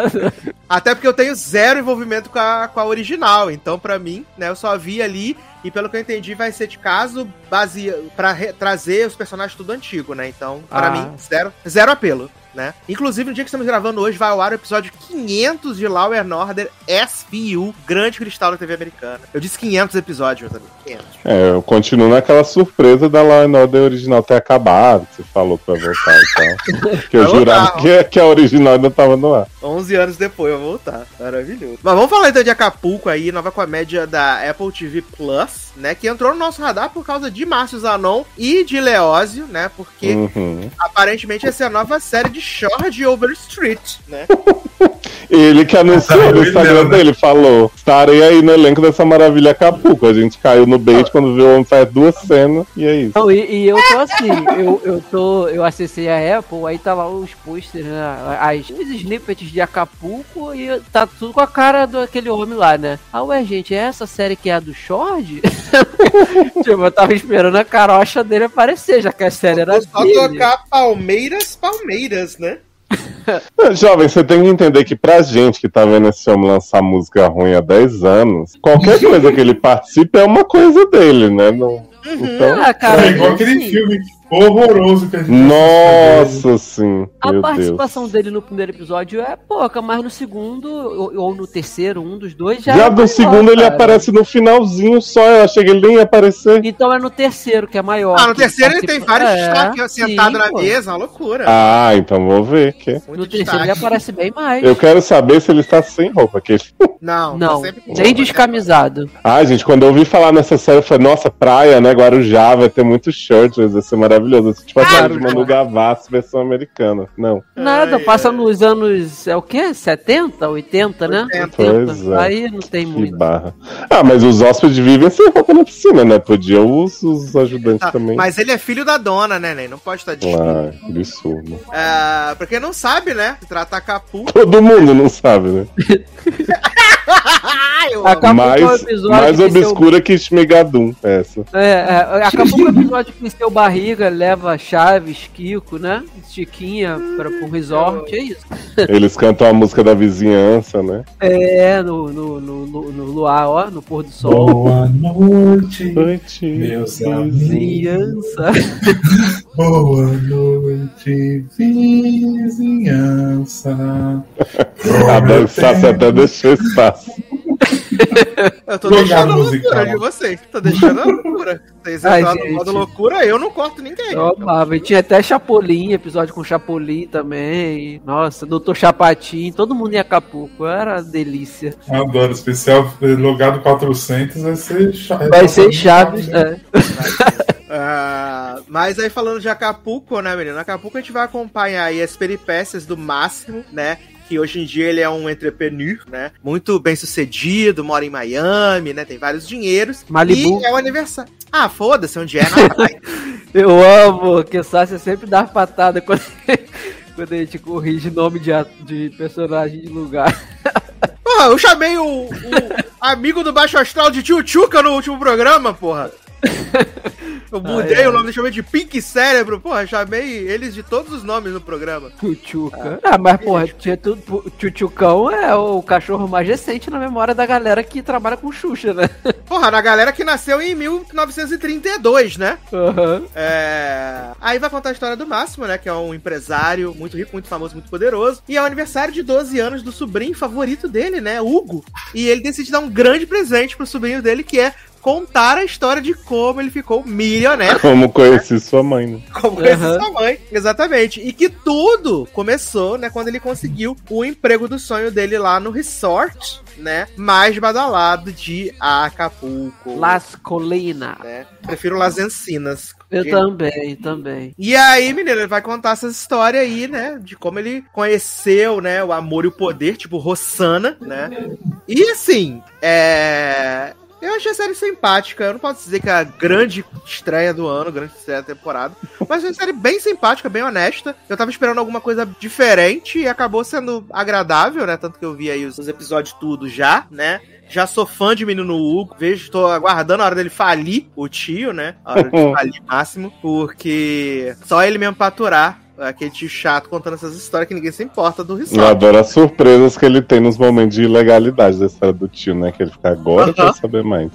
Até porque eu tenho zero envolvimento com a, com a original. Então, pra mim, né, eu só vi ali. E pelo que eu entendi, vai ser de caso base pra re- trazer os personagens tudo antigo, né? Então, pra Ah. mim, zero, zero apelo, né? Inclusive, no dia que estamos gravando hoje, vai ao ar o episódio 500 de Law and Order SVU, Grande Cristal da TV Americana. Eu disse 500 episódios, meus amigos. 500. É, eu continuo naquela surpresa da Law and Order original ter acabado, que você falou vai voltar e tal. Que eu jurava que, que a original ainda tava no ar. 11 anos depois, eu vou voltar. Maravilhoso. Mas vamos falar então de Acapulco aí, nova comédia da Apple TV Plus, né? Que entrou no nosso radar por causa de Márcio Zanon e de Leózio, né? Porque Uhum. aparentemente essa é a nova série de Short Overstreet, né? Ele que anunciou no Tá Instagram doidão, né? dele, falou: estarei aí no elenco dessa maravilha Acapulco. A gente caiu no bait quando viu o homem faz duas cenas, e é isso. Não, e, e eu tô assim, eu, eu tô. Eu acessei a Apple, aí tá lá os posters, né? As, os snippets de Acapulco e tá tudo com a cara daquele homem lá, né? Ah, ué, gente, é essa série que é a do Shord? tipo, eu tava esperando a carocha dele aparecer, já que a série era só dele. tocar Palmeiras, Palmeiras, né? Jovem, você tem que entender que pra gente que tá vendo esse homem lançar música ruim há 10 anos, qualquer coisa que ele participe é uma coisa dele, né? Não- Então, Ah, cara, é igual assim, aquele filme horroroso que a gente nossa, sim. A Meu participação Deus. dele no primeiro episódio é pouca, mas no segundo, ou, ou no terceiro, um dos dois já. Já é do maior, segundo ele cara. aparece no finalzinho só, eu achei que ele nem ia aparecer. Então é no terceiro que é maior. Ah, no terceiro ele tem vários É, destaques ó, sentado sim, na pô. mesa, uma loucura. Ah, então vou ver. Que... Muito No terceiro ele destaque. aparece bem mais. Eu quero saber se ele está sem roupa. Que... Não, Não, tá sempre nem roupa, descamisado. Ah, gente, quando eu ouvi falar nessa série, eu falei, nossa, praia, né? Guarujá, vai ter muito shirts, vai ser maravilhoso. Tipo a série de Manu Gavassi, versão americana. Não. Nada, Ai, passa nos anos. É o quê? 70, 80, né? 80. Pois é. Aí não tem Que muito. barra. Ah, mas os hóspedes vivem sem roupa na piscina, né? Podia os, os ajudantes Tá, também. Mas ele é filho da dona, né, Ney? Não pode estar de Ah, absurdo. É, pra quem não sabe, né? Se trata Acapulco. Todo mundo não sabe, né? Mais mais seu- obscura que Shmigadum, essa. É, é, acabou com o episódio que seu barriga leva Chaves, Kiko, né? Chiquinha para um resort, é isso. Eles cantam a música da vizinhança, né? É, no, no, no, no- no luar, ó, no pôr do sol. Boa noite, Noite, meus amigos. Vizinhança. Boa noite, vizinhança. A Sassi até deixou espaço. Eu tô Legal deixando a loucura de vocês. Tô deixando a loucura. Vocês Ai, entraram no modo loucura, eu não corto ninguém. Eu amava. E tinha até Chapolin, episódio com Chapolin também. Nossa, Doutor Chapatin, todo mundo em Acapulco. Era delícia. Adoro, especial logado 400 vai ser Chaves. Vai ser Chaves. né? É. Ah, mas aí falando de Acapulco, né, menino? Acapulco a gente vai acompanhar aí as peripécias do Máximo, né? Que hoje em dia ele é um entrepreneur, né? Muito bem sucedido, mora em Miami, né? Tem vários dinheiros. Malibu. E é o aniversário. Ah, foda-se, onde é na praia. Eu amo que o Sácia sempre dá patada quando, quando a gente corrige nome de, de personagem de lugar. Porra, eu chamei o, o amigo do Baixo Astral de Tio Chuca no último programa, porra. Eu mudei Ai, ai. o nome, chamei de Pink Cérebro, porra, chamei eles de todos os nomes no programa. Tchutchuca. Ah, mas porra, tinha tudo. Tchutchucão é o cachorro mais recente na memória da galera que trabalha com Xuxa, né? Porra, na galera que nasceu em 1932, né? Aham. É... Aí vai contar a história do Máximo, né? Que é um empresário muito rico, muito famoso, muito poderoso. E é o aniversário de 12 anos do sobrinho favorito dele, né? Hugo. E ele decide dar um grande presente pro sobrinho dele, que é contar a história de como ele ficou milionário. Como conheci sua mãe, né? Como conhece Aham. sua mãe. Exatamente. E que tudo começou, né, quando ele conseguiu o emprego do sonho dele lá no resort, né? Mais badalado de Acapulco. Las Colinas. né? Prefiro Las Encinas. Eu Porque- também, também. E aí, menino, ele vai contar essa história aí, né? De como ele conheceu, né? O amor e o poder, tipo Rossana, né? E assim, é. Eu achei a série simpática. Eu não posso dizer que é a grande estreia do ano, grande estreia da temporada. Mas é uma série bem simpática, bem honesta. Eu tava esperando alguma coisa diferente e acabou sendo agradável, né? Tanto que eu vi aí os, os episódios tudo já, né? Já sou fã de Menino Hugo. Vejo, tô aguardando a hora dele falir o tio, né? A hora de falir máximo. Porque só ele mesmo pra aturar aquele tio chato contando essas histórias que ninguém se importa do Eu risco. adoro as surpresas que ele tem nos momentos de ilegalidade da história do tio, né? Que ele fica agora Aham. quer saber mais.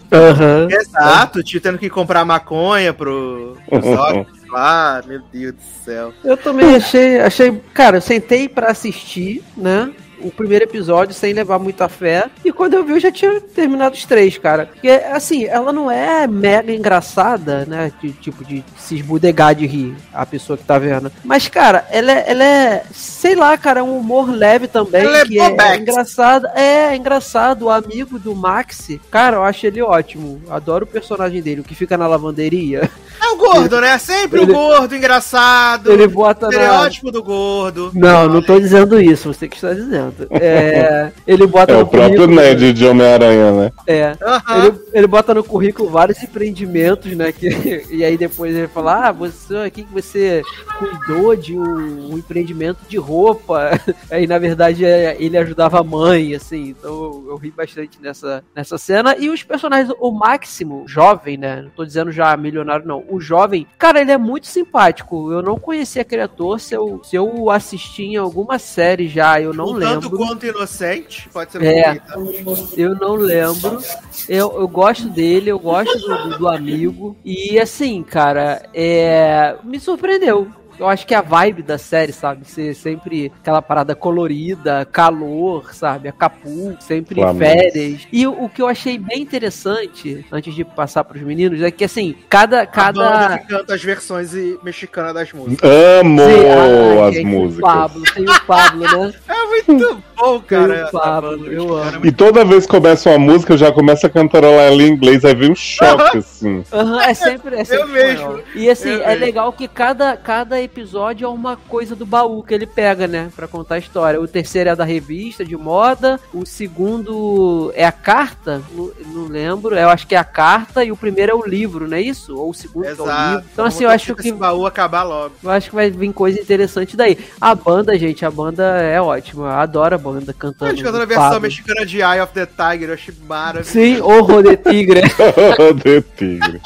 Exato, o tio tendo que comprar maconha pro, hóspedes lá. Meu Deus do céu. Eu também achei, achei, cara, eu sentei pra assistir, né? O primeiro episódio sem levar muita fé. E quando eu vi, eu já tinha terminado os três, cara. Porque, assim, ela não é mega engraçada, né? De, tipo, de se esbudegar de rir, a pessoa que tá vendo. Mas, cara, ela é, ela é sei lá, cara, é um humor leve também. Ela é que é, bobex. engraçado. É, é engraçado. O amigo do Maxi, cara, eu acho ele ótimo. Adoro o personagem dele, o que fica na lavanderia. É o gordo, né? Sempre Ele- o gordo, engraçado. Ele bota na. Estereótipo do gordo. Não, não tô dizendo isso, você que está dizendo. É, ele bota É no o próprio Ned de Homem-Aranha, né? É. Ele, ele bota no currículo vários empreendimentos, né? Que, e aí depois ele fala: Ah, você aqui que você cuidou de um, um empreendimento de roupa. Aí na verdade é, ele ajudava a mãe, assim. Então eu, eu ri bastante nessa, nessa cena. E os personagens, o Máximo, jovem, né? Não tô dizendo já milionário, não. O jovem, cara, ele é muito simpático. Eu não conhecia aquele ator. Se eu, se eu assisti em alguma série já, eu não Um tanto lembro. quanto inocente, pode ser É. bonita. Eu não lembro. Eu, eu gosto dele, eu gosto do, do- do amigo. E assim, cara, é, me surpreendeu. Eu acho que a vibe da série, sabe? Ser sempre aquela parada colorida, calor, sabe? Acapulco, sempre Flamengo. férias. E o, o que eu achei bem interessante, antes de passar pros meninos, é que assim, cada. A banda cada... que canta as versões e- mexicanas das músicas. Amo Sim, ah, as tem músicas. O Pablo, tem o Pablo, né? É muito bom, cara. Tem o Pablo, eu amo. E toda vez que começa uma música, eu já começo a cantarolar ela em inglês, aí vem um choque, assim. Aham, é sempre, é sempre mesmo, espanhol. E assim, eu é mesmo. legal que cada, cada episódio é uma coisa do baú que ele pega, né? Pra contar a história. O terceiro é da revista de moda, o segundo é a carta, não, não lembro, eu acho que é a carta, e o primeiro é o livro, não é isso? Ou o segundo que é o Exato. livro. Então assim, Vamos eu acho que Esse baú acabar logo. eu acho que vai vir coisa interessante daí. A banda, gente, a banda é ótima. Eu adoro a banda A cantando. gente cantando a versão Pablo. mexicana de Eye of the Tiger, eu achei maravilhoso. Sim, Horror de Tigre. de tigre.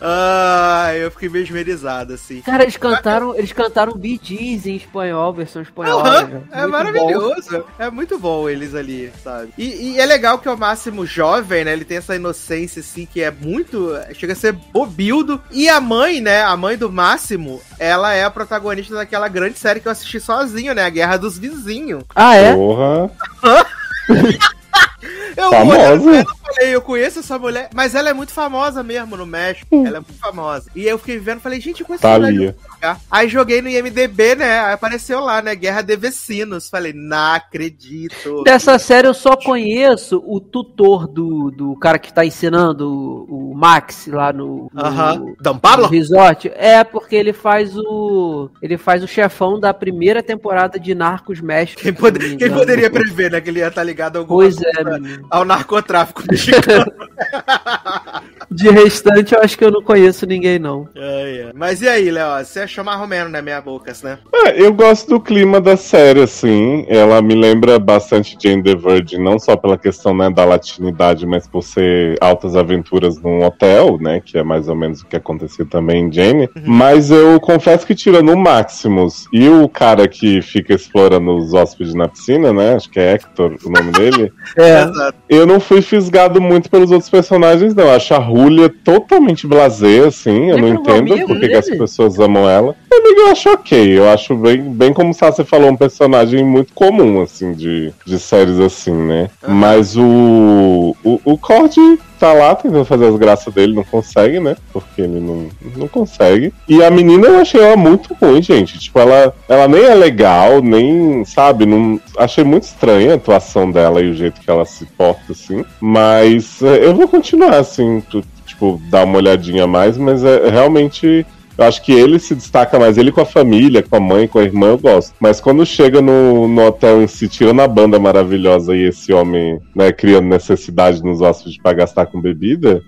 Ah, eu fiquei mesmerizado, assim. Cara, eles cantaram, eles cantaram Bee Gees em espanhol, versão espanhola. Velho. é maravilhoso. É muito bom eles ali, sabe? E, e é legal que é o Máximo jovem, né? Ele tem essa inocência, assim, que é muito. Chega a ser bobildo. E a mãe, né? A mãe do Máximo, ela é a protagonista daquela grande série que eu assisti sozinho, né? A Guerra dos Vizinhos. Ah, é? Porra. Eu Famosa. eu falei, eu conheço essa mulher, mas ela é muito famosa mesmo no México. Ela é muito famosa. E eu fiquei vendo, falei, gente, eu conheço essa algum lugar. Aí joguei no IMDB, né? Aí apareceu lá, né? Guerra de Vecinos. Falei, não acredito. Dessa série eu só conheço o tutor do, do cara que tá ensinando o, o Max lá no, no, no Pablo? resort. É, porque ele faz o. Ele faz o chefão da primeira temporada de Narcos México. Quem, pode- quem poderia prever, né? Que ele ia estar ligado a alguma Pois é, ao narcotráfico mexicano. De restante, eu acho que eu não conheço ninguém, não. Ai, ai. Mas e aí, Léo? Você achou mais romeno, né? Meia bocas, né? É, eu gosto do clima da série, assim. Ela me lembra bastante Jane the Virgin, não só pela questão né, da latinidade, mas por ser altas aventuras num hotel, né? Que é mais ou menos o que aconteceu também em Jane. Mas eu confesso que tirando o Maximus e o cara que fica explorando os hóspedes na piscina, né? Acho que é Hector o nome dele. É. Exato. Eu não fui fisgado muito pelos outros personagens, não. Eu acho a Julia totalmente blasé, assim. Eu não não é entendo amigo por que as pessoas amam ela. Amigo, eu acho ok. Eu acho bem, bem como você falou, um personagem muito comum, assim, de, de séries assim, né? Mas o, o, o Cord tá lá tentando fazer as graças dele, não consegue, né? Porque ele não, não consegue. E a menina eu achei ela muito ruim, gente. Tipo, ela, ela nem é legal, nem, sabe? Não, achei muito estranha a atuação dela e o jeito que ela se porta, assim. Mas é, eu vou continuar, assim, tu- tipo, dar uma olhadinha mais, mas é realmente. Eu acho que ele se destaca mais, ele com a família, com a mãe, com a irmã, eu gosto. Mas quando chega no, no hotel em si, tirando a banda maravilhosa e esse homem, né, criando necessidade nos hóspedes pra gastar com bebida,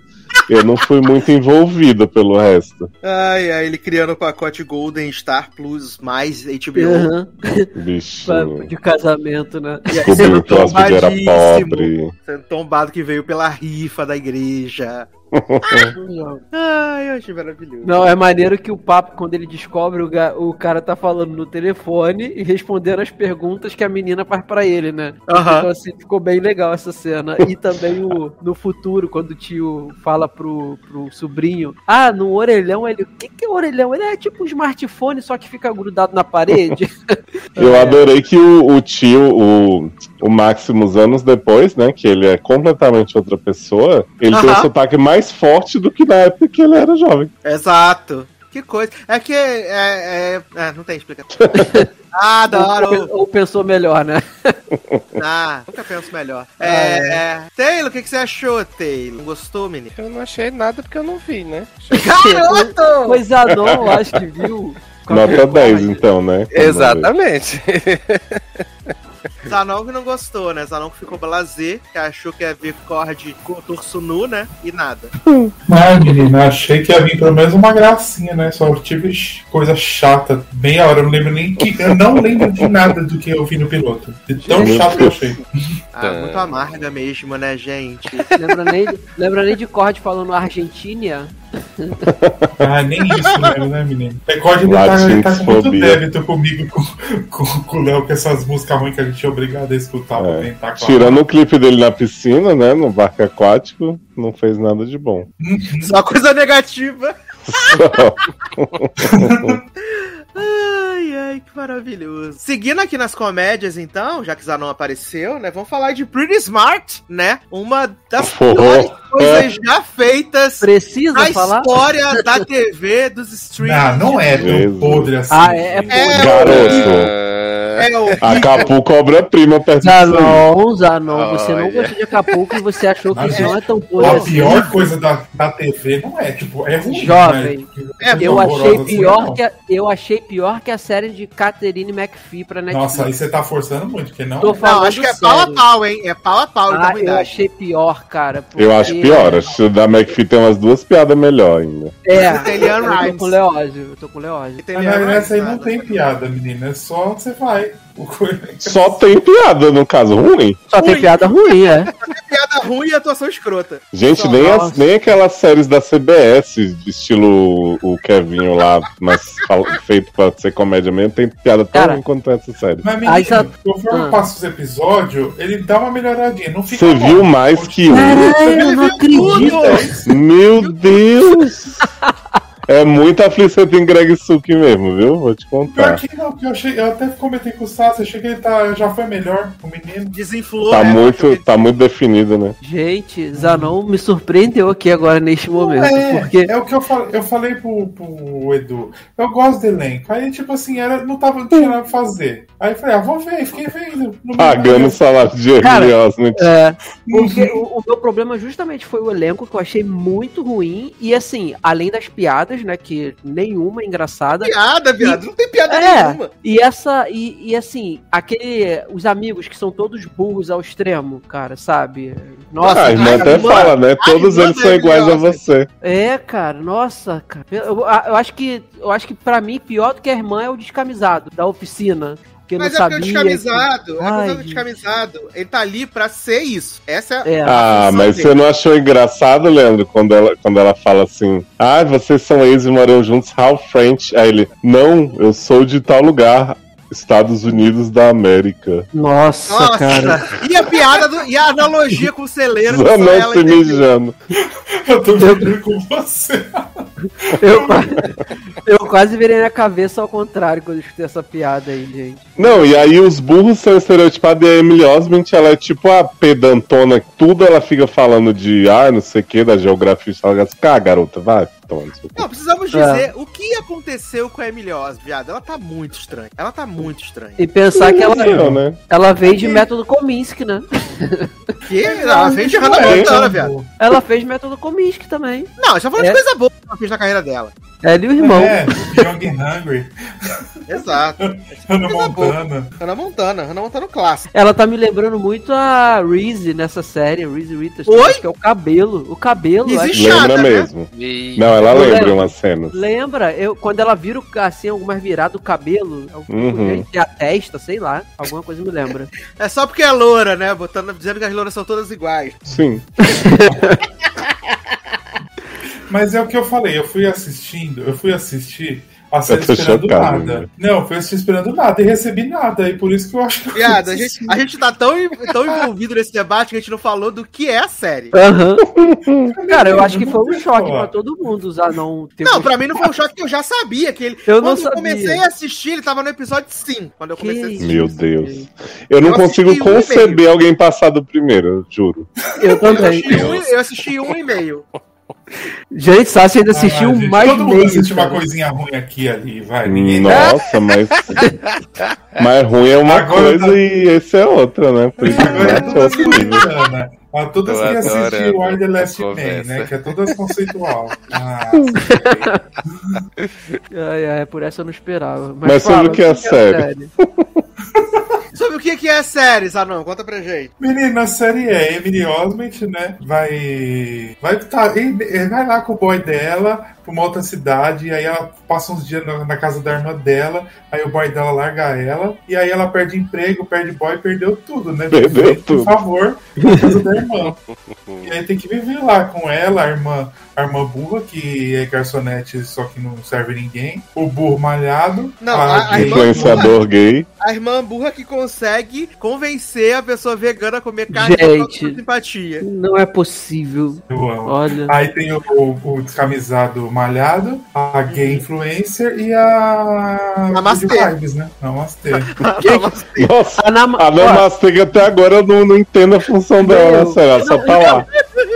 eu não fui muito envolvido pelo resto. Ai, ai, ele criando o pacote Golden Star Plus mais HBO. Aham. Bichinho. De casamento, né? Descobriu que o hóspede era pobre. Sendo tombado que veio pela rifa da igreja. Ai, eu achei maravilhoso. Não, é maneiro que o papo, quando ele descobre, o, ga- o cara tá falando no telefone e respondendo as perguntas que a menina faz pra ele, né? Aham. Então, assim, ficou bem legal essa cena. E também o, no futuro, quando o tio fala pro, pro sobrinho: Ah, no orelhão, ele. O que, que é orelhão? Ele é tipo um smartphone, só que fica grudado na parede. Eu É. adorei que o, o tio, o, o Maximus, anos depois, né, que ele é completamente outra pessoa, ele tem um sotaque mais forte do que na época que ele era jovem. Exato. Que coisa. É que. É, é, é, não tem explicação. Ah, adoro. ou, ou pensou melhor, né? Ah, nunca penso melhor. É, é. Taylor, o que, que você achou, Taylor? Gostou, menino? Eu não achei nada porque eu não vi, né? Garoto! Pois Zanon, eu acho que viu. Nota 10, então, né? Exatamente. Zanon que não gostou, né? Zanon que ficou blazer, que achou que ia ver Cord com o torso nu, né? E nada. Ai, menina, achei que ia vir pelo menos uma gracinha, né? Só tive coisa chata, meia hora. Eu não lembro nem que. Eu não lembro de nada do que eu vi no piloto. De tão chato que eu achei. Ah, Tá. muito amarga mesmo, né, gente? Lembra nem, lembra nem de Cord falando Argentina? Ah, nem isso mesmo, né, menino? Recorde ele tá, ele tá com muito débito comigo, com, com, com o Léo, com essas músicas ruins que a gente é obrigado a escutar pra É. tentar com a- Tirando o clipe dele na piscina, né, no barco aquático, não fez nada de bom. Só coisa negativa. Só. Ai, ai, que maravilhoso. Seguindo aqui nas comédias, então, já que Zanon apareceu, né? Vamos falar de Pretty Smart, né? Uma das piores é. coisas já feitas Precisa na falar? história da TV, dos streams. Ah, não é tão podre assim. Ah, é- é gente. É, Garoto. É horrível. Acapulco obra-prima perto. Zanon, Zanon, você não gostou de Acapulco e você achou que Mas isso não é tão A podre assim. pior coisa da, da TV não é, tipo, é ruim. Jovem. Né? É, Eu achei assim, pior não. que a, eu achei pior que a série de Catherine McPhee pra Netflix. Nossa, aí você tá forçando muito, porque não. Tô falando Não, acho que é sério. pau a pau, hein? É pau a pau, Ah, eu achei pior, cara. Eu acho porque- pior, acho que o da McPhee tem umas duas piadas melhor ainda. É, eu tô com o Leózio, eu tô com o Leózio. Mas Leanne nessa aí não tem piada, menina. É só você vai. Co- Só tem piada, no caso, ruim. Só tem Ruim. piada ruim, é. Piada ruim e atuação escrota. Gente, Só, nem, as, nem aquelas séries da CBS, de estilo o Kevinho lá, mas feito pra ser comédia mesmo, tem piada tão Cara. ruim quanto essa série. Mas, Aí menino, só- conforme Ah. passa os episódios, ele dá uma melhoradinha. Não fica Você bom. viu mais que um? Caralho, eu não acredito. Meu Deus! É muita aflição em Greg Suki mesmo, viu? Vou te Pior contar. que não, que eu, achei, eu até comentei com o Sassi, achei que ele tá, já foi melhor, o menino. Desinflou, Tá né? muito, tá muito definido, né? Gente, Zanon me surpreendeu aqui agora neste momento. é, Porque é o que eu falei, eu falei pro, pro Edu. Eu gosto do elenco. Aí, tipo assim, era, não, tava, não tinha nada pra fazer. Aí eu falei, ah, vou ver, fiquei vendo. Pagando o salário de Emily Osment. É, porque o, o meu problema justamente foi o elenco, que eu achei muito ruim. E assim, além das piadas, né? Que nenhuma é engraçada. Piada, viado. Não tem piada É, nenhuma. e essa, e, e assim, aquele. Os amigos que são todos burros ao extremo, cara, sabe? Nossa, ah, a irmã até irmã- fala, né? Todos eles são iguais a você. É, cara, nossa, cara. Eu, eu- eu acho que eu acho que para mim pior do que a irmã é o descamisado da oficina, que Mas não é porque o sabia. descamisado, é Ai, porque o gente. descamisado, ele tá ali pra ser isso. Essa é É. Ah, função mas dele. você não achou engraçado, Leandro, quando ela, quando ela fala assim: Ah, vocês são ex e moram juntos, how French? Aí ele: Não, eu sou de tal lugar, Estados Unidos da América. Nossa, Nossa, cara. e a piada do, e a analogia com o celeiro, Zanão ela se mijando. Eu tô brincando com você. Eu, eu quase virei na cabeça ao contrário quando eu escutei essa piada aí, gente. Não, e aí os burros são estereotipados e a Emily Osment, ela é tipo a pedantona, tudo ela fica falando de, ah, não sei o que, da geografia, e tal. Ah, garota, vai, não precisamos dizer o que aconteceu com a Emily Oz, viado. Ela tá muito estranha. Ela tá muito estranha. E pensar que ela, Não, né? ela veio de método Kominsky, né? Que? Ela fez de Não Hannah é, Montana, viado. Ela fez método Kominsky também. Não, já falando É. de coisa boa que ela fez na carreira dela. Ela e o irmão. É, Young and Hungry. Exato. Hannah. Montana. Hannah Montana, Hannah Montana clássico. Ela tá me lembrando muito a Reese nessa série, Reese Witherspoon. Oi? Que é o cabelo. O cabelo. Acho- Chata, Lembra né? mesmo. E- Não, ela Eu lembra lembro. umas cenas. Lembra? Eu, quando ela vira o- assim, algumas viradas do cabelo, Uhum. e a testa, sei lá, alguma coisa me lembra. É só porque é loura, né? Botando, dizendo que as louras são todas iguais. Sim. Mas é o que eu falei, eu fui assistindo, eu fui assistir a série esperando chocado, nada. né? Não, eu fui assistir esperando nada e recebi nada. E por isso que eu acho que. eu Viado, a gente, a gente tá tão, tão envolvido nesse debate que a gente não falou do que é a série. Aham. Cara, eu acho que foi um Não choque pra todo mundo usar não ter Não, pra mim não foi um choque que eu já sabia que ele. Eu não quando eu sabia. comecei a assistir, ele tava no episódio 5. Quando eu Que comecei a assistir. Meu Deus. Eu não Eu consigo conceber alguém passar do primeiro, eu juro. Eu Eu também. assisti, um, eu assisti um e meio. Gente, Sassi ainda assistiu Ah, gente, mais Todo mundo meio. assiste uma coisinha ruim aqui ali, vai. Ninguém. Nossa, mas. mas ruim é uma Agora coisa tá- e esse é outra, né? Por isso Agora é é outro nível. conceituadas. A todas que assistir adorando Why the Last Man, né? Que é todas conceitual. Ah, Ai, ai, por essa eu não esperava. Mas sobre o que é a série? Sobre o que, que é a série, Zanon? Conta pra gente. Menina, a série é Emily Osment, né? Vai. Vai, tá, vai lá com o boy dela pra uma outra cidade, e aí ela passa uns dias na, na casa da irmã dela, aí o boy dela larga ela, e aí ela perde emprego, perde boy, perdeu tudo, né? Perdeu Por tudo. favor, na casa da irmã. E aí tem que viver lá com ela, a irmã, a irmã burra, que é garçonete, só que não serve ninguém, o burro malhado, Não, a- a gay- irmã- Influenciador gay. A irmã burra que consegue convencer a pessoa vegana a comer carne Gente. com simpatia. Não é possível. Eu amo. Olha. Aí tem o, o- o descamisado malhado, a gay influencer e a. Namastê. Vibes, né? Namastê. Nossa, A Nama- a Namastê que até agora eu não, não entendo a função dela Meu, série, ela só não, tá lá.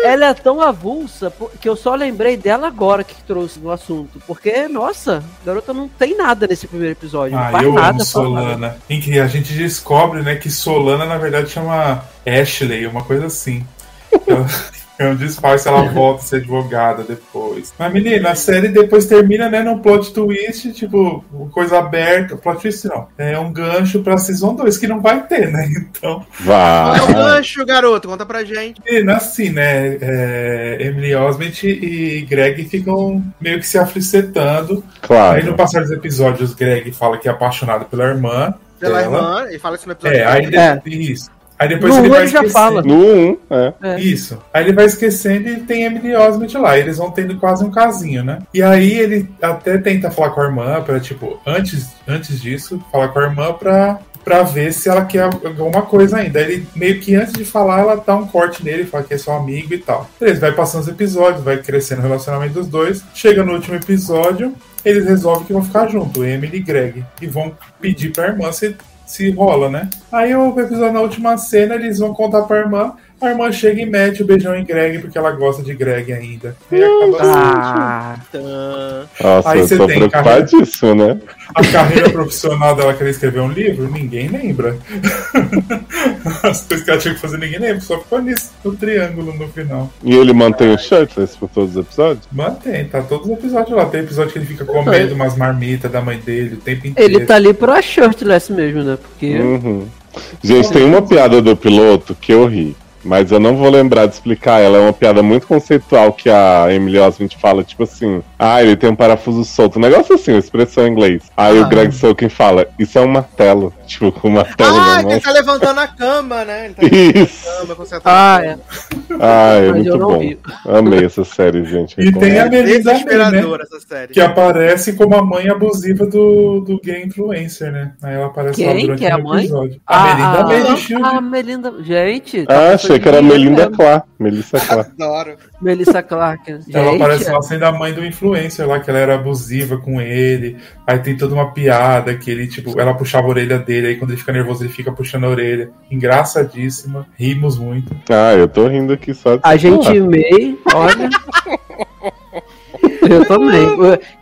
ela é tão avulsa que eu só lembrei dela agora que trouxe no assunto. Porque, nossa, a garota não tem nada nesse primeiro episódio. não Ah, faz eu nada. amo fala nada. Solana. Em que a gente descobre, né, que Solana na verdade chama Ashley, uma coisa assim. Ela- É um disfarce, ela volta a ser advogada depois. Mas, menina, a série depois termina, né, num plot twist, tipo, coisa aberta. Plot twist não. É um gancho pra Season 2, que não vai ter, né? Então, Qual é Vai. gancho, garoto? Conta pra gente. Menina, assim, né? é, Emily Osment e Greg ficam meio que se aflicetando. Aí no Claro. passar dos episódios, Greg fala que é apaixonado pela irmã. Pela dela. irmã, ele fala isso no episódio. É, aí É. isso. Aí depois No ele um vai ele já esquecendo. fala. No 1, é. É. Isso. Aí ele vai esquecendo e tem Emily Osment lá. Eles vão tendo quase um casinho, né? E aí ele até tenta falar com a irmã pra, tipo, antes, antes disso, falar com a irmã pra, pra ver se ela quer alguma coisa ainda. Aí ele meio que antes de falar, ela dá um corte nele, fala que é seu amigo e tal. Beleza, vai passando os episódios, vai crescendo o relacionamento dos dois. Chega no último episódio, eles resolvem que vão ficar junto, Emily e Greg. E vão pedir pra irmã se, se rola, né? Aí o episódio na última cena, eles vão contar pra irmã. A irmã chega e mete o beijão em Greg, porque ela gosta de Greg ainda. E acaba Ah. Nossa, Aí eu você tô tem, preocupadíssimo, né? A carreira profissional dela querer escrever um livro, ninguém lembra. As coisas que ela tinha que fazer, ninguém lembra. Só ficou nisso, no triângulo no final. E ele mantém o shirtless por todos os episódios? Mantém, tá todos os episódios lá. Tem episódio que ele fica comendo umas marmitas da mãe dele o tempo inteiro. ele tá ali pra shirtless mesmo, né? Porque. Uhum. Gente, tem uma piada do piloto que eu ri. Mas eu não vou lembrar de explicar ela. É uma piada muito conceitual que a Emily Osment fala, tipo assim: Ah, ele tem um parafuso solto. Um negócio assim, uma expressão em inglês. Aí Ah. o Greg Sulkin fala: Isso é um martelo. Tipo, com um martelo Ah, na que mão. ele tá levantando a cama, né? Ele tá Isso. a cama, Ah, a é. Ah, é Mas muito bom. vi. Amei essa série, gente. E tem a. Melinda May, né? Desesperadora essa série. Que aparece como a mãe abusiva do, do gay influencer, né? Aí ela aparece lá Quem durante que é a o mãe? episódio. A Melinda ah, de Shield. ah, Melinda. Gente. tá Ah, achei que era Melinda? Clark. Melissa Clark. Adoro. Melissa Clark. Gente, Ela aparece lá sendo a mãe do influencer lá, que ela era abusiva com ele. Aí tem toda uma piada que ele, tipo, ela puxava a orelha dele, aí quando ele fica nervoso, ele fica puxando a orelha. Engraçadíssima. Rimos muito. Ah, eu tô rindo aqui só de A gente. May, olha. eu também.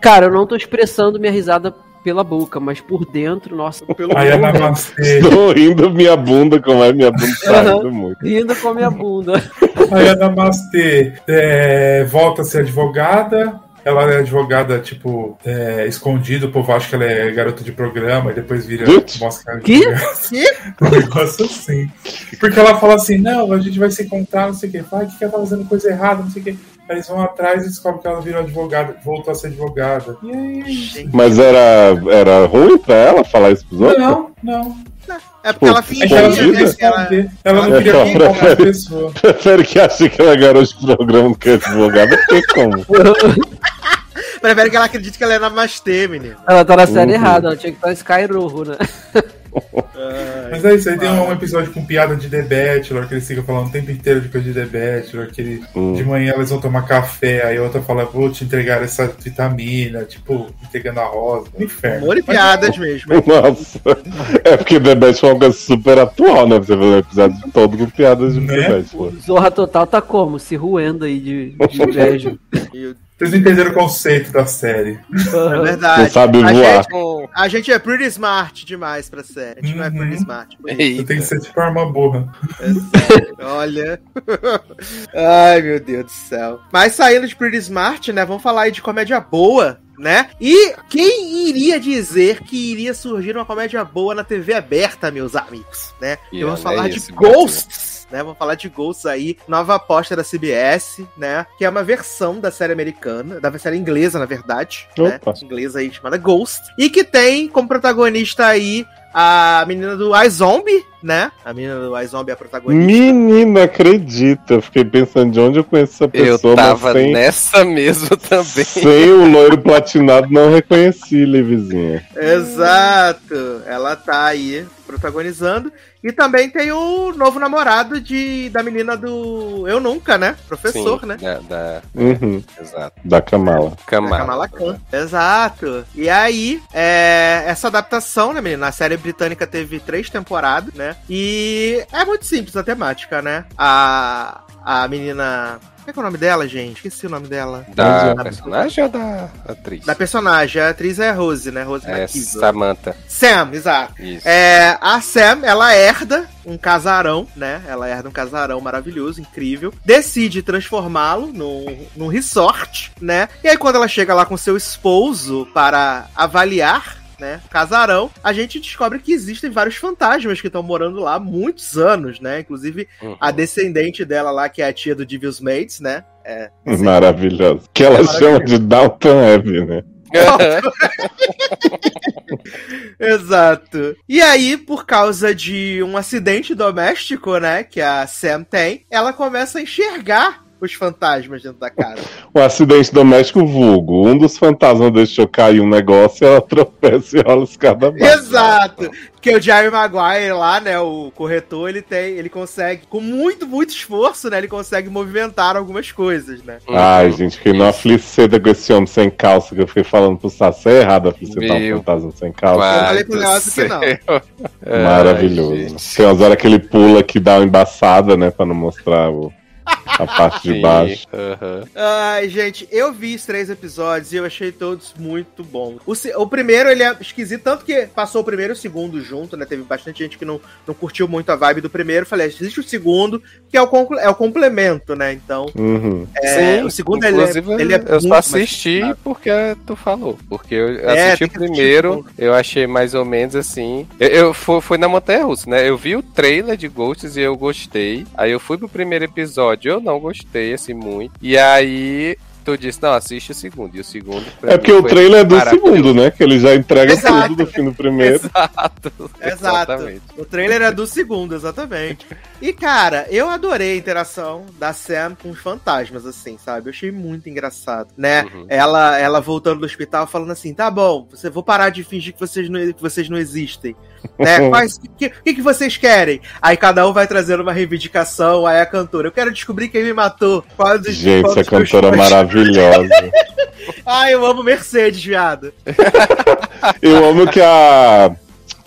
Cara, eu não tô expressando minha risada pela boca, mas por dentro, nossa, pelo Aí a amor de Deus. Namastê. Tô rindo minha bunda, como é minha bunda tá rindo muito. rindo com a minha bunda. Aí a Namastê é, volta a ser advogada. ela é advogada, tipo, é, escondido, o povo acha que ela é garota de programa e depois vira mosca Que? Um negócio assim. Porque ela fala assim, não, a gente vai se encontrar, não sei o quê. Fala que ela tá fazendo coisa errada, não sei o quê. Eles vão atrás e descobrem que ela virou advogada, voltou a ser advogada. E aí. Mas era, era ruim pra ela falar isso pros outros? Não, não. É porque ela Pô, É que ela não fingia, né? ela- esconder. Ela não ela queria prefere- contar as pessoas. Prefere que ache que ela é garota de programa do que advogada, porque como? Prefere que ela acredite que ela é namastê, menino. Ela tá na série Uhum. errada, ela tinha que estar em Skyruhu, Mas é isso, aí tem um episódio com piada de The Bachelor, que eles ficam falando o tempo inteiro de coisa de The Bachelor, que ele- Hum. de manhã eles vão tomar café, aí a outra fala, vou te entregar essa vitamina, tipo, entregando a rosa. Um inferno. Amor e Mas- piadas mesmo. hein? Nossa. É porque The Best foi uma coisa super atual, né? Você vê o episódio todo com piadas de Né? The Best. pô. Zorra Total tá como? Se ruendo aí de, de inveja. E- Vocês não entenderam o conceito da série. É verdade. Não sabe a voar. Gente, a gente é pretty smart demais pra série. A gente não é Uhum. pretty smart. por isso. Você tem que ser tipo uma arma burra. É sério, Olha. Ai, meu Deus do céu. Mas saindo de Pretty Smart, né? Vamos falar aí de comédia boa, né? E quem iria dizer que iria surgir uma comédia boa na TV aberta, meus amigos, né? E E vamos falar de esse Ghosts. Né, vamos falar de Ghosts aí, nova aposta da CBS, né? Que é uma versão da série americana, da série inglesa, na verdade, né? Opa. Inglesa aí chamada Ghost. E que tem como protagonista aí a menina do iZombie, né? A menina do iZombie é a protagonista. Menina, acredita. Eu fiquei pensando de onde eu conheço essa Eu pessoa, tava mas sem, nessa mesmo também. sem o loiro platinado não reconheci, Livizinha. Exato. Ela tá aí protagonizando. E também tem o novo namorado de, da menina do Eu Nunca, né? Professor, Sim, né? Da, da- Uhum, exato. da Kamala. Da Kamala. Kamala Khan. Exato. E aí, é, essa adaptação, né, menina? A série britânica teve três temporadas, né? E é muito simples a temática, né? A, a menina. Como é que é o nome dela, gente? Esqueci o nome dela. Da Da- personagem ou da atriz? Da personagem. A atriz é Rose, né? Rose É McKizzle. Samantha. Sam, exato. Isso. É, a Sam, ela herda um casarão, né? Ela herda um casarão maravilhoso, incrível. Decide transformá-lo num, num resort, né? E aí, quando ela chega lá com seu esposo para avaliar. Né, casarão, a gente descobre que existem vários fantasmas que estão morando lá há muitos anos, né? Inclusive Uhum. a descendente dela lá, que é a tia do Devil's Mates, né? É, Maravilhoso. Que ela É chama de Downton Abbey, né? Exato. E aí, por causa de um acidente doméstico, né, que a Sam tem, ela começa a enxergar os fantasmas dentro da casa. Um acidente doméstico vulgo. Um dos fantasmas deixou cair um negócio e ela tropeça e rola escada abaixo. Exato. Que o Jerry Maguire lá, né, o corretor, ele tem, ele consegue, com muito, muito esforço, né, ele consegue movimentar algumas coisas, né? Ai, gente, fiquei numa afliceda com esse homem sem calça, que eu fiquei falando pro Sassé é errado aflicetar um fantasma sem calça. Eu falei pro Leoz que não. Maravilhoso. Ai, gente. Tem umas horas que ele pula que dá uma embaçada, né, pra não mostrar o- a parte de baixo. aham. Ai, gente, eu vi os três episódios e eu achei todos muito bons. O, o primeiro, ele é esquisito, tanto que passou o primeiro e o segundo junto, né? Teve bastante gente que não, não curtiu muito a vibe do primeiro. Falei, existe o segundo, que é o, conclu- é o complemento, né? Então, Uhum. é, Sim, o segundo, ele é, inclusive, ele é eu só assisti porque tu falou. Porque eu É, assisti o primeiro, eu achei mais ou menos assim. Eu, eu fui, fui na Montanha Russa, né? Eu vi o trailer de Ghosts e eu gostei. Aí eu fui pro primeiro episódio, eu não gostei, assim, muito. E aí. Tu disse, não, assiste o segundo. E o segundo. É porque o trailer é do segundo, né? Que ele já entrega Exato. tudo do fim do primeiro. Exato. Exato. Exatamente. O trailer é do segundo, exatamente. E, cara, eu adorei a interação da Sam com os fantasmas, assim, sabe? Eu achei muito engraçado, né? Uhum. Ela, ela voltando do hospital falando assim, tá bom, você vou parar de fingir que vocês não, que vocês não existem. Né? Mas o que, que, que vocês querem? Aí cada um vai trazendo uma reivindicação, aí a cantora, eu quero descobrir quem me matou. Qual dos- Gente, essa cantora fãs- maravilhosa. Ai, eu amo Mercedes, viado. Eu amo que a.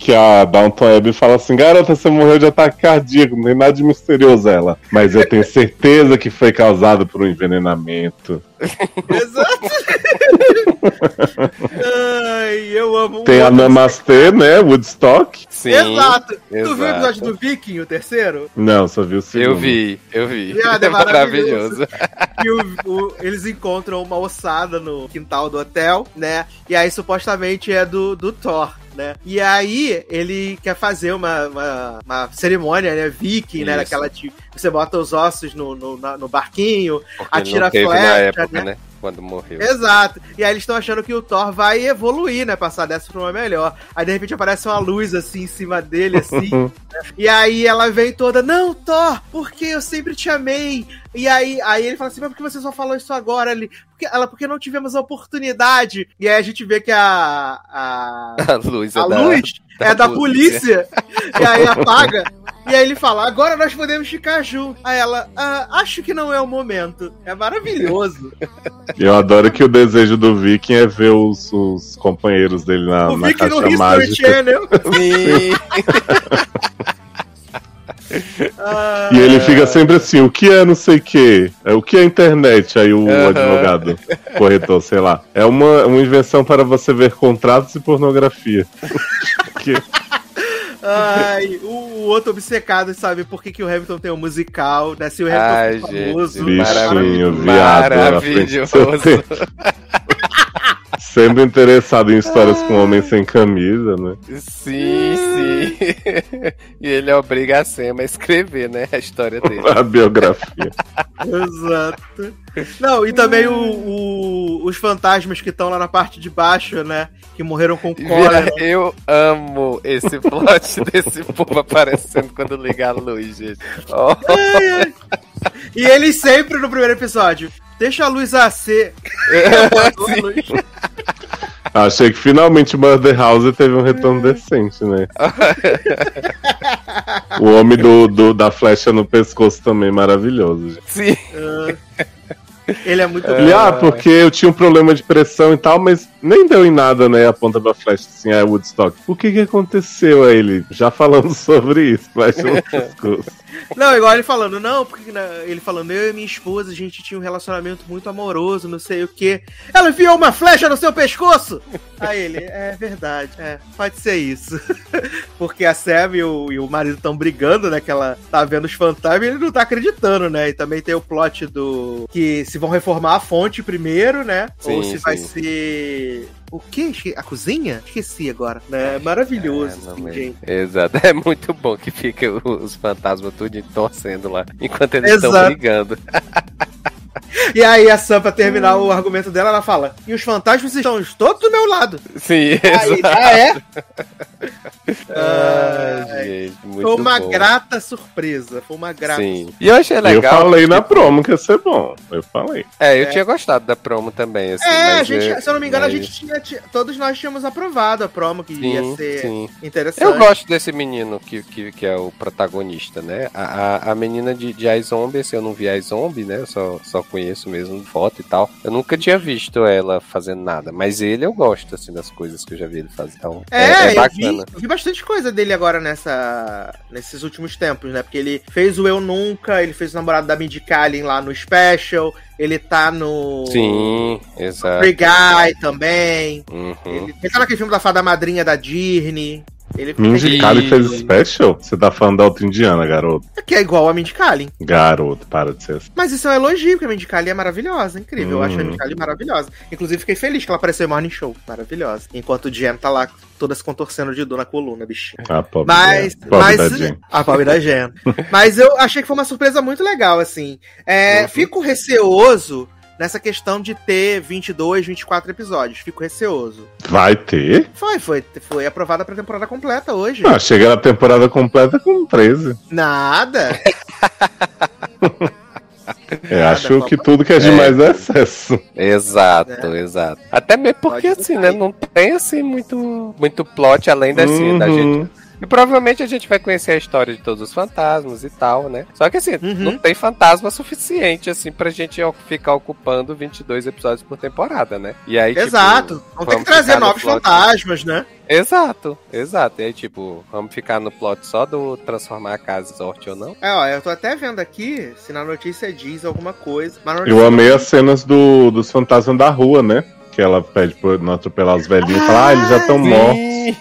Que a Downton Abbey fala assim: garota, você morreu de ataque cardíaco, não tem nada de misterioso ela. Mas eu tenho certeza que foi causado por um envenenamento. Exato. Ai, eu amo. Tem a Namastê, né? Woodstock. Sim. Exato. Tu viu o exato. episódio do Viking, o terceiro? Não, só viu o segundo. Eu vi, eu vi. Viado, é é maravilhoso. maravilhoso. e o- o- eles encontram uma ossada no quintal do hotel, né? E aí supostamente é do, do Thor. Né? E aí ele quer fazer uma, uma, uma cerimônia, né? Viking, né? Isso. Daquela de você bota os ossos no, no, no barquinho, Porque atira não teve flecha, na época, né? né? Quando morreu. Exato. E aí eles estão achando que o Thor vai evoluir, né? Passar dessa pra uma melhor. Aí de repente aparece uma luz assim em cima dele, assim. né? E aí ela vem toda, não, Thor, porque eu sempre te amei. E aí, aí ele fala assim, mas por que você só falou isso agora? Ele, porque, ela, porque não tivemos a oportunidade. E aí a gente vê que a, a, A luz é a da- luz da é da polícia. polícia. e aí apaga. E aí ele fala, agora nós podemos ficar juntos. Aí ela, "Ah, acho que não é o momento. É maravilhoso. Eu adoro que o desejo do Viking é ver os, os companheiros dele na, o na Vicky no caixa History mágica. Channel. Sim. Ah, E ele fica sempre assim, o que é não sei o que? É, o que é internet? Aí o advogado, corretor, sei lá. É uma, uma invenção para você ver contratos e pornografia. Que- Ai, o, o outro obcecado sabe por que, que o Hamilton tem um musical, né? Se o Hamilton Ai, gente, famoso. Bichinho, viado. Maravilhoso. Sempre interessado em histórias com homem sem camisa, né? Sim, sim. e ele obriga a Sema a escrever, né? A história dele. A biografia. Exato. Não, e também o, o- os fantasmas que estão lá na parte de baixo, né? Que morreram com cólera. Eu amo esse plot desse povo aparecendo quando liga a luz, gente. Oh, E eles sempre no primeiro episódio. Deixa a luz AC. Achei que finalmente Murder House teve um retorno decente, né? o homem do, do- da flecha no pescoço também, maravilhoso. gente. sim. Ele é muito bom. ah, porque eu tinha um problema de pressão e tal, mas nem deu em nada, né? A ponta da flecha, assim, é Woodstock. O que que aconteceu a ele? Já falando sobre isso, flecha no pescoço. Não, igual ele falando, não, porque né, ele falando, eu e minha esposa, a gente tinha um relacionamento muito amoroso, não sei o quê. Ela enfiou uma flecha no seu pescoço! Aí ele, é verdade, é, pode ser isso. porque a Sam e o, e o marido estão brigando, né? Que ela tá vendo os fantasmas e ele não tá acreditando, né? E também tem o plot do. que se vão reformar a fonte primeiro, né? Ou Sim, se vai sim. ser. O quê? Esque- A cozinha? Esqueci agora. Né? Maravilhoso, É, não, assim. Exato, é muito bom que fica os fantasmas tudo torcendo lá, enquanto eles estão brigando. E aí a Sam, pra terminar o argumento dela, ela fala: E os fantasmas estão todos do meu lado. Sim, Aí, ah, é? Ai, gente, muito Foi uma bom. grata surpresa. Foi uma grata Sim. E eu achei eu legal. falei na tipo, promo que ia ser bom. Eu falei. É, eu tinha gostado da promo também, assim. É, a mas gente, se eu não me engano, mas- a gente tinha. ti- Todos nós tínhamos aprovado a promo que ia Sim, ser sim. interessante. Eu gosto desse menino que, que, que é o protagonista, né? A, a, a menina de, de iZombie, assim, eu não vi iZombie, né? Eu só, só conheço mesmo foto e tal. Eu nunca tinha visto ela fazendo nada, mas ele eu gosto, assim, das coisas que eu já vi ele fazer. Então, É, é, é eu, vi, bacana. eu vi bastante coisa dele agora nessa, nesses últimos tempos, né? Porque ele fez o Eu Nunca, ele fez o namorado da Mindy Kaling lá no Special, ele tá no. Sim, exato. Free Guy também. Uhum. Ele, ele tá naquele filme da fada madrinha da Disney. Ele Mindy Kaling fez special? Você tá falando da outra indiana, garoto. que é igual a Mindy Kaling. Garoto, para de ser assim. Mas isso é um elogio, porque a Mindy Kaling é maravilhosa, incrível. Eu acho a Hum. Mindy Kaling maravilhosa. Inclusive, fiquei feliz que ela apareceu em Morning Show. Maravilhosa. Enquanto o Jen tá lá toda se contorcendo de dor na coluna, bichinho. A pobre Mas, da- pobre da mas Jen. a pobre da Jen. mas eu achei que foi uma surpresa muito legal, assim. É, Uhum. Fico receoso nessa questão de ter 22, 24 episódios. Fico receoso. Vai ter? Foi, foi, foi aprovada pra temporada completa hoje. Ah, chega na temporada completa com 13. Nada. Eu Nada, acho que tudo que é demais é excesso. Exato, exato. Até mesmo porque, Pode assim, né? Não tem, assim, muito, muito plot além da, assim, da gente Uhum. E provavelmente a gente vai conhecer a história de todos os fantasmas e tal, né? Só que assim, Uhum. não tem fantasma suficiente, assim, pra gente ficar ocupando 22 episódios por temporada, né? E aí, tipo, Exato. Vão ter vamos que trazer novos plot- fantasmas, né? Exato, exato. E aí, tipo, vamos ficar no plot só do transformar a casa em sorte ou não? É, ó, eu tô até vendo aqui se na notícia diz alguma coisa. Eu amei as cenas do, dos fantasmas da rua, né? Que ela pede pra não atropelar os velhinhos e fala, ah, eles já estão mortos.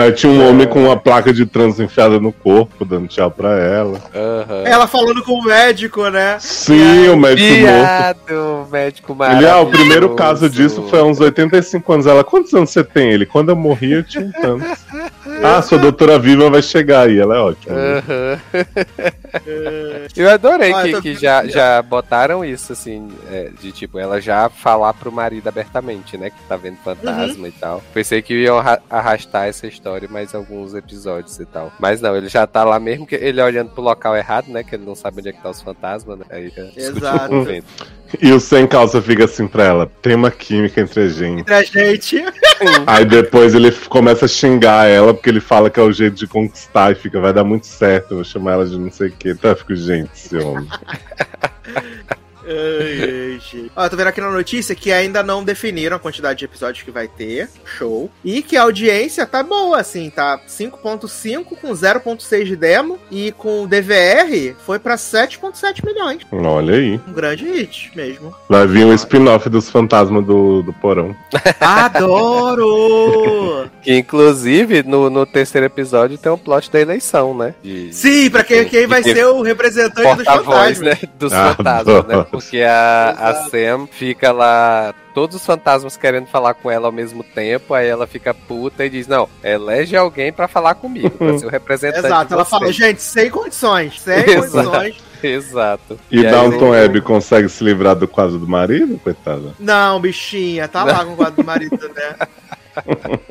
Aí tinha um homem com uma placa de trans enfiada no corpo, dando tchau pra ela. Aham. Ela falando com o médico, né? Sim, o médico morto. Viado, médico Ele, ah, o primeiro caso disso foi há uns 85 anos. Ela, quantos anos você tem? Ele, quando eu morri, eu tinha tantos. Ah, sua doutora viva vai chegar aí. Ela é ótima. Aham. Eu adorei Ah, que, tô- que já, já botaram isso, assim, é, de tipo, ela já falar pro marido abertamente, né? Que tá vendo fantasma e tal. Pensei que iam arra- arrastar essa história em mais alguns episódios e tal. Mas não, ele já tá lá mesmo que ele olhando pro local errado, né? Que ele não sabe onde é que tá os fantasmas, né? Aí Exato. vento. E o sem calça fica assim pra ela: tem uma química entre a gente. Entre a gente. Aí depois ele começa a xingar ela porque ele fala que é o jeito de conquistar e fica, vai dar muito certo, eu vou chamar ela de não sei o que. Então eu fico, gente, esse homem. Ai, ai, gente. Ó, tô vendo aqui na notícia que ainda não definiram a quantidade de episódios que vai ter. Show. E que a audiência tá boa, assim, tá 5.5 com 0.6 de demo. E com o DVR foi pra 7.7 milhões. Olha aí. Um grande hit mesmo. Vai vir um spin-off dos fantasmas do, do porão. Adoro! Que inclusive no, no terceiro episódio tem um plot da eleição, né? De- Sim, pra quem, quem vai de- ser o representante dos fantasmas. né? Dos Ah, fantasmas, né? Porque a, a. Sam fica lá. Todos os fantasmas querendo falar com ela ao mesmo tempo, aí ela fica puta e diz: Não, elege alguém pra falar comigo, pra ser o representante. Exato, ela vocês." falou, gente, sem condições, sem Exato. condições. Exato. E, Downton eu- Abbey consegue se livrar do quadro do marido, coitada? Não, bichinha, tá lá com o quadro do marido, né?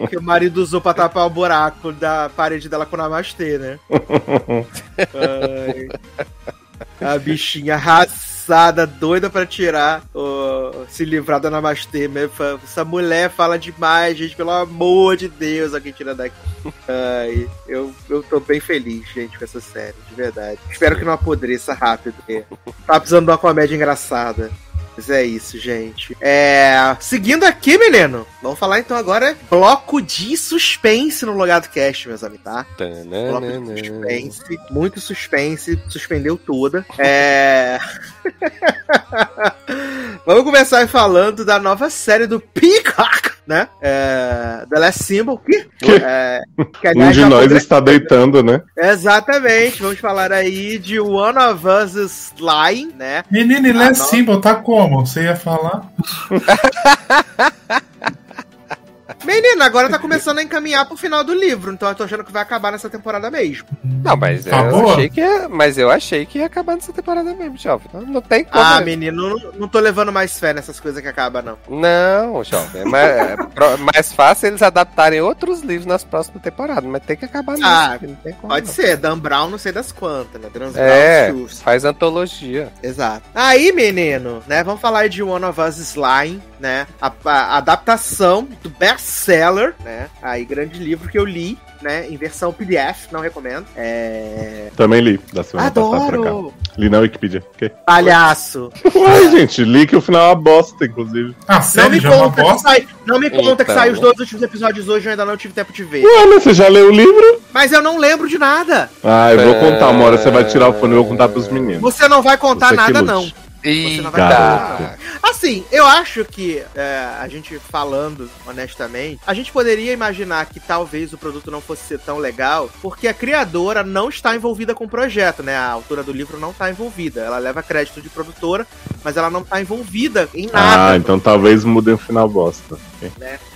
Que o marido usou pra tapar o buraco da parede dela com o Namastê, né? Ai. A bichinha doida pra tirar, o, se livrar da Namastê. mesmo. Essa mulher fala demais, gente, pelo amor de Deus, alguém tira daqui. Ai, eu, eu tô bem feliz, gente, com essa série, de verdade. Espero que não apodreça rápido, tá precisando de uma comédia engraçada. Mas é isso, gente. É. Seguindo aqui, menino. Vamos falar então agora bloco de suspense no Logado Cast, meus amigos, tá? Bloco de suspense. Muito suspense. Suspendeu toda. É. Vamos começar falando da nova série do Peacock, né? É... The Last Symbol. Que, Que? é... que Um aliás, de já nós está deitando, né? Exatamente. Vamos falar aí de One of Us is Lying, né? Menino, é não. símbolo, tá como? Você ia falar? Menina, agora tá começando a encaminhar pro final do livro, então eu tô achando que vai acabar nessa temporada mesmo. Não, mas eu Acabou? achei que ia, mas eu achei que ia acabar nessa temporada mesmo, jovem. Não, não tem como. Ah, né? menino, não, não tô levando mais fé nessas coisas que acabam, não. Não, jovem. É mais, é pro- mais fácil eles adaptarem outros livros nas próximas temporadas, mas tem que acabar nisso. Ah, não tem como, Pode não. ser, Dan Brown, não sei das quantas, né? Brown, É, faz antologia. Exato. Aí, menino, né? Vamos falar aí de One of Us is Lying, né? A, a adaptação do best-seller, né? Aí, grande livro que eu li, né? Em versão PDF, não recomendo. É. Também li, da semana passada pra cá. Adoro! Li na Wikipedia. ok? Palhaço! Uai, gente, li que o final é uma bosta, inclusive. Ah, Não sério? me Já é uma conta que bosta? sai, não me conta que Então. sai os dois últimos episódios hoje, eu ainda não tive tempo de ver. Ué, mas você já leu o livro? Mas eu não lembro de nada. Ah, eu vou É. contar uma hora, você vai tirar o fone e eu vou contar pros meninos. Você não vai contar Você que nada, não. Você não vai. Assim, eu acho que é, a gente falando honestamente, a gente poderia imaginar que talvez o produto não fosse ser tão legal, porque a criadora não está envolvida com o projeto, né? A autora do livro não está envolvida. Ela leva crédito de produtora, mas ela não está envolvida em nada. Ah, então talvez mudem o final bosta.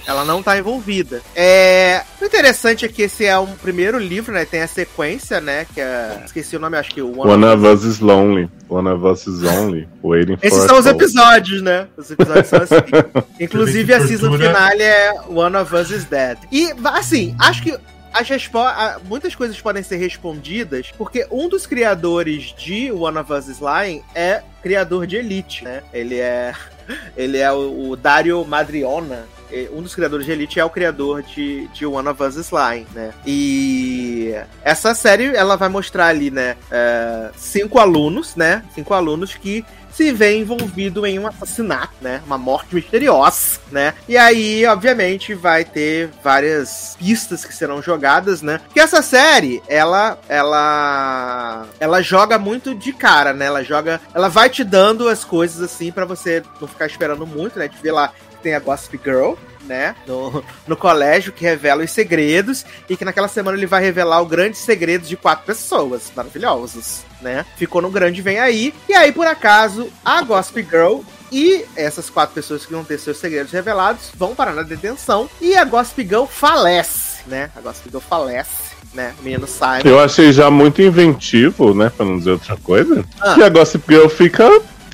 Ela não tá envolvida. É. O interessante é que esse é um primeiro livro, né? Tem a sequência, né? Que é. Esqueci o nome, acho que o One of Us is Lonely. One of Us is Only. Waiting for Esses são os episódios, né? Os episódios são assim. Inclusive a season finale é One of Us is Dead. E, assim, acho que as respo- a- muitas coisas podem ser respondidas porque um dos criadores de One of Us is Lying é criador de Elite, né? Ele é ele é o, o Dario Madriona. E Um dos criadores de Elite é o criador de, de One of Us Lying, né? E essa série, ela vai mostrar ali, né? é, cinco alunos, né? Cinco alunos que se vê envolvido em um assassinato, né? Uma morte misteriosa, né? E aí, obviamente, vai ter várias pistas que serão jogadas, né? Porque essa série, ela, ela, ela joga muito de cara, né? Ela joga, ela vai te dando as coisas assim pra você não ficar esperando muito, né? De ver lá tem a Gossip Girl, né? No, no colégio, que revela os segredos. E que naquela semana ele vai revelar o grande segredo de quatro pessoas maravilhosos, né? Ficou no grande Vem Aí. E aí, por acaso, a Gossip Girl e essas quatro pessoas que vão ter seus segredos revelados vão parar na detenção. E a Gossip Girl falece, né? A Gossip Girl falece. Né, o menino Simon. Eu achei já muito inventivo, né? Pra não dizer outra coisa. Ah. Que a Gossip Girl fica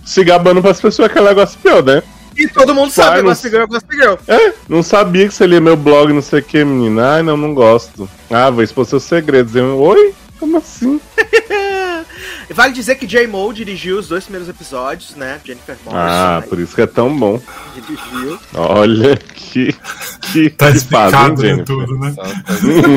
se gabando pras pessoas que ela é Gossip Girl, né? E todo mundo sabe, Vai, a não- Gossip Girl é Gossip Girl. É, não sabia que você lia meu blog, não sei o que, menina. Ai, não, não gosto. Ah, vou expor seus segredos. Eu, Oi? Como assim? Vale dizer que J. Moe dirigiu os dois primeiros episódios, né? Jennifer Morrison Ah, né, por isso que é tão bom. dirigiu. Olha que. que Tá hein, explicado Jennifer? tudo, né?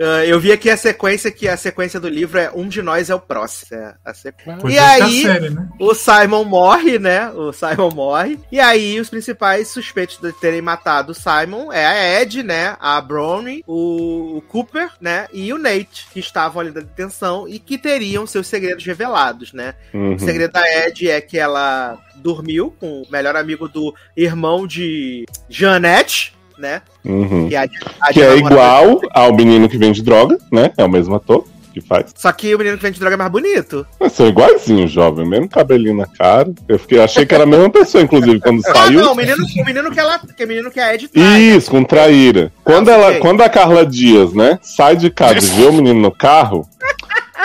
Ah, eu vi aqui a sequência, que a sequência do livro é Um de Nós é o Próximo. É a sequ- Podia E aí- ser a série, né? O Simon morre, né? O Simon morre. E aí, os principais suspeitos de terem matado o Simon é a Ed, né? A Brownie, o, o Cooper, né? E o Nate, que estavam ali na detenção e que teriam seus segredos revelados, né? Uhum. O segredo da Ed é que ela dormiu com o melhor amigo do irmão de Jeanette, né? Uhum. Que é, a, a Que é igual ao menino que vende droga, né? É o mesmo ator que faz. Só que o menino que vende droga é mais bonito. Mas são iguaizinhos, jovem, mesmo cabelinho na cara. Eu fiquei, achei que era a mesma pessoa, inclusive, quando Ah, saiu. não, o menino, o menino que ela. Que é menino que a Ed traz. Isso, com traíra. Quando, Ah, ela, quando a Carla Dias, né, sai de casa e vê o menino no carro,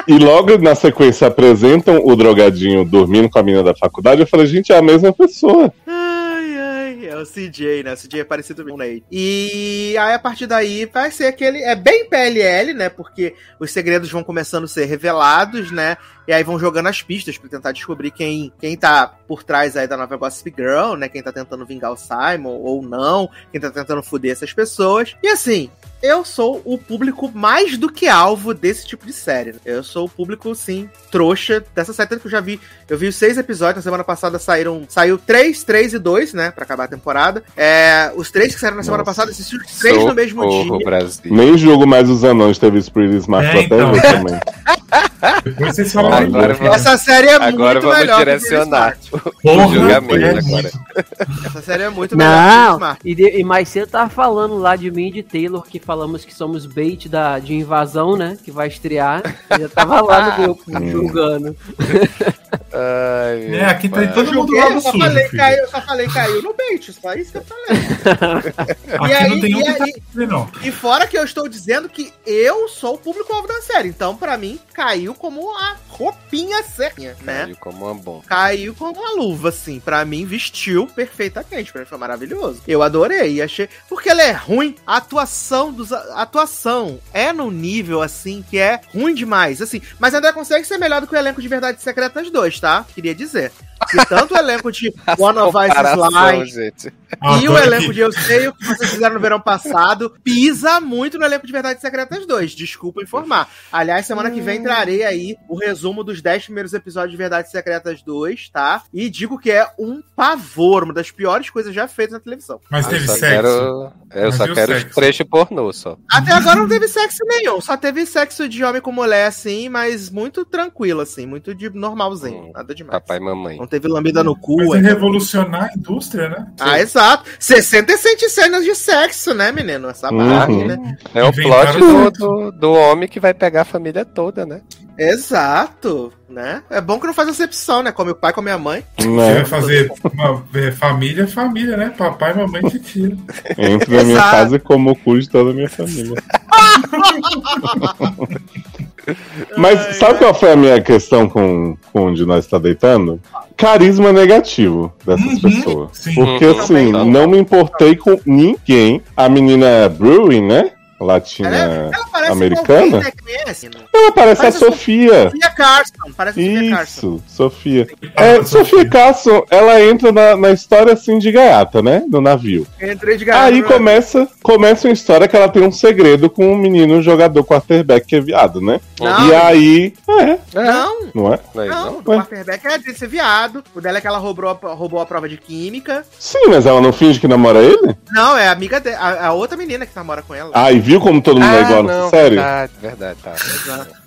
e logo na sequência apresentam o drogadinho dormindo com a menina da faculdade, eu falei, gente, é a mesma pessoa. Ai, ai, é o CJ, né? O CJ é parecido com o Nate. E aí, a partir daí, vai ser aquele. É bem PLL, né? Porque os segredos vão começando a ser revelados, né? E aí vão jogando as pistas pra tentar descobrir quem, quem tá por trás aí da nova Gossip Girl, né? Quem tá tentando vingar o Simon ou não. Quem tá tentando foder essas pessoas. E assim. Eu sou o público mais do que alvo desse tipo de série. Eu sou o público, sim, trouxa dessa série. Tanto que eu já vi eu vi os seis episódios, na semana passada saíram. Saiu três, três e dois, né? Pra acabar a temporada. É, os três que saíram na semana Nossa. passada, assisti os três no mesmo dia. Brasil. Nem jogo mais os anões, teve esse Pretty Smart É, até então. ver também. Depois vocês falam Agora vamos- Essa série é Agora muito vamos melhor direcionar. Porra, o julgamento é agora. Essa série é muito melhor que Pretty Não, Smart. e, de- e mais cedo tava falando lá de mim e de Taylor, que falamos que somos bait da, de invasão, né? Que vai estrear. Eu já tava lá no grupo julgando. Ai, É, aqui tá meu em todo Eu pai. mundo lado eu só, sujo, falei, filho. caiu, eu só falei caiu no bait, só isso que eu falei. Aqui aí- não tem um e que tá aí- não. E fora que eu estou dizendo que eu sou o público-alvo da série. Então, pra mim, caiu como a roupinha certinha, né? Caiu como uma bomba. caiu com uma luva, assim. Pra mim, vestiu perfeitamente. Pra mim foi maravilhoso. Eu adorei. Achei. Porque ele é ruim. A atuação dos. A atuação é num nível, assim, que é ruim demais. Assim. Mas ainda consegue ser melhor do que o elenco de Verdades Secretas 2, tá? Queria dizer. Que tanto o elenco de One of Us Slime. Ah, e o elenco de Eu Sei o que vocês fizeram no verão passado pisa muito no elenco de Verdades Secretas 2. Desculpa informar. Aliás, semana que vem trarei aí o resumo dos 10 primeiros episódios de Verdades Secretas 2, tá? E digo que é um pavor, uma das piores coisas já feitas na televisão. Mas Eu teve sexo. quero, eu Mas só quero os sexo? trechos pornô só. Até agora não teve sexo nenhum, só teve sexo de homem com mulher, assim, mas muito tranquilo, assim, muito de normalzinho, Hum, nada demais. Papai e mamãe. Não teve lambida no cu. Mas é é. revolucionar a indústria, né? Ah, exato. 67 cenas de sexo, né, menino? Essa Uhum. barra, né? É o plot do, do, do homem que vai pegar a família toda, né? Exato, né? É bom que não faz acepção, né? Come o pai, come a mãe. Você Né? vai fazer uma é, família, família, né? Papai, mamãe te tira. Entre na minha casa e como o cu de toda a minha família. Mas sabe qual foi a minha questão com, com onde nós está deitando? Carisma negativo dessas Uhum, pessoas. sim. Porque Uhum. assim, Também. não me importei com ninguém. A menina Brewing, né? Latina. Ela parece Americana? com alguém, né, que conhece. né? Ela parece a Parece a Sofia. Sofia Carson. Parece a Sofia Carson. Isso, Sofia. É, Sofia. Carson, ela entra na, na história assim de gaiata, né? Do navio. Entrei de garoto. Aí começa, começa uma história que ela tem um segredo com um menino jogador quarterback que é viado, né? Não. E aí. É, Não, não é? Não é isso, não. não? O quarterback é de ser viado. O dela é que ela roubou, a- roubou a prova de química. Sim, mas ela não finge que namora ele? Não, é amiga dela. A, a outra menina que namora com ela. Ah, e Viu como todo mundo é igual nessa Ah, não, série? verdade, verdade, tá.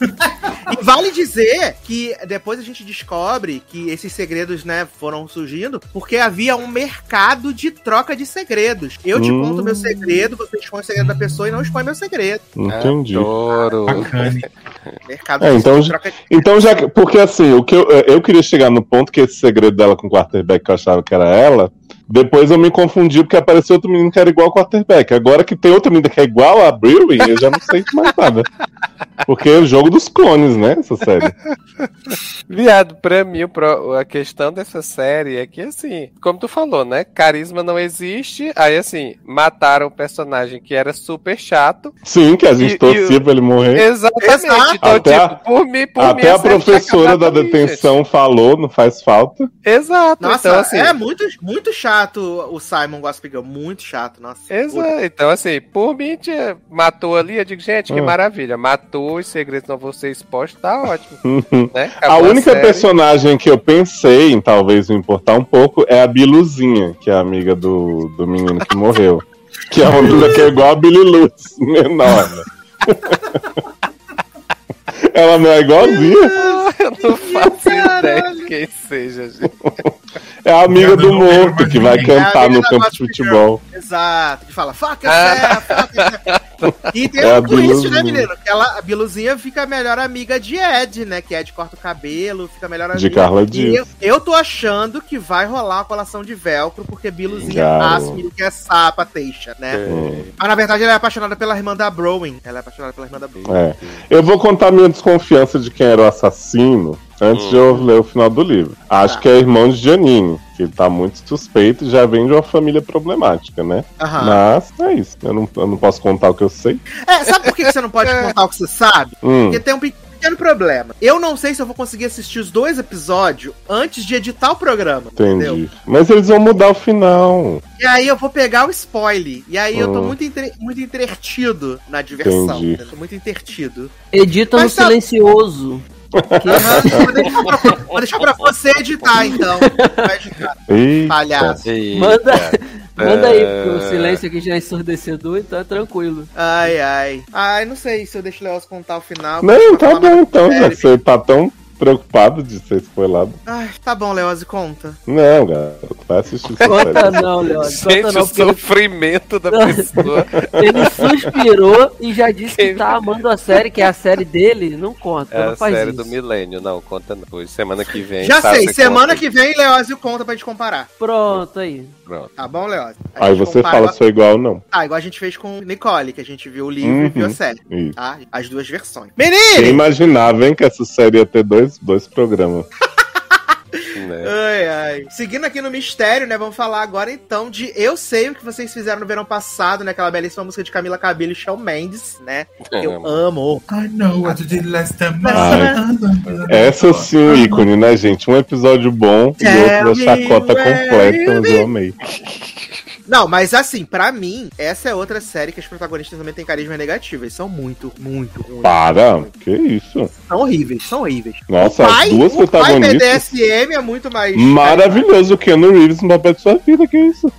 E vale dizer que depois a gente descobre que esses segredos, né, foram surgindo porque havia um mercado de troca de segredos. Eu te Hum. conto meu segredo, você expõe o segredo da pessoa e não expõe meu segredo. Entendi. Adoro. Bacana. Mercado É, de então- troca de Então, já que. Porque assim, o que eu, eu queria chegar no ponto que esse segredo dela com o quarterback que eu achava que era ela. Depois eu me confundi porque apareceu outro menino que era igual ao quarterback. Agora que tem outro menino que é igual a Brewing, eu já não sei mais nada. Porque é o jogo dos clones, né? Essa série. Viado, pra mim, a questão dessa série é que, assim, como tu falou, né? Carisma não existe. Aí, assim, mataram o personagem que era super chato. Sim, que a gente E- torcia e- pra ele morrer. Exatamente. Exato. Então, Até a- tipo, por mim, por mim, Até a série tinha professora da detenção falou, não faz falta. Exato. Nossa, então, assim. é muito, muito chato o Simon Girl, muito chato, nossa. Exato. Então, assim, por mim, tinha, matou ali, eu digo, gente, que Hum. maravilha. Matou, os segredos não vão ser expostos, tá ótimo. né? A única série. personagem que eu pensei em talvez me importar um pouco é a Biluzinha, que é a amiga do, do menino que morreu. Que é uma menina que é igual a Billy Luz, menor. né? Ela não é igualzinha? Eu não faço. Ideia de quem seja, gente. É a amiga do morto que vai cantar É no campo de futebol. Exato, que fala, fuck Ah. yourself, fuck yourself. E tem É a um twist, Biluzinha. né, menino? Que ela, a Biluzinha fica a melhor amiga de Ed, né? Que Ed corta o cabelo, fica a melhor amiga. De Carla E Dias. eu, eu tô achando que vai rolar uma colação de velcro, porque Biluzinha assume que é sapa, teixa, né? Hum, Mas na verdade ela é apaixonada pela irmã da Browning. Ela é apaixonada pela irmã da Browning. é. Eu vou contar minha desconfiança de quem era o assassino antes de eu ler o final do livro. Acho Tá. que é irmão de Janine, que tá muito suspeito e já vem de uma família problemática, né? Aham. Mas é isso. Eu não, eu não posso contar o que eu sei. É, sabe por que você não pode contar o que você sabe? Hum, Porque tem um pequeno problema. Eu não sei se eu vou conseguir assistir os dois episódios antes de editar o programa. Entendeu? entendi. Mas eles vão mudar o final. E aí eu vou pegar o spoiler. E aí eu tô Hum. muito, entre- muito entretido na diversão. Entendi. Eu tô muito intertido. Edita no Mas tá- silencioso. Vou, deixar pra, você editar, então. Vai editar, Eita. palhaço. Manda, manda aí, É. porque o silêncio aqui já é ensurdecedor, então é tranquilo. Ai, ai. Ai, não sei se eu deixo o Leoz contar o final. Não, tá bom então. Você tá tão preocupado de ser spoilado. Ai, tá bom, Leoz, conta. Não, garoto. Vai assistir Conta série. não, Léo. Gente, Conta não, o porque ele, sofrimento da pessoa. ele suspirou e já disse que tá amando a série, que é a série dele. Não conta, É não a faz série isso. do milênio. Não, conta não. Pois semana que vem. Já sei, semana conta. que vem, Leózio conta pra gente comparar. Pronto, aí. Pronto. Tá bom? A Aí você compara fala se foi igual ou não. Ah, igual a gente fez com Nicole, que a gente viu o livro e Uhum. viu a série. Isso. Tá? As duas versões. Quem Menino! imaginava, hein, que essa série ia ter dois, dois programas. Né? Ai, ai. Seguindo aqui no mistério, né? Vamos falar agora então de Eu Sei o que vocês fizeram no verão passado, né? Aquela belíssima música de Camila Cabello e Shawn Mendes, né? Eu amo. I know what you did last time. Essa sim, um ícone, né, gente? Um episódio bom e outro da chacota completa, mas eu amei. Não, mas assim, pra mim, essa é outra série que as protagonistas também têm carisma negativo. Eles são muito, muito ruins. Para, que isso? São horríveis, são horríveis. Nossa, o pai, as duas o protagonistas. BDSM é muito mais. Maravilhoso, o Keanu Reeves no papel de sua vida, que isso?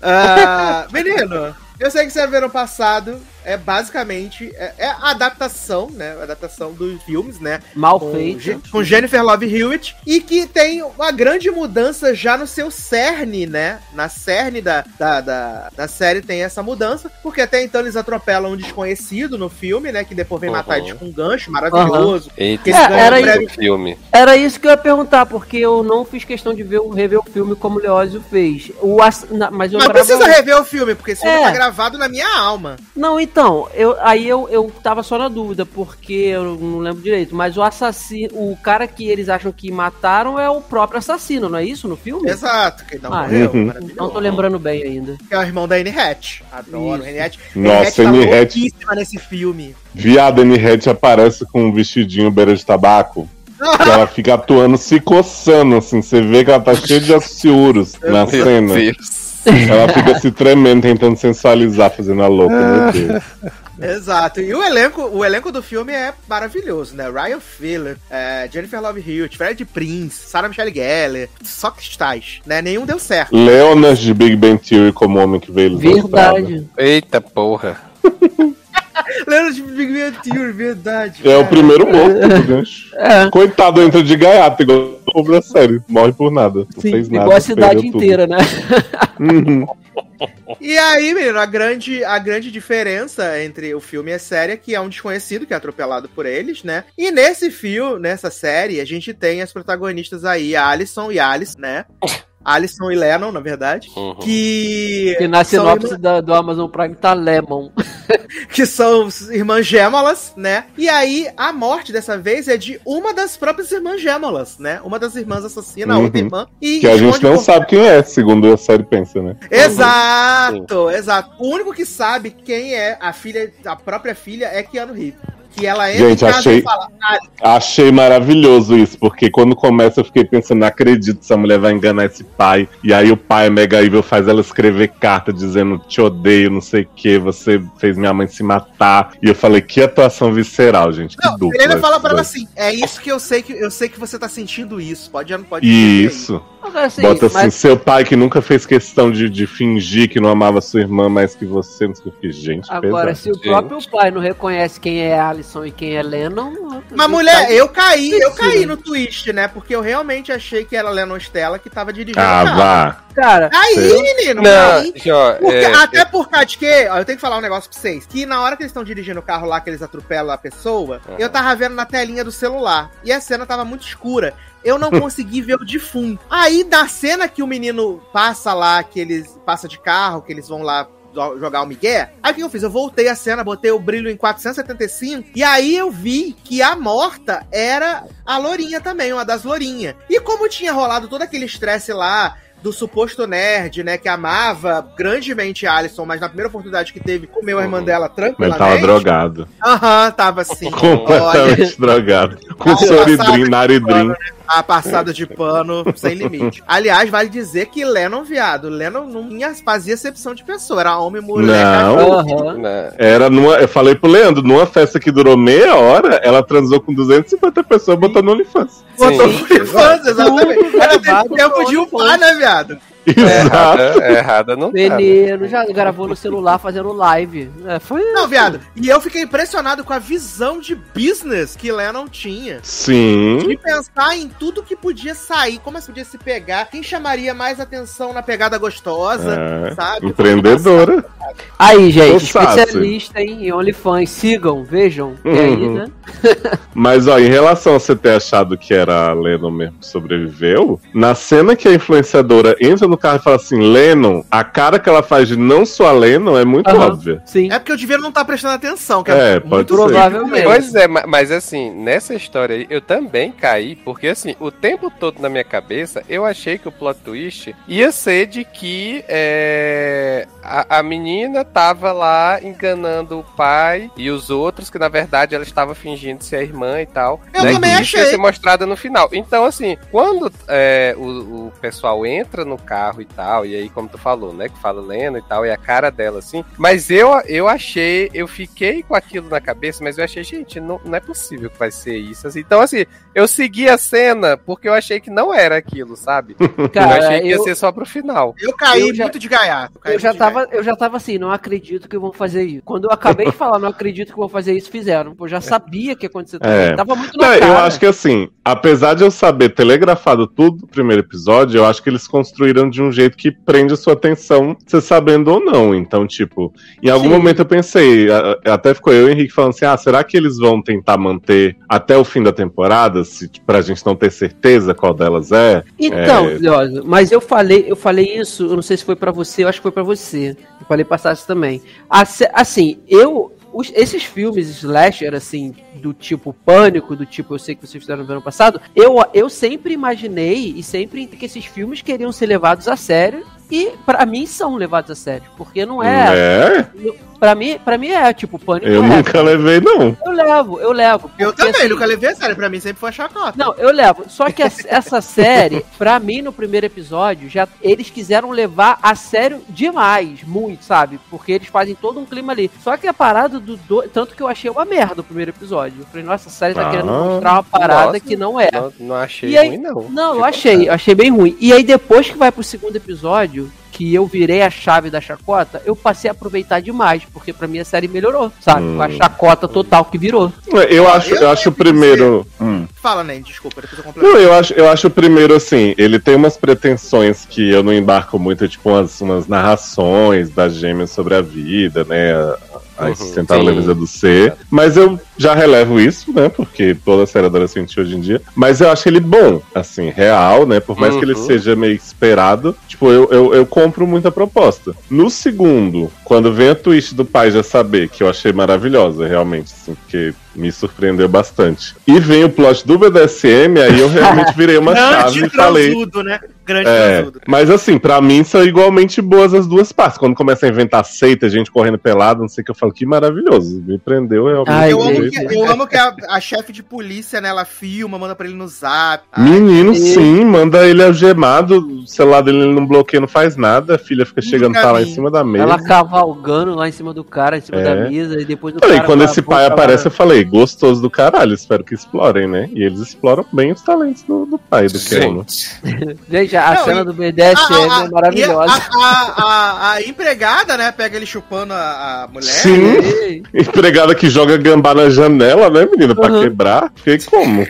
Ah, menino, eu sei que você viu no passado. É basicamente é, é a adaptação, né? A adaptação dos filmes, né? Mal Com, feito. Je- com Jennifer Love Hewitt e que tem uma grande mudança já no seu cerne, né? Na cerne da, da, da, da série tem essa mudança, porque até então eles atropelam um desconhecido no filme, né? Que depois vem matar Uhum. eles com um gancho maravilhoso. Eita, Que eles É, era um isso. breve- o filme. Era isso que eu ia perguntar, porque eu não fiz questão de ver, o- rever o filme como o Leózio fez. O, ass- na- mas eu Mas lembrava- precisa rever o filme, porque esse filme É. tá gravado na minha alma. Não, então, eu, aí eu, eu tava só na dúvida, porque eu não lembro direito, mas o assassino, o cara que eles acham que mataram é o próprio assassino, não é isso no filme? Exato, que não Ah, morreu. uhum. Não tô lembrando bem ainda. Que é o irmão da Anne Hatch. Adoro Isso. Anne Hatch. Nossa, Anne Anne Hatch tá nesse filme. Viado, Annie Hatch aparece com um vestidinho beira de tabaco. Que ela fica atuando, se coçando, assim. Você vê que ela tá cheia de ciúros na cena. Deus. Ela fica se tremendo, tentando sensualizar, fazendo a louca, meu Deus. Exato. E o elenco, o elenco do filme é maravilhoso, né? Ryan Phillip, é, Jennifer Love Hewitt, Fred Prince, Sarah Michelle Gellar, só cristais, né? Nenhum deu certo. Leonas de Big Bang Theory como homem que veio. Verdade. Eita porra. Lembra de Big Bang Theory, verdade. É o primeiro morto do gancho. É. Coitado, entra de gaiato, igual o povo da série. Morre por nada. Não Sim, fez nada. igual a cidade perdeu tudo. inteira, né? Uhum. E aí, menino, a grande, a grande diferença entre o filme e a série é que é um desconhecido que é atropelado por eles, né? E nesse filme, nessa série, a gente tem as protagonistas aí, a Alison e Alice, né? Alison e Lennon, na verdade. Uhum. Que. Que na são sinopse irmã- da- do Amazon Prime tá Lemon. que são irmãs gêmeas, né? E aí, a morte dessa vez é de uma das próprias irmãs gêmeas, né? Uma das irmãs assassina a outra Uhum. irmã. E Que a gente não por- sabe quem é, segundo a série pensa, né? Exato, exato. O único que sabe quem é a filha, a própria filha, é Keanu Reeves. Que ela entra Gente, em casa achei- e fala, ah, Achei maravilhoso isso, porque quando começa eu fiquei pensando, não acredito que essa mulher vai enganar esse pai. E aí o pai mega evil faz ela escrever carta dizendo te odeio, não sei o que, você fez minha mãe se matar. E eu falei, que atuação visceral, gente. Que Não, dupla. ainda fala pra ela assim: é isso que eu sei que eu sei que você tá sentindo isso. Pode não pode Isso. Assim, Bota assim, mas seu pai que nunca fez questão de, de fingir que não amava sua irmã mais que você, não sei o que. Gente, agora, pesado. se o próprio pai não reconhece quem é Alison e quem é Lennon... Mas mulher, eu caí, eu caí no twist, né? Porque eu realmente achei que era Lennon Stella que tava dirigindo o Ah, carro. vá. Cara, Aí, Sei. menino, Não, aí. Porque- é, até por causa de que, ó, eu tenho que falar um negócio pra vocês. Que na hora que eles estão dirigindo o carro lá, que eles atropelam a pessoa, Aham. eu tava vendo na telinha do celular. E a cena tava muito escura. Eu não consegui ver o defunto. Aí, da cena que o menino passa lá, que eles passa de carro, que eles vão lá jogar o Miguel. Aí o que eu fiz? Eu voltei a cena, botei o brilho em 475 e aí eu vi que a morta era a Lourinha também, uma das Lourinhas. E como tinha rolado todo aquele estresse lá do suposto nerd, né, que amava grandemente a Alison, mas na primeira oportunidade que teve, comeu a irmã Uhum. dela Mas ele tranquilamente. tava drogado. Aham, tava assim. Olha, Completamente drogado. Com soridrim, naridrim. A passada de pano sem limite. Aliás, vale dizer que Lennon, viado, Lennon não tinha- fazia acepção de pessoa, era homem, mulher, Não. né, Era numa. Eu falei pro Leandro, numa festa que durou meia hora, ela transou com 250 pessoas botando no OnlyFans. Botou por infância, exatamente. Ela teve tempo de no upar, né, viado? É Exato. errada, é errada não tá. né? Menino, já gravou no celular fazendo live. É, foi Não, viado. E eu fiquei impressionado com a visão de business que Lennon tinha. Sim. De pensar em tudo que podia sair, como é que podia se pegar, quem chamaria mais atenção na pegada gostosa, É, sabe? Empreendedora. Aí, gente, especialista em OnlyFans. Sigam, vejam. E aí, Uhum. né? Mas, ó, em relação a você ter achado que era a Lennon mesmo que sobreviveu, na cena que a influenciadora entra no carro e fala assim, Lennon, a cara que ela faz de não sou a Lennon é muito Aham. óbvia. Sim. É porque eu devia não estar prestando atenção, que É, é, pode muito ser. Provavelmente. Pois é, ma- mas assim, nessa história aí, eu também caí, porque assim, o tempo todo na minha cabeça, eu achei que o plot twist ia ser de que é, a, a menina tava lá enganando o pai e os outros, que na verdade ela estava fingindo ser a irmã e tal. Eu né, também isso ia achei. ser mostrada no final. Então, assim, quando é, o, o pessoal entra no carro e tal, e aí, como tu falou, né, que fala Lena e tal, e a cara dela assim, mas eu, eu achei, eu fiquei com aquilo na cabeça, mas eu achei, gente, não, não é possível que vai ser isso. assim. Então, assim, eu segui a cena porque eu achei que não era aquilo, sabe? eu Cara, achei que ia eu, ser só pro final. Eu caí Eu já- muito de gaiato. caí eu já tava, eu já tava assim, não acredito que vão fazer isso. Quando eu acabei de falar, não acredito que vão fazer isso, fizeram. Eu já sabia que ia acontecer também. É. Tava muito na Não, cara. eu acho que assim, apesar de eu saber telegrafado tudo do primeiro episódio, eu acho que eles construíram de um jeito que prende a sua atenção, você sabendo ou não. Então, tipo, em algum Sim. momento eu pensei, até ficou eu e o Henrique falando assim: ah, será que eles vão tentar manter até o fim da temporada, se, tipo, pra gente não ter certeza qual delas é? Então, É. Mas eu falei, eu falei isso, eu não sei se foi pra você, eu acho que foi pra você. Eu falei Sassi também. Assim, eu. Os- esses filmes slasher, assim, do tipo pânico, do tipo eu sei que vocês fizeram no ano passado, eu, eu sempre imaginei e sempre que esses filmes queriam ser levados a sério. E pra mim são levados a sério. Porque não é. É? Pra mim, pra mim é tipo pânico. Eu é. nunca levei, não. Eu levo, eu levo. Eu porque, também, assim, nunca levei a sério. Pra mim sempre foi chacota. Não, eu levo. Só que essa- série, pra mim, no primeiro episódio, já eles quiseram levar a sério demais, muito, sabe? Porque eles fazem todo um clima ali. Só que a parada do. do- tanto que eu achei uma merda o primeiro episódio. Eu falei, nossa, a série tá Ah, querendo mostrar uma parada nossa. que não é. Não, não achei E aí- ruim, não. Não, eu achei, eu achei bem ruim. E aí depois que vai pro segundo episódio, que eu virei a chave da chacota, eu passei a aproveitar demais, porque pra mim a série melhorou, sabe? Hum. Com a chacota total que virou. Eu acho, eu eu acho o primeiro. Hum. Fala, Nen, desculpa, depois eu complemento. Não, eu acho, eu acho o primeiro assim, ele tem umas pretensões que eu não embarco muito, tipo umas, umas narrações das gêmeas sobre a vida, né? A, a Uhum, leveza do ser. Mas eu já relevo isso, né? Porque toda série adolescente hoje em dia. Mas eu acho ele bom, assim, real, né? Por mais que ele Uhum. seja meio esperado, tipo, eu, eu, eu compro muita proposta. No segundo, quando vem a twist do pai já saber, que eu achei maravilhosa, realmente, assim, porque me surpreendeu bastante. E vem o plot do BDSM, aí eu realmente virei uma chave Grande e falei. transudo, né? Grande É, transudo. mas assim, pra mim são igualmente boas as duas partes. Quando começa a inventar seita, gente correndo pelado, não sei o que, eu falo, que maravilhoso. Me prendeu realmente. Ai, Eu amo, que, eu amo que a, a chefe de polícia, né, ela filma, manda pra ele no zap. Ai, Menino, E- sim, manda ele algemado, o celular dele não bloqueia, não faz nada, a filha fica chegando, tá lá em cima da mesa. Ela cavalgando lá em cima do cara, em cima É. da mesa, e depois do Falei, cara quando esse pai aparece, eu falei, gostoso do caralho, espero que explorem, né? E eles exploram bem os talentos do, do pai do Ken. Gente, a Não, cena e- do BDSM a- a- é maravilhosa. e A, a- a- a empregada, né, pega ele chupando a, a mulher. Sim. Ei, Empregada que joga gambá na janela, né, menina? Pra Uhum. quebrar. Fiquei como?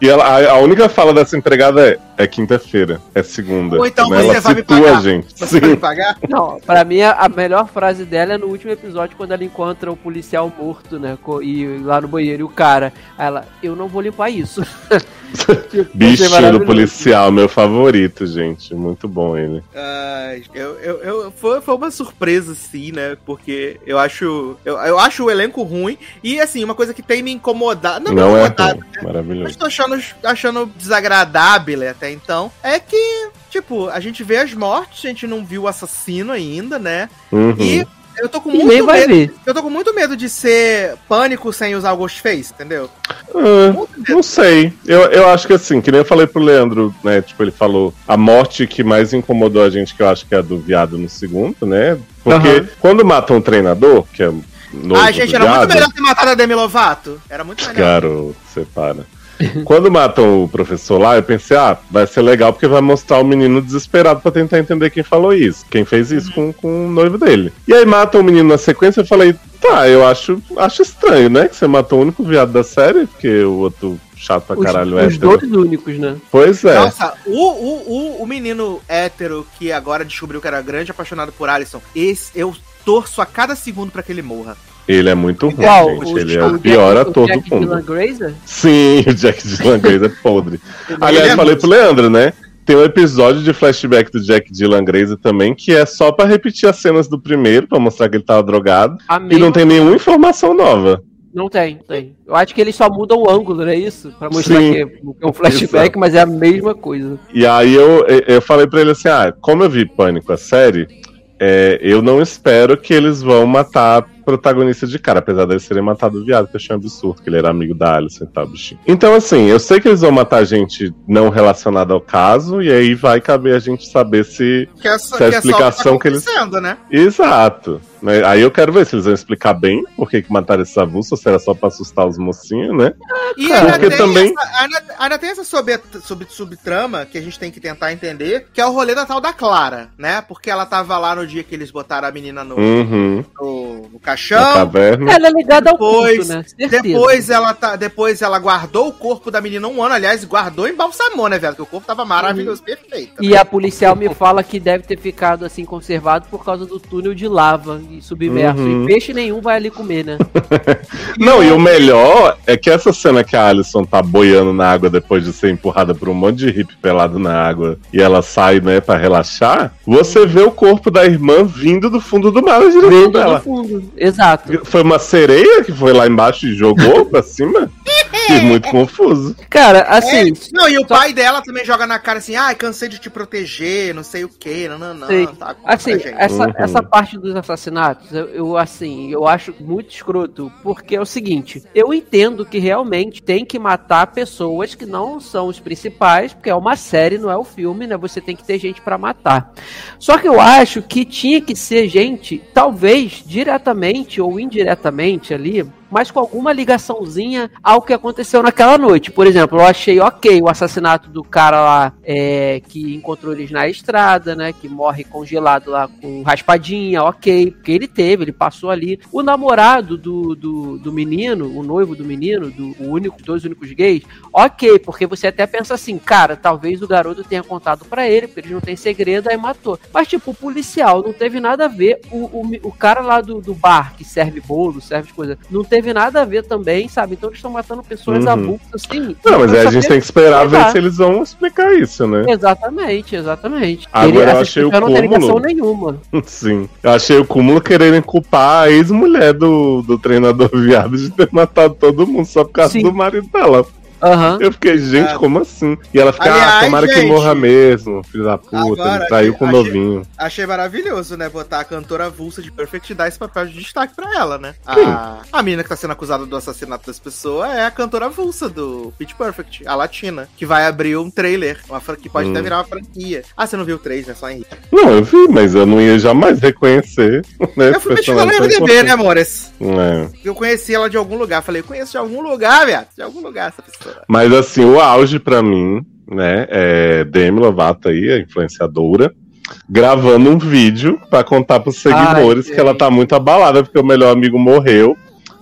E ela, a, a única fala dessa empregada é: é quinta-feira, é segunda. Ou então Né? você ela vai me pagar. gente. Você vai me Sim. pagar? Não, pra mim a a melhor frase dela é no último episódio, quando ela encontra o policial morto, né? E lá no banheiro, e o cara. Aí ela, eu não vou limpar isso. Tipo, Bichinho do policial, meu favorito, gente. Muito bom ele. Ai, eu, eu, eu- foi, foi uma surpresa, sim, né? Porque eu acho. Eu, eu acho o elenco ruim. E assim, uma coisa que tem me incomodado. Não, Não, me é incomodado, ruim. mas Maravilhoso. tô achando, achando desagradável até então. É que, tipo, a gente vê as mortes, a gente não viu o assassino ainda, né? Uhum. E eu tô com E muito medo. ver. Eu tô com muito medo de ser pânico sem usar o Ghostface, entendeu? Ah, Muito medo. não sei. Eu, eu acho que assim, que nem eu falei pro Leandro, né? Tipo, ele falou a morte que mais incomodou a gente, que eu acho que é a do viado no segundo, né? Porque quando matam um treinador, que é novo Ai, gente, era muito viado, melhor ter matado a Demi Lovato. Era muito melhor. Garoto, separa. Quando matam o professor lá, eu pensei, ah, vai ser legal porque vai mostrar o menino desesperado pra tentar entender quem falou isso, quem fez isso com, com o noivo dele. E aí matam o menino na sequência, eu falei, tá, eu acho, acho estranho, né? Que você matou o único viado da série, porque o outro chato pra Os, caralho os hétero. dois únicos, né? Pois é. Nossa, o, o, o, o menino hétero que agora descobriu que era grande apaixonado por Alison, esse eu torço a cada segundo pra que ele morra. Ele é muito ruim, Qual? gente. O- Ele é o o Jack- pior o ator Jack do mundo. Dylan Grazer? Sim, o Jack Dylan Grazer é podre. Aliás, Ele é falei muito- pro Leandro, né? Tem um episódio de flashback do Jack Dylan Grazer também, que é só pra repetir as cenas do primeiro, pra mostrar que ele tava drogado. A E não tem nenhuma informação nova. Não tem, tem. Eu acho que eles só mudam o ângulo, não é isso? Pra mostrar Sim. que é é um flashback, mas é a mesma coisa. E aí eu, eu falei pra ele assim: ah, como eu vi Pânico a série, é, eu não espero que eles vão matar protagonista de cara, apesar deles terem matado o viado, que eu achei um absurdo, que ele era amigo da Alison e tal, bichinho. Então, assim, eu sei que eles vão matar gente não relacionada ao caso, e aí vai caber a gente saber se. Que é, só- Se a que é o explicação que que tá eles- acontecendo, né? Exato. Né? Aí eu quero ver se eles vão explicar bem por que, que mataram esse avulso, ou se era só pra assustar os mocinhos, né? E Cara, ainda porque tem, também- essa, ainda, ainda tem essa sub, sub, subtrama que a gente tem que tentar entender, que é o rolê da tal da Clara, né? Porque ela tava lá no dia que eles botaram a menina no, Uhum. no, no Na caixão. caverna. Ela é ligada ao Depois- culto, né? Certeza. Depois ela, tá, depois ela guardou o corpo da menina um ano, aliás, guardou e embalsamou, né, velho? Porque o corpo tava maravilhoso, perfeito. E a policial me fala que deve ter ficado assim conservado por causa do túnel de lava e submerso. Uhum. E peixe nenhum vai ali comer, né? Não, e o melhor é que essa cena que a Alison tá boiando na água depois de ser empurrada por um monte de hippie pelado na água e ela sai, né, pra relaxar, você vê o corpo da irmã vindo do fundo do mar na direção dela. fundo. Exato. Foi uma sereia que foi lá embaixo e jogou pra cima? Fiquei muito confuso. Cara, assim, É, não, e o pai dela também joga na cara assim, ai, cansei de te proteger, não sei o que, não, não, não. Sei. Tá, Assim, essa, Uhum. essa parte dos assassinatos, eu, eu, assim, eu acho muito escroto, porque é o seguinte, eu entendo que realmente tem que matar pessoas que não são os principais, porque é uma série, não é o filme, né? Você tem que ter gente pra matar. Só que eu acho que tinha que ser gente, talvez diretamente ou indiretamente ali, mas com alguma ligaçãozinha ao que aconteceu naquela noite. Por exemplo, eu achei ok o assassinato do cara lá é, que encontrou eles na estrada, né? Que morre congelado lá com raspadinha, ok. Porque ele teve, ele passou ali. O namorado do, do, do menino, o noivo do menino, do o único, dois únicos gays, ok, porque você até pensa assim, cara, talvez o garoto tenha contado para ele, porque eles não têm segredo, aí matou. Mas, tipo, o policial não teve nada a ver. O, o, o cara lá do, do bar que serve bolo, serve coisa, não teve nada a ver também, sabe? Então eles estão matando pessoas Uhum. avulsas assim. Não, mas aí a gente tem que esperar ver se eles vão explicar isso, né? Exatamente, exatamente. Agora eu essa achei o pessoa não tem ligação cúmulo. nenhuma. Sim. Eu achei o cúmulo quererem culpar a ex-mulher do, do treinador viado de ter matado todo mundo só por causa Sim. do marido dela. Aham. Eu fiquei, gente, Ah. como assim? E ela fica, ah, Aliás, tomara que gente, morra mesmo, filho da puta, agora, ele traiu com o novinho. Achei maravilhoso, né? Botar a cantora avulsa de Perfect e dar esse papel de destaque pra ela, né? A, a menina que tá sendo acusada do assassinato das pessoas é a cantora avulsa do Pitch Perfect, a latina, que vai abrir um trailer, uma que pode até Hum. virar uma franquia. Ah, você não viu o trailer, né? Só em Não, eu vi, mas eu não ia jamais reconhecer. Né, Eu fui pesquisar no MDB, né, amores? É. Eu conheci ela de algum lugar. Falei, conheço de algum lugar, viado. De algum lugar essa pessoa. Mas assim, o auge pra mim, né, é Demi Lovato aí, a influenciadora, gravando um vídeo pra contar pros seguidores Ai, que ela tá muito abalada porque o melhor amigo morreu,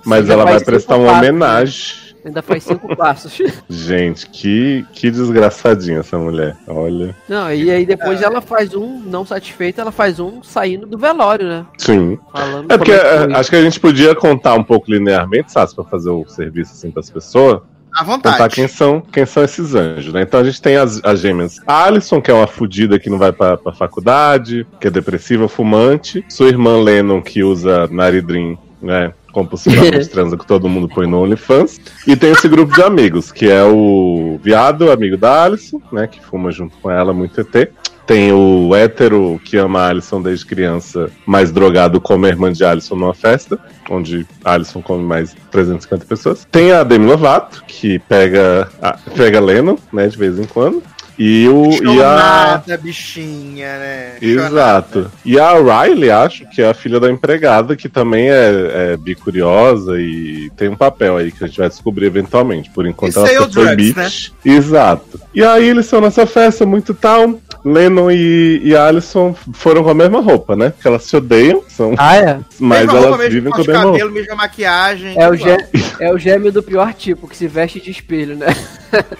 mas Ainda ela vai prestar uma passos, homenagem. Ainda faz cinco passos. Gente, que, que desgraçadinha essa mulher. Olha. Não, e aí depois ela faz um, não satisfeita, ela faz um saindo do velório, né? Sim. Falando É porque é, acho que a gente podia contar um pouco linearmente, sabe, pra fazer o serviço assim pras pessoas. À contar vontade. quem são, quem são esses anjos, né? Então a gente tem as, as gêmeas. A Alison, que é uma fudida que não vai pra, pra faculdade, que é depressiva, fumante. Sua irmã Lennon, que usa Naridrim, né? Compulsivamente transa que todo mundo põe no OnlyFans. E tem esse grupo de amigos, que é o viado, amigo da Alison, né? Que fuma junto com ela, muito ET. Tem o hétero que ama a Alison desde criança, mais drogado como a irmã de Alison numa festa, onde Alison come mais 350 pessoas. Tem a Demi Lovato, que pega, a, pega Lennon, né, de vez em quando. E, o, e a. Bichinha, né? Exato. E a Riley, acho que é a filha da empregada, que também é, é bicuriosa e tem um papel aí que a gente vai descobrir eventualmente. Por enquanto E ela só foi drugs, bitch. Exato. E aí eles estão nessa festa muito tal. Lennon e, e Alison foram com a mesma roupa, né? Porque elas se odeiam, são, Ah, é? mas mesma elas roupa, vivem com a mesma roupa. cabelo, mesma maquiagem. É o, gê, é o gêmeo do pior tipo, que se veste de espelho, né?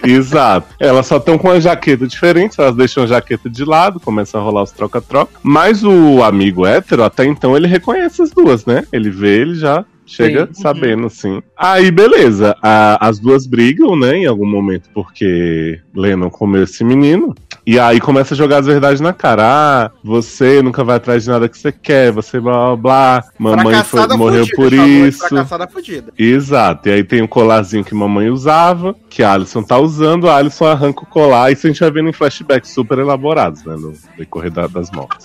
Exato. Elas só estão com uma jaqueta diferente, elas deixam a jaqueta de lado, começam a rolar os troca-troca. Mas o amigo hétero, até então, ele reconhece as duas, né? Ele vê, ele já chega Sim. sabendo, assim. Aí, beleza. A- as duas brigam, né, em algum momento, porque Lennon comeu esse menino. E aí começa a jogar as verdades na cara. Ah, você nunca vai atrás de nada que você quer, você blá blá blá. Mamãe foi- morreu fudida, por isso. Fudida. Exato, e aí tem o colarzinho que mamãe usava, que a Alison tá usando, a Alison arranca o colar, isso a gente vai vendo em flashbacks super elaborados, né, no decorrer da- das mortes.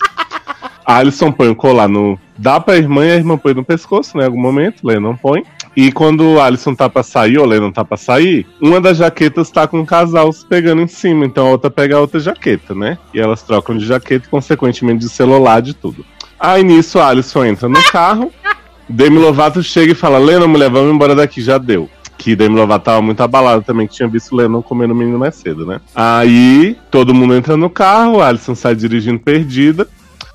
A Alison põe o colar no. Dá pra irmã e a irmã põe no pescoço, né? Em algum momento, Lennon põe. E quando a Alison tá pra sair, ou Lennon tá pra sair, uma das jaquetas tá com um casal se pegando em cima, então a outra pega a outra jaqueta, né? E elas trocam de jaqueta consequentemente, de celular, de tudo. Aí nisso a Alison entra no carro, Demi Lovato chega e fala: Lennon, mulher, vamos embora daqui, já deu. Que Demi Lovato tava muito abalado também, que tinha visto o Lennon comendo o menino mais cedo, né? Aí todo mundo entra no carro, a Alison sai dirigindo perdida,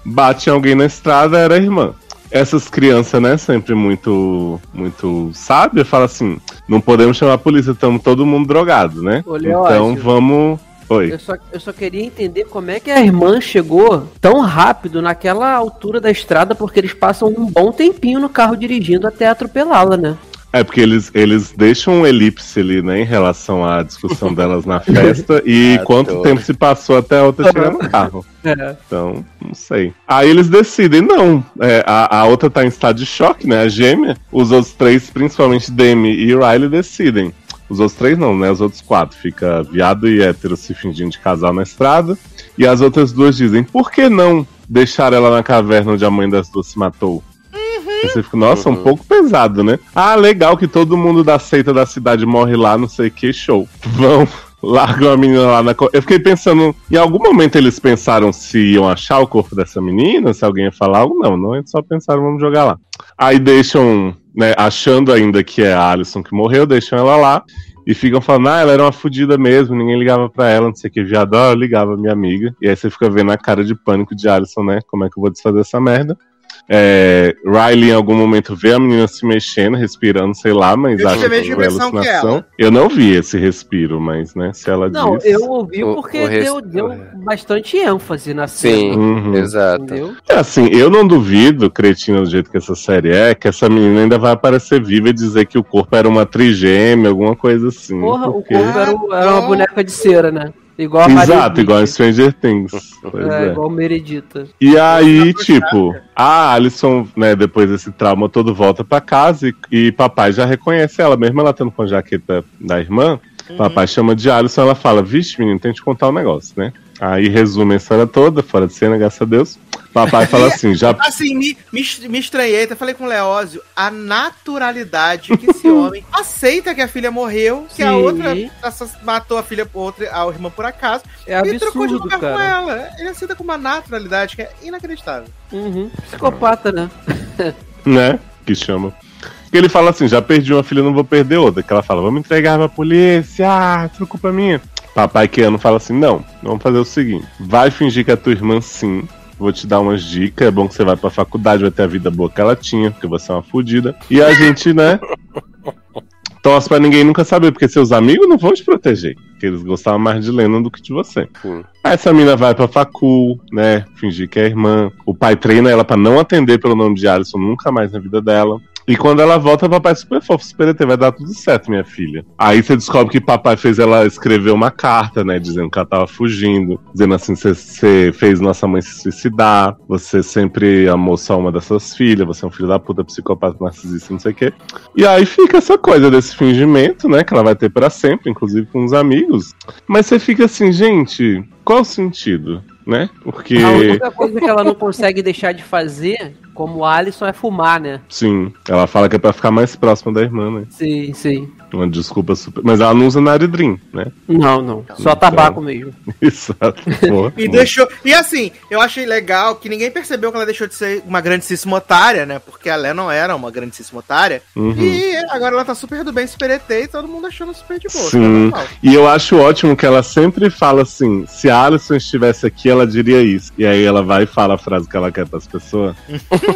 bate em alguém na estrada, era a irmã. Essas crianças, né, sempre muito muito sábias, falam assim: não podemos chamar a polícia, estamos todo mundo drogado, né? Olha, então vamos. Oi. Eu só, eu só queria entender como é que a irmã chegou tão rápido naquela altura da estrada, porque eles passam um bom tempinho no carro dirigindo até atropelá-la, né? É porque eles, eles deixam um elipse ali, né, em relação à discussão delas na festa e Ah, quanto tô. tempo se passou até a outra chegar no carro. É. Então, não sei. Aí eles decidem, não. é, a, a outra tá em estado de choque, né? A gêmea. Os outros três, principalmente Demi e Riley, decidem. Os outros três não, né? Os outros quatro. Fica viado e hétero se fingindo de casal na estrada. E as outras duas dizem, por que não deixar ela na caverna onde a mãe das duas se matou? Aí Você fica, nossa, um Uhum. pouco pesado, né? Ah, legal que todo mundo da seita da cidade morre lá, não sei o que, show. Vão, largam a menina lá na. Eu fiquei pensando, em algum momento eles pensaram se iam achar o corpo dessa menina, se alguém ia falar algo, não, não, eles só pensaram, vamos jogar lá. Aí deixam, né, achando ainda que é a Alison que morreu, deixam ela lá. E ficam falando, ah, ela era uma fodida mesmo, ninguém ligava pra ela, não sei o que, viado, ah, eu ligava minha amiga. E aí você fica vendo a cara de pânico de Alison, né? Como é que eu vou desfazer essa merda? É, Riley em algum momento vê a menina se mexendo, respirando, sei lá, mas Eu acha tive a que que alucinação. ela. Eu não vi esse respiro, mas, né, se ela Não, diz... eu ouvi O- porque o res- deu, deu bastante ênfase na cena. Sim, Uhum. exato. Entendeu? É assim, eu não duvido, cretina do jeito que essa série é, que essa menina ainda vai aparecer viva e dizer que o corpo era uma trigêmea, alguma coisa assim. Porra, porque- o corpo era, o- era uma não. boneca de cera, né? Igual a Exato, igual em Stranger Things. Pois É, é. igual Meredita. E aí, tipo, a Alison, né, depois desse trauma todo, volta pra casa e, e papai já reconhece ela, mesmo ela tendo com a jaqueta da irmã. Papai chama de Alison, ela fala: Vixe, menino, tem que te contar um negócio, né? Aí resume a história toda, fora de cena, graças a Deus. Papai fala assim: já. Assim, me, me, me estranhei, até falei com o Leózio, a naturalidade que esse homem aceita que a filha morreu, que a outra assass- matou a filha outra, a irmã por acaso, É e trocou de absurdo, lugar com cara. ela. Ele aceita com uma naturalidade que é inacreditável. Uhum. Psicopata, né? né? Que chama. Que ele fala assim: já perdi uma filha, não vou perder outra. Que ela fala: vamos entregar pra polícia, ah, é culpa minha. Papai Keanu fala assim: não, vamos fazer o seguinte: vai fingir que é tua irmã sim. Vou te dar umas dicas. É bom que você vai pra faculdade, vai ter a vida boa que ela tinha, porque você é uma fodida. E a gente, né? Torce pra ninguém nunca saber, porque seus amigos não vão te proteger. Porque eles gostavam mais de Lennon do que de você. Sim. Aí essa mina vai pra facul, né? Fingir que é irmã. O pai treina ela pra não atender pelo nome de Alison nunca mais na vida dela. E quando ela volta, papai é super fofo, super ET, vai dar tudo certo, minha filha. Aí você descobre que papai fez ela escrever uma carta, né? Dizendo que ela tava fugindo. Dizendo assim, você fez nossa mãe se suicidar. Você sempre amou só uma das suas filhas. Você é um filho da puta, psicopata, narcisista, não sei o quê. E aí fica essa coisa desse fingimento, né? Que ela vai ter pra sempre, inclusive com os amigos. Mas você fica assim, gente, qual o sentido? Né? Porque. A única coisa que ela não consegue deixar de fazer, como Alisson, é fumar, né? Sim, ela fala que é pra ficar mais próxima da irmã, né? Sim, sim. Uma desculpa super. Mas ela não usa Naridrim, né? Não, não. Só Então. tabaco mesmo. Exato. Porra. E deixou. E assim, eu achei legal que ninguém percebeu que ela deixou de ser uma grandíssima otária, né? Porque a Lé não era uma grandíssima otária. Uhum. E agora ela tá super do bem, super ET e todo mundo achando super de boa. Sim. E eu acho ótimo que ela sempre fala assim: se a Alison estivesse aqui, ela diria isso. E aí ela vai e fala a frase que ela quer pras pessoas.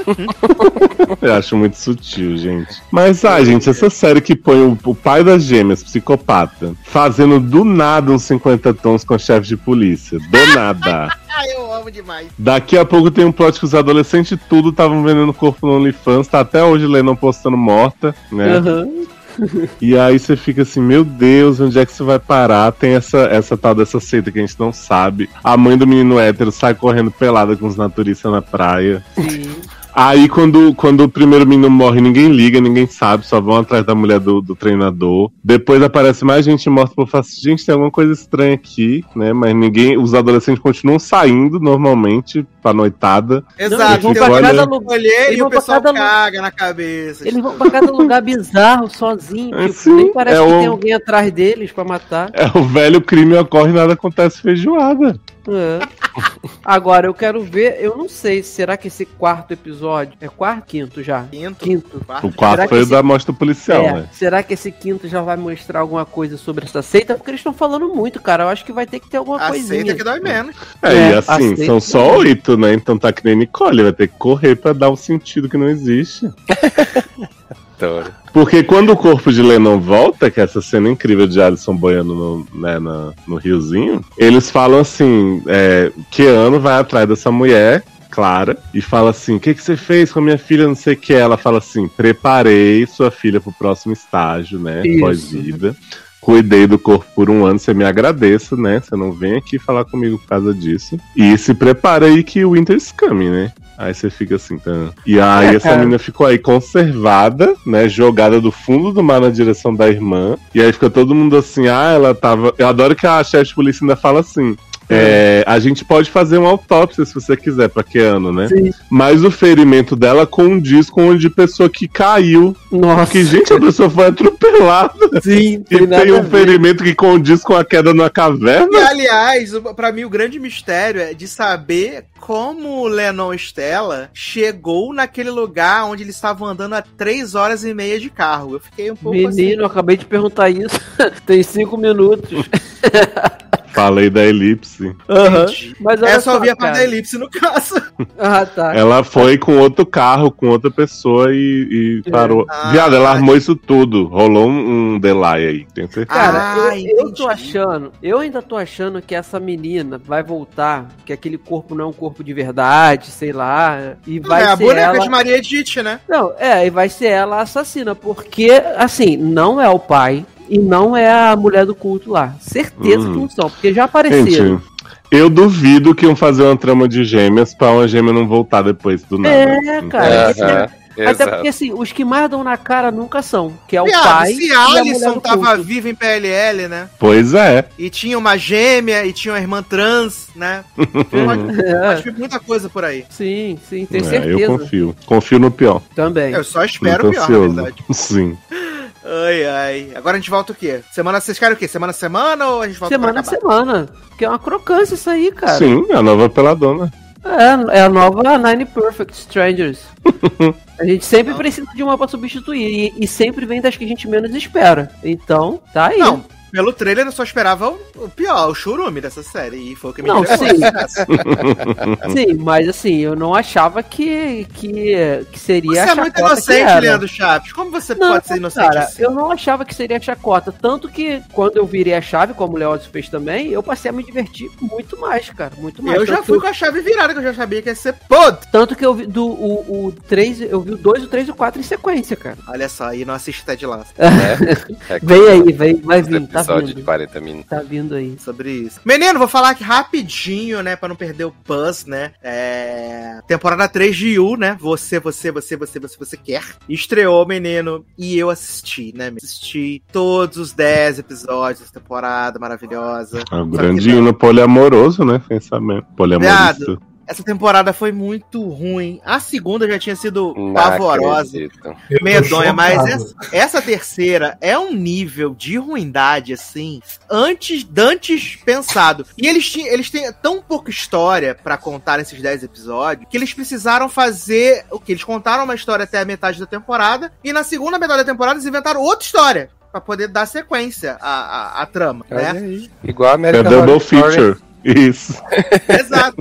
eu acho muito sutil, gente. Mas, ai, gente, essa série que põe o, o pai das gêmeas, psicopata, fazendo do nada uns 50 tons com chefe de polícia. Do nada. Ah, eu amo demais. Daqui a pouco tem um plot que os adolescentes tudo estavam vendendo corpo no OnlyFans, tá até hoje Lennon postando morta, né? Aham. E aí você fica assim, meu Deus, onde é que isso vai parar? Tem essa, essa tal dessa seita que a gente não sabe. A mãe do menino hétero sai correndo pelada com os naturistas na praia. Sim. Aí quando, quando o primeiro menino morre, ninguém liga, ninguém sabe, só vão atrás da mulher do, do treinador. Depois aparece mais gente morta por face. Gente, tem alguma coisa estranha aqui, né? Mas ninguém. Os adolescentes continuam saindo normalmente pra noitada. Exato. eles vão pra cada lugar- e vão o pessoal cada caga na cabeça. Eles vão pra cada lugar bizarro, sozinho. É, Tipo, sim, nem parece é que o- tem alguém atrás deles pra matar. É o velho crime ocorre e nada acontece feijoada. É. Agora, eu quero ver, eu não sei, será que esse quarto episódio. É quarto? Quinto já? Quinto. Quinto. quarto. O quarto foi o esse- da mostra policial, É, né? será que esse quinto já vai mostrar alguma coisa sobre essa seita? Porque eles estão falando muito, cara. Eu acho que vai ter que ter alguma coisinha. Aceita que dói menos. É, É, e assim, são só oito, né? Então tá que nem Nicole, vai ter que correr pra dar um sentido que não existe. Porque quando o corpo de Lennon volta, que é essa cena incrível de Alison boiando no, né, na- no riozinho, eles falam assim: é, Keanu vai atrás dessa mulher. Clara, e fala assim: O que, que você fez com a minha filha? Não sei o que. Ela fala assim: Preparei sua filha pro próximo estágio, né? Isso. Pós-vida. Cuidei do corpo por um ano, você me agradeça, né? Você não vem aqui falar comigo por causa disso. E se prepara aí que o Winter's coming, né? Aí você fica assim, tá? E aí É, essa cara. menina ficou aí conservada, né? Jogada do fundo do mar na direção da irmã. E aí fica todo mundo assim, ah, ela tava. Eu adoro que a chefe de polícia ainda fala assim. É, a gente pode fazer uma autópsia se você quiser pra Keanu, né? Sim. Mas o ferimento dela condiz com o de pessoa que caiu. Nossa. Porque, gente, a pessoa foi atropelada. Sim, E nada tem a um ver. ferimento que condiz com a queda na E caverna. aliás, o- pra mim o grande mistério é de saber como o Lennon Stella chegou naquele lugar onde eles estavam andando há três horas e meia de carro. Eu fiquei um pouco Menino, eu acabei de perguntar isso. Tem cinco minutos. Falei da elipse. Entendi. Mas É, só vi a parte da elipse no caso. Ah, tá. Ela foi com outro carro, com outra pessoa e, e parou. Ah, Viado, ela armou isso tudo. Rolou um, um delay aí, tem certeza? Cara, Ah, eu, eu tô achando, eu ainda tô achando que essa menina vai voltar, que aquele corpo não é um corpo de verdade, sei lá, e vai é a ser boneca ela... de Maria Edith, né? Não, é, e vai ser ela a assassina, porque, assim, não é o pai e não é a mulher do culto lá. Certeza Hum. que não são, porque já apareceram. Gente, eu duvido que iam fazer uma trama de gêmeas pra uma gêmea não voltar depois do nada. É, cara. esse- Aham, Até exato. porque, assim, os que mais dão na cara nunca são, que é o Viado, pai se e a Alison tava viva em PLL, né? Pois é. E tinha uma gêmea e tinha uma irmã trans, né? Pode vir muita coisa por aí. sim, sim, tenho É, certeza. eu confio. Confio no pior. Também. Eu só espero o pior, na verdade. Sim. Ai, ai. Agora a gente volta o quê? Semana, vocês querem o quê? Semana a semana ou a gente volta Semana a semana. Que é uma crocância isso aí, cara. Sim, a nova peladona. É, é a nova Nine Perfect Strangers. a gente sempre precisa de uma pra substituir. E, e sempre vem das que a gente menos espera. Então, tá aí. Não, pelo trailer eu só esperava o, pior, o churume dessa série. E foi o que me Não, entregou. Sim, mas assim, eu não achava que, que, que seria Você a é muito inocente. Leandro Chaves. Como você Não, pode ser inocente Cara, assim? eu não achava que seria chacota. Tanto que quando eu virei a chave, como o Leódio fez também, eu passei a me divertir muito mais, cara. Muito mais. Eu já fui que com a chave virada, que eu já sabia que ia ser pod. Tanto que eu vi do, o, o 3, eu vi o 2, o 3 e o 4 em sequência, cara. Olha só, aí não assiste Ted Lasso É, Vem aí, vem, vai vir, tá episódio de vindo. 40 minutos. Tá vindo aí. sobre isso. Menino, vou falar aqui rapidinho, né, pra não perder o buzz, né? É... Temporada 3 de You, né? Você, você, você, você, você, você quer. Estreou, menino, e eu assisti, né? Assisti todos os 10 episódios dessa temporada maravilhosa. É o Só grande não. hino poliamoroso, né? Pensamento. Poliamorista. Viado. Essa temporada foi muito ruim. A segunda já tinha sido Não pavorosa. acredito. Medonha, mas essa, essa terceira é um nível de ruindade, assim, antes, dantes pensado. E eles, tinham, eles têm tão pouca história pra contar nesses 10 episódios que eles precisaram fazer o que? Eles contaram uma história até a metade da temporada e na segunda metade da temporada eles inventaram outra história. Pra poder dar sequência à, à, à trama, Olha né? aí. Igual a É American double Horror Story. feature. Isso. Exato.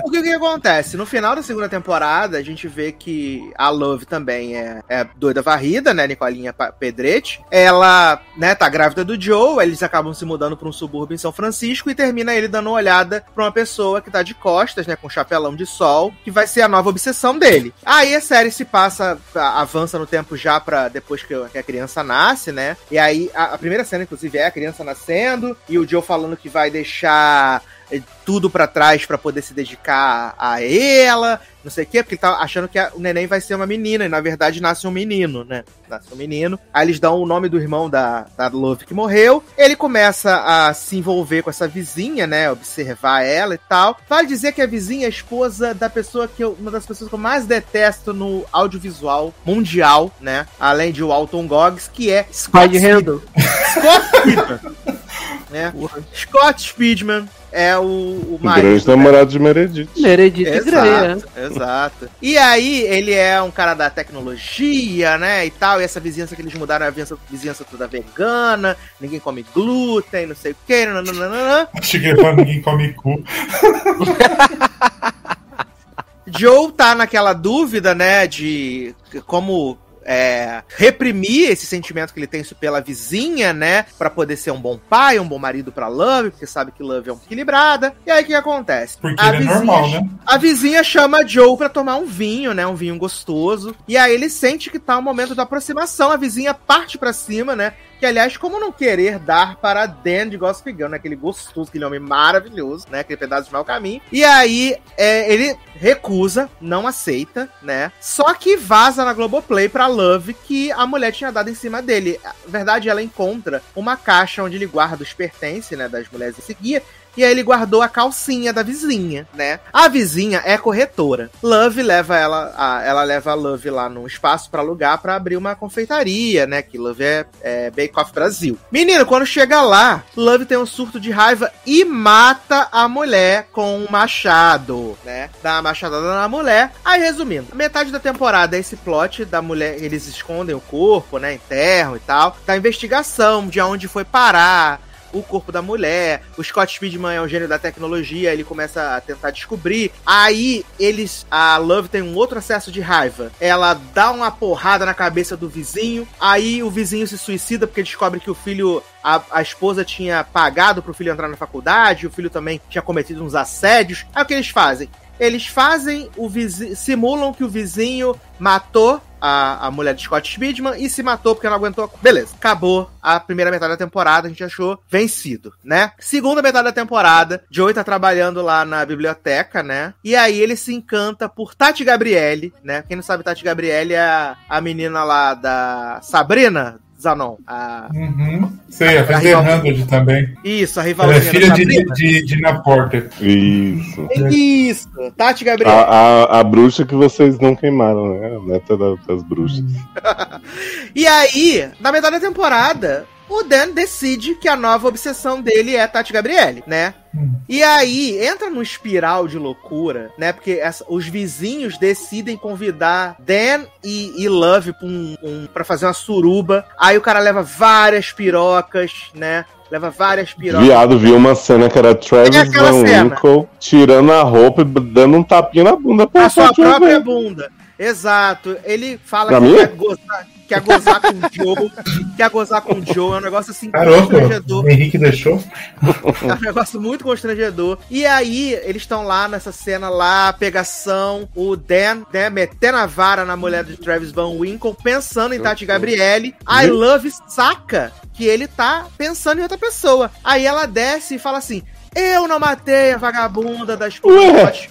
Porque o que acontece? No final da segunda temporada, a gente vê que a Love também é, é doida varrida, né? Nicolinha Pedretti. Ela, né, tá grávida do Joe, eles acabam se mudando pra um subúrbio em São Francisco e termina ele dando uma olhada pra uma pessoa que tá de costas, né, com um chapelão de sol, que vai ser a nova obsessão dele. Aí a série se passa, avança no tempo já pra depois que que a criança nasce, né? E aí a, a primeira cena, inclusive, é a criança nascendo e o Joe falando que vai deixar tudo pra trás pra poder se dedicar a ela, não sei o quê, porque ele tá achando que a- o neném vai ser uma menina, e na verdade nasce um menino, né? Nasce um menino. Aí eles dão o nome do irmão da, da Love que morreu. Ele começa a se envolver com essa vizinha, né? Observar ela e tal. Vale dizer que a vizinha é a esposa da pessoa que eu. Uma das pessoas que eu mais detesto no audiovisual mundial, né? Além de Walton Goggins, que é Scott Spide Handle. Scott Né? Scott Speedman é o, o grande né? namorado de Meredith. Meredith Grey, Exato, exato. E aí, ele é um cara da tecnologia, né, e tal, e essa vizinhança que eles mudaram é a vizinhança, vizinhança toda vegana, ninguém come glúten, não sei o que, nananana. Achei que ele falou, ninguém come cu. Joe tá naquela dúvida, né, de como é, reprimir esse sentimento que ele tem pela vizinha, né, Pra poder ser um bom pai, um bom marido pra Love, porque sabe que Love é uma equilibrada. E aí o que acontece? Porque A é vizinha normal, né? A vizinha chama Joe pra tomar um vinho, né? Um vinho gostoso. E aí ele sente que tá o momento da aproximação. A vizinha parte pra cima, né? Que, aliás, como não querer dar para Dan de Gossip Girl, né? Aquele gostoso, aquele homem maravilhoso, né? Aquele pedaço de mau caminho. E aí é, ele recusa, não aceita, né? Só que vaza na Globoplay pra Love que a mulher tinha dado em cima dele. Na verdade, ela encontra uma caixa onde ele guarda os pertences, né? Das mulheres a seguir. E aí ele guardou a calcinha da vizinha, né? A vizinha é corretora. Love leva ela, a, ela leva a Love lá no espaço para alugar para abrir uma confeitaria, né? Que Love é, é Bake Off Brasil. Menino, quando chega lá, Love tem um surto de raiva e mata a mulher com um machado, né? Dá uma machadada na mulher. Aí, resumindo, metade da temporada é esse plot da mulher, eles escondem o corpo, né? Enterram e tal. Da investigação de onde foi parar o corpo da mulher. O Scott Speedman é um gênio da tecnologia, ele começa a tentar descobrir. Aí eles, a Love tem um outro acesso de raiva. Ela dá uma porrada na cabeça do vizinho. Aí o vizinho se suicida porque descobre que o filho a, a, esposa tinha pagado pro filho entrar na faculdade, o filho também tinha cometido uns assédios. Aí o que eles fazem? Eles fazem o vizinho. simulam que o vizinho matou a, a mulher de Scott Speedman e se matou porque não aguentou. Beleza, acabou a primeira metade da temporada, a gente achou vencido, né? Segunda metade da temporada, Joey tá trabalhando lá na biblioteca, né? E aí ele se encanta por Tati Gabriele, né? Quem não sabe, Tati Gabriele é a, a menina lá da Sabrina, Zanon. A... Uhum. Sei, a, a rival... também. Isso, a rival Ela é filha de, de, de, de Nina Porter. Isso. Isso. Tati Gabriel. A, a, a, bruxa que vocês não queimaram, né? A neta da, das bruxas. e aí, na metade da temporada, o Dan decide que a nova obsessão dele é Tati Gabriele, né? E aí entra num espiral de loucura, né? Porque essa, os vizinhos decidem convidar Dan e, e Love pra, um, um, pra fazer uma suruba. Aí o cara leva várias pirocas, né? Leva várias pirocas. Viado, viu uma cena que era Travis Van Winkle tirando a roupa e dando um tapinha na bunda pra A sua própria bunda. Exato. Ele fala pra que mim? quer gozar quer gozar com o Joe, quer gozar com o Joe, é um negócio assim Caramba, constrangedor. O Henrique deixou? É um negócio muito constrangedor. E aí, eles estão lá nessa cena lá, pegação, o Dan, né, metendo a vara na mulher do Travis Van Winkle, pensando em Tati Gabriele. I Love saca que ele tá pensando em outra pessoa. Aí ela desce e fala assim: eu não matei a vagabunda das putas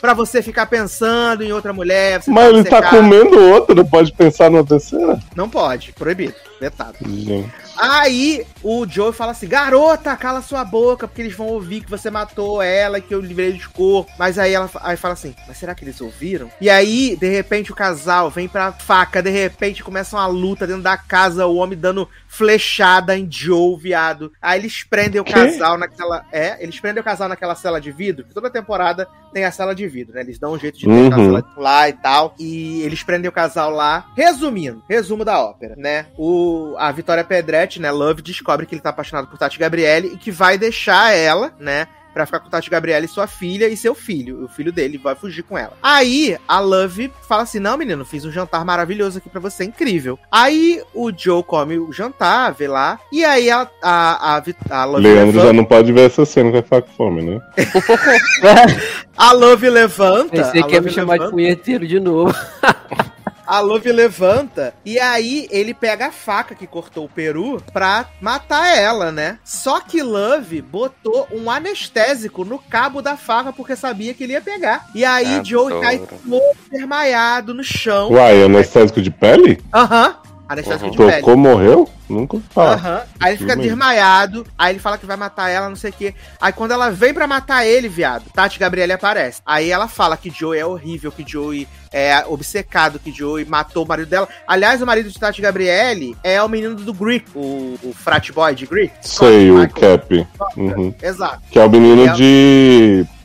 pra você ficar pensando em outra mulher. Mas ele tá comendo outra, não pode pensar numa terceira? Não pode, proibido, vetado. Gente. Aí o Joe fala assim: garota, cala sua boca, porque eles vão ouvir que você matou ela, que eu livrei de corpo. Mas aí ela aí fala assim: mas será que eles ouviram? E aí, de repente, o casal vem pra faca, de repente começa uma luta dentro da casa, o homem dando flechada em Joe, viado. Aí eles prendem o casal naquela. É, eles prendem o casal naquela cela de vidro, que toda temporada tem a cela de vidro, né? Eles dão um jeito de uhum. a cela lá e tal. E eles prendem o casal lá. Resumindo, resumo da ópera, né? O, a Vitória Pedretti, né? Love descobre que ele tá apaixonado por Tati Gabriele e que vai deixar ela, né? Para ficar com Tati Gabriela e sua filha e seu filho. O filho dele vai fugir com ela. Aí a Love fala assim: Não, menino, fiz um jantar maravilhoso aqui para você, incrível. Aí o Joe come o jantar, vê lá. E aí a, a, a, a Love. Leandro levanta... já não pode ver essa cena que vai ficar com fome, né? a Love levanta. Pensei que ia me chamar de punheteiro de novo. A Love levanta e aí ele pega a faca que cortou o peru pra matar ela, né? Só que Love botou um anestésico no cabo da faca porque sabia que ele ia pegar. E aí é Joe cai todo desmaiado no chão. Uai, anestésico de pele? Aham. Uhum. Anestésico uhum. de. Tocou, morreu? Nunca fala. Uhum. Aí ele fica desmaiado, aí ele fala que vai matar ela, não sei o quê. Aí quando ela vem para matar ele, viado, Tati Gabriele aparece. Aí ela fala que Joey é horrível, que Joey é obcecado, que Joey matou o marido dela. Aliás, o marido de Tati Gabriele é o menino do Greek, o, o frat boy de Greek. Sei, o Cap. Uhum. Exato. Que é o menino é de é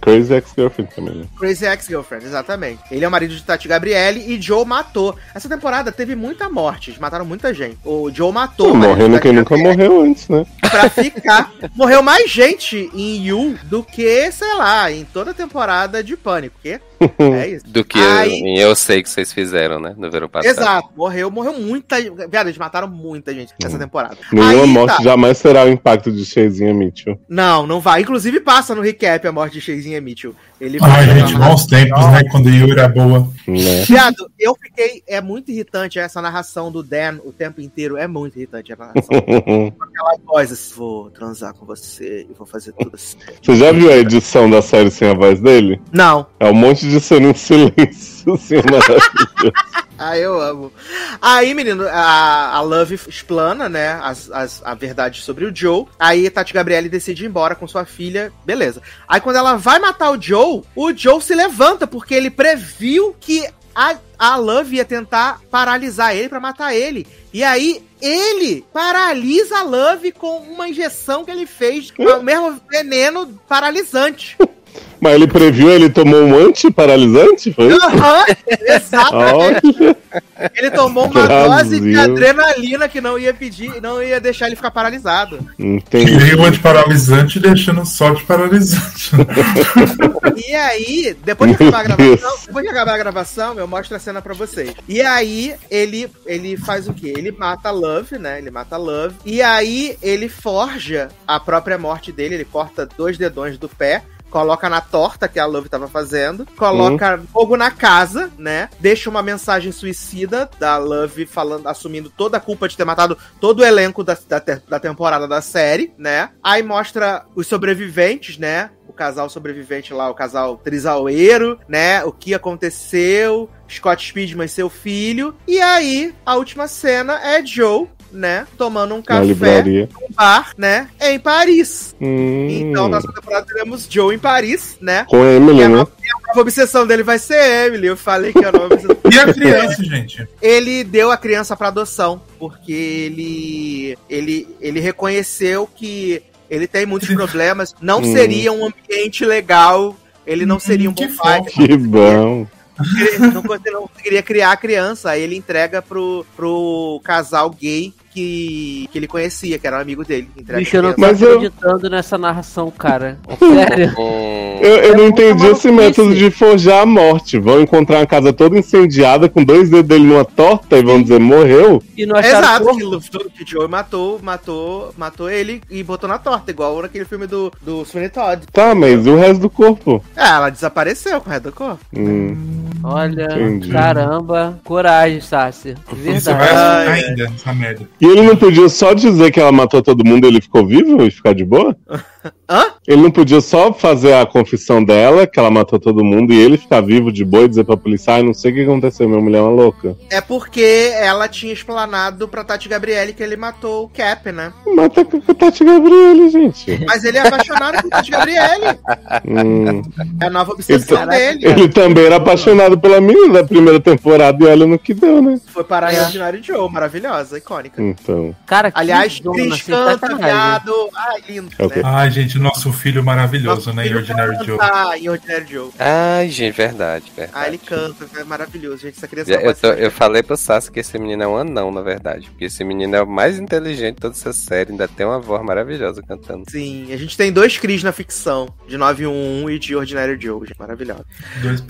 Crazy Ex-Girlfriend também, né? Crazy Ex-Girlfriend, exatamente. Ele é o marido de Tati Gabriele e Joe matou. Essa temporada teve muita morte, mataram muita gente. O Joe matou. Tá morrendo quem nunca morreu antes, né? Pra ficar. Morreu mais gente em You do que, sei lá, em toda a temporada de Pânico. Que é isso. Do que Aí... eu, eu, sei que vocês fizeram, né? No verão passado. Exato, morreu, morreu muita gente. Viado, eles mataram muita gente nessa hum. temporada. Nenhuma Aí, morte tá. jamais será o impacto de Cheizinha Mitchell. Não, não vai. Inclusive passa no recap a morte de Cheizinha Mitchell. Ele Ai, gente, bons tempos, né? Quando Yu era boa. Né? Viado, eu fiquei. É muito irritante essa narração do Dan o tempo inteiro. É muito irritante a narração. Aquela voz assim, vou transar com você e vou fazer tudo assim. Você já viu a edição da série sem a voz dele? Não. É um monte de cena em silêncio. Sim é maravilhoso. Ah, eu amo. Aí, menino, a, a Love explana, né, as, as, a verdade sobre o Joe. Aí Tati Gabriele decide ir embora com sua filha. Beleza. Aí quando ela vai matar o Joe, o Joe se levanta, porque ele previu que a, a Love ia tentar paralisar ele pra matar ele. E aí ele paralisa a Love com uma injeção que ele fez, o mesmo veneno paralisante. Mas ele previu, ele tomou um antiparalisante, foi? Aham, exatamente. Olha, Ele tomou uma Brasil. dose de adrenalina que não ia pedir, não ia deixar ele ficar paralisado. entendi. Tirei o antiparalisante deixando só de paralisante. E aí, depois de acabar a gravação, depois de acabar a gravação, eu mostro a cena pra vocês. E aí, ele, ele faz o quê? Ele mata a Love, né? Ele mata a Love. E aí, ele forja a própria morte dele. Ele corta dois dedões do pé. Coloca na torta que a Love tava fazendo. Coloca fogo na casa, né? Deixa uma mensagem suicida da Love falando, assumindo toda a culpa de ter matado todo o elenco da, da, da temporada da série, né? Aí mostra os sobreviventes, né? O casal sobrevivente lá, o casal trisaueiro, né? O que aconteceu, Scott Speedman e seu filho. E aí, a última cena é Joe, né? Tomando um café num bar, né? Em Paris. Hum, Então, na segunda temporada teremos Joe em Paris, né? Com E Emily, a né? nova, e a nova obsessão dele vai ser Emily. Eu falei que a nova obsessão. E a criança, gente? Ele deu a criança pra adoção, porque ele, ele, ele reconheceu que ele tem muitos problemas, não Hum. seria um ambiente legal, ele não seria um Que bom pai. Que bom. ele não, ele não conseguiria criar a criança, aí ele entrega pro, pro casal gay que, que ele conhecia, que era um amigo dele. Bicho, eu não tô. Mas eu- acreditando nessa narração, cara. Sério. Eu, eu não É entendi esse método de forjar a morte. Vão encontrar uma casa toda incendiada com dois dedos dele numa torta e vão dizer morreu? E não Exato, corpo? que, o- Joe matou, matou, matou ele e botou na torta, igual naquele filme do, do Sweeney Todd. Tá, mas e o resto do corpo? É, ela desapareceu com o resto do corpo. Hum, Olha, Entendi. caramba. Coragem. Você vai Verdade. assustar Ai, ainda, essa merda. E ele não podia só dizer que ela matou todo mundo e ele ficou vivo e ficar de boa? Hã? Ele não podia só fazer a confissão dela, que ela matou todo mundo, e ele ficar vivo de boa e dizer pra polícia, ai, não sei o que aconteceu, minha mulher é uma louca. É porque ela tinha explanado pra Tati Gabriele que ele matou o Cap, né? Mata com a Tati Gabriele, gente. Mas ele é apaixonado por Tati Gabriele. Hum. É a nova obsessão Então- dele. Ele também era apaixonado pela menina da primeira temporada e olha no que deu, né? Foi parar em. Ordinário Joe, maravilhosa, icônica. Então. Cara, que Aliás, Cris sem canta, sacanagem. viado. Ai, lindo, o quê? né? Ai, gente, nosso filho maravilhoso, né? Em Ordinary Joe. canta em Ordinário Joe. Ai, gente, verdade, verdade. Ah, ele canta, é maravilhoso, gente. Essa criança Eu, não eu, tô- eu falei pro Sassi que esse menino é um anão, na verdade. Porque esse menino é o mais inteligente de toda essa série. Ainda tem uma voz maravilhosa cantando. Sim, a gente tem dois Cris na ficção, de 911 e de Ordinário Joe, gente, maravilhoso.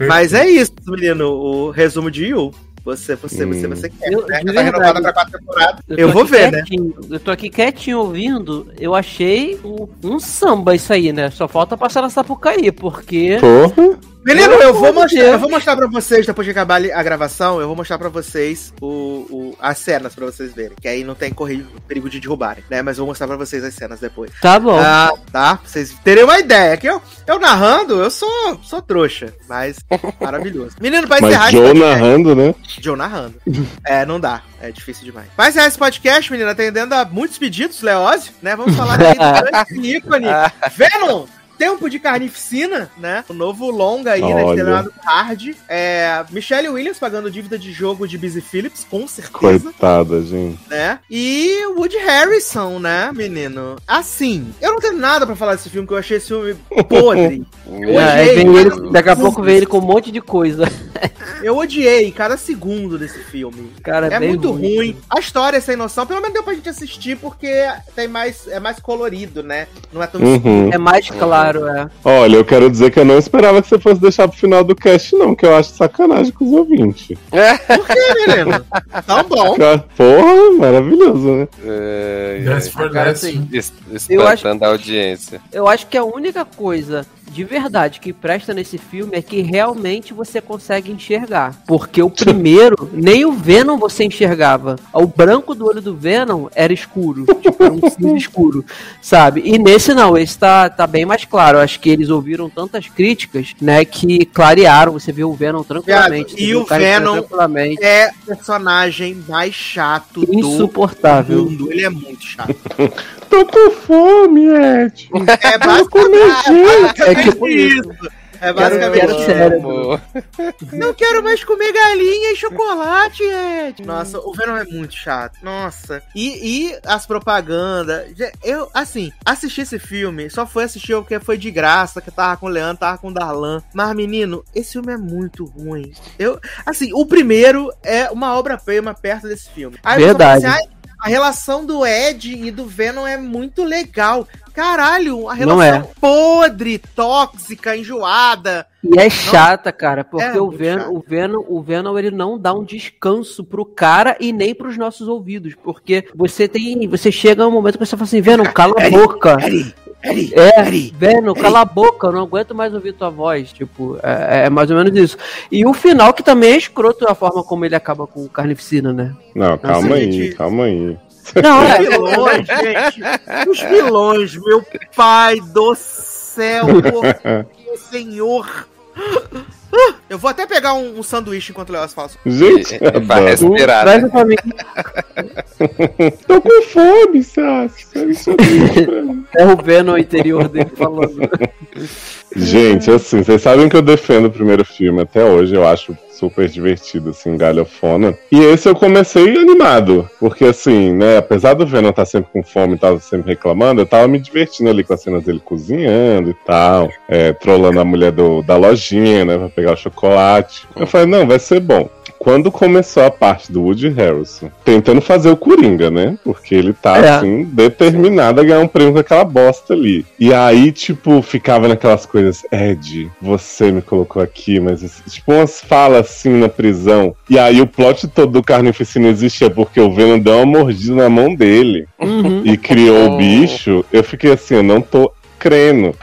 Mas é isso, menino, o resumo de Yu. Você, você, Hum. você, você quer, Eu- né? Tá renovada pra quatro temporadas. tô Eu vou ver, né? Eu tô aqui quietinho ouvindo. Eu achei um, um samba isso aí, né? Só falta passar na Sapucaí, porque. Porra. Menino, eu vou mostrar, eu vou mostrar pra vocês, depois de acabar a gravação, eu vou mostrar pra vocês o, o- as cenas pra vocês verem. Que aí não tem corri- perigo de derrubarem, né? Mas eu vou mostrar pra vocês as cenas depois. Tá bom. Ah, tá? Pra vocês terem uma ideia. Que eu, eu narrando, eu sou, sou trouxa. Mas maravilhoso. Menino, pra encerrar Mas Joe podcast- narrando, né? Joe narrando. é, não dá. É difícil demais. Mas é esse podcast, menina, atendendo a muitos pedidos, Leose, né? Vamos falar aí do grande ícone. Venom! Tempo de Carnificina, né? O novo longa aí, né? Olha. Estrelado hard. É, Michelle Williams pagando dívida de jogo de Busy Phillips, com certeza, Coitada, gente. né? E Woody Harrison, né, menino? Assim, eu não tenho nada pra falar desse filme, que eu achei esse filme podre. Eu É, odiei, vem ele, daqui a pouco vem ele com um monte de coisa. Eu odiei cada segundo desse filme. Cara, É bem muito ruim. A história é sem noção. Pelo menos deu pra gente assistir porque tem mais, é mais colorido, né? Não é tão Uhum. É mais claro, é. Olha, eu quero dizer que eu não esperava que você fosse deixar pro final do cast, não, que eu acho sacanagem com os ouvintes. Por que, menino? Tão bom. Porra, maravilhoso, né? É, Yes for Cara, assim, es- Eu acho- audiência. Eu acho que a única coisa de verdade, que presta nesse filme é que realmente você consegue enxergar. Porque o primeiro, nem o Venom você enxergava. O branco do olho do Venom era escuro. Tipo, era um cinza escuro. Sabe? E nesse não, esse tá, tá bem mais claro. Acho que eles ouviram tantas críticas, né, que clarearam. Você vê o Venom tranquilamente. E o Venom tranquilamente. É o personagem mais chato Insuportável. do mundo. Ele é muito chato. Tô com fome, Ed. É basicamente, É tipo isso. É Quero- basicamente quero isso. cérebro. Não quero mais comer galinha e chocolate, Ed. Nossa, o Venom é muito chato. Nossa. E, e as propagandas. Eu, assim, assisti esse filme, só foi assistir porque foi de graça, que tava com o Leandro, tava com o Darlan. Mas, menino, esse filme é muito ruim. Eu, assim, o primeiro é uma obra-prima perto desse filme. Aí fala Verdade. "Ai, a relação do Ed e do Venom é muito legal. Caralho, a relação é. podre, tóxica, enjoada. E é chata, cara, porque É o, Venom, chato. o, Venom, o Venom ele não dá um descanso pro cara e nem pros nossos ouvidos, porque você tem, você chega a um momento que você fala assim, Venom, cala a boca. Eddie, Eddie, É, Eddie. Venom, cala a boca, eu não aguento mais ouvir tua voz. Tipo, é, é mais ou menos isso. E o final que também é escroto a forma como ele acaba com o Carnificina, né? Não, calma aí, gente. calma aí. Não, Os é, vilões, gente. Os vilões, meu pai do céu, por senhor. Eu vou até pegar um, um sanduíche enquanto o Léo fala. Gente, Vai adoro. respirar, traz né? pra mim. tô com fome, Sassi. Isso é É o Venom interior dele falando. Gente, assim, vocês sabem que eu defendo o primeiro filme até hoje, eu acho super divertido, assim, galhofona. E esse eu comecei animado, porque assim, né, apesar do Venom estar sempre com fome e tava sempre reclamando, eu tava me divertindo ali com as cenas dele cozinhando e tal, é, trolando a mulher do, da lojinha, né, pra pegar o chocolate. Eu falei, não, vai ser bom. Quando começou a parte do Woody Harrelson, tentando fazer o Coringa, né? Porque ele tá, É. assim, determinado a ganhar um prêmio com aquela bosta ali. E aí, tipo, ficava naquelas coisas, Ed, você me colocou aqui, mas assim, tipo umas falas assim na prisão. E aí o plot todo do Carnificina existia porque o Venom deu uma mordida na mão dele Uhum. e criou o bicho. Eu fiquei assim, eu não tô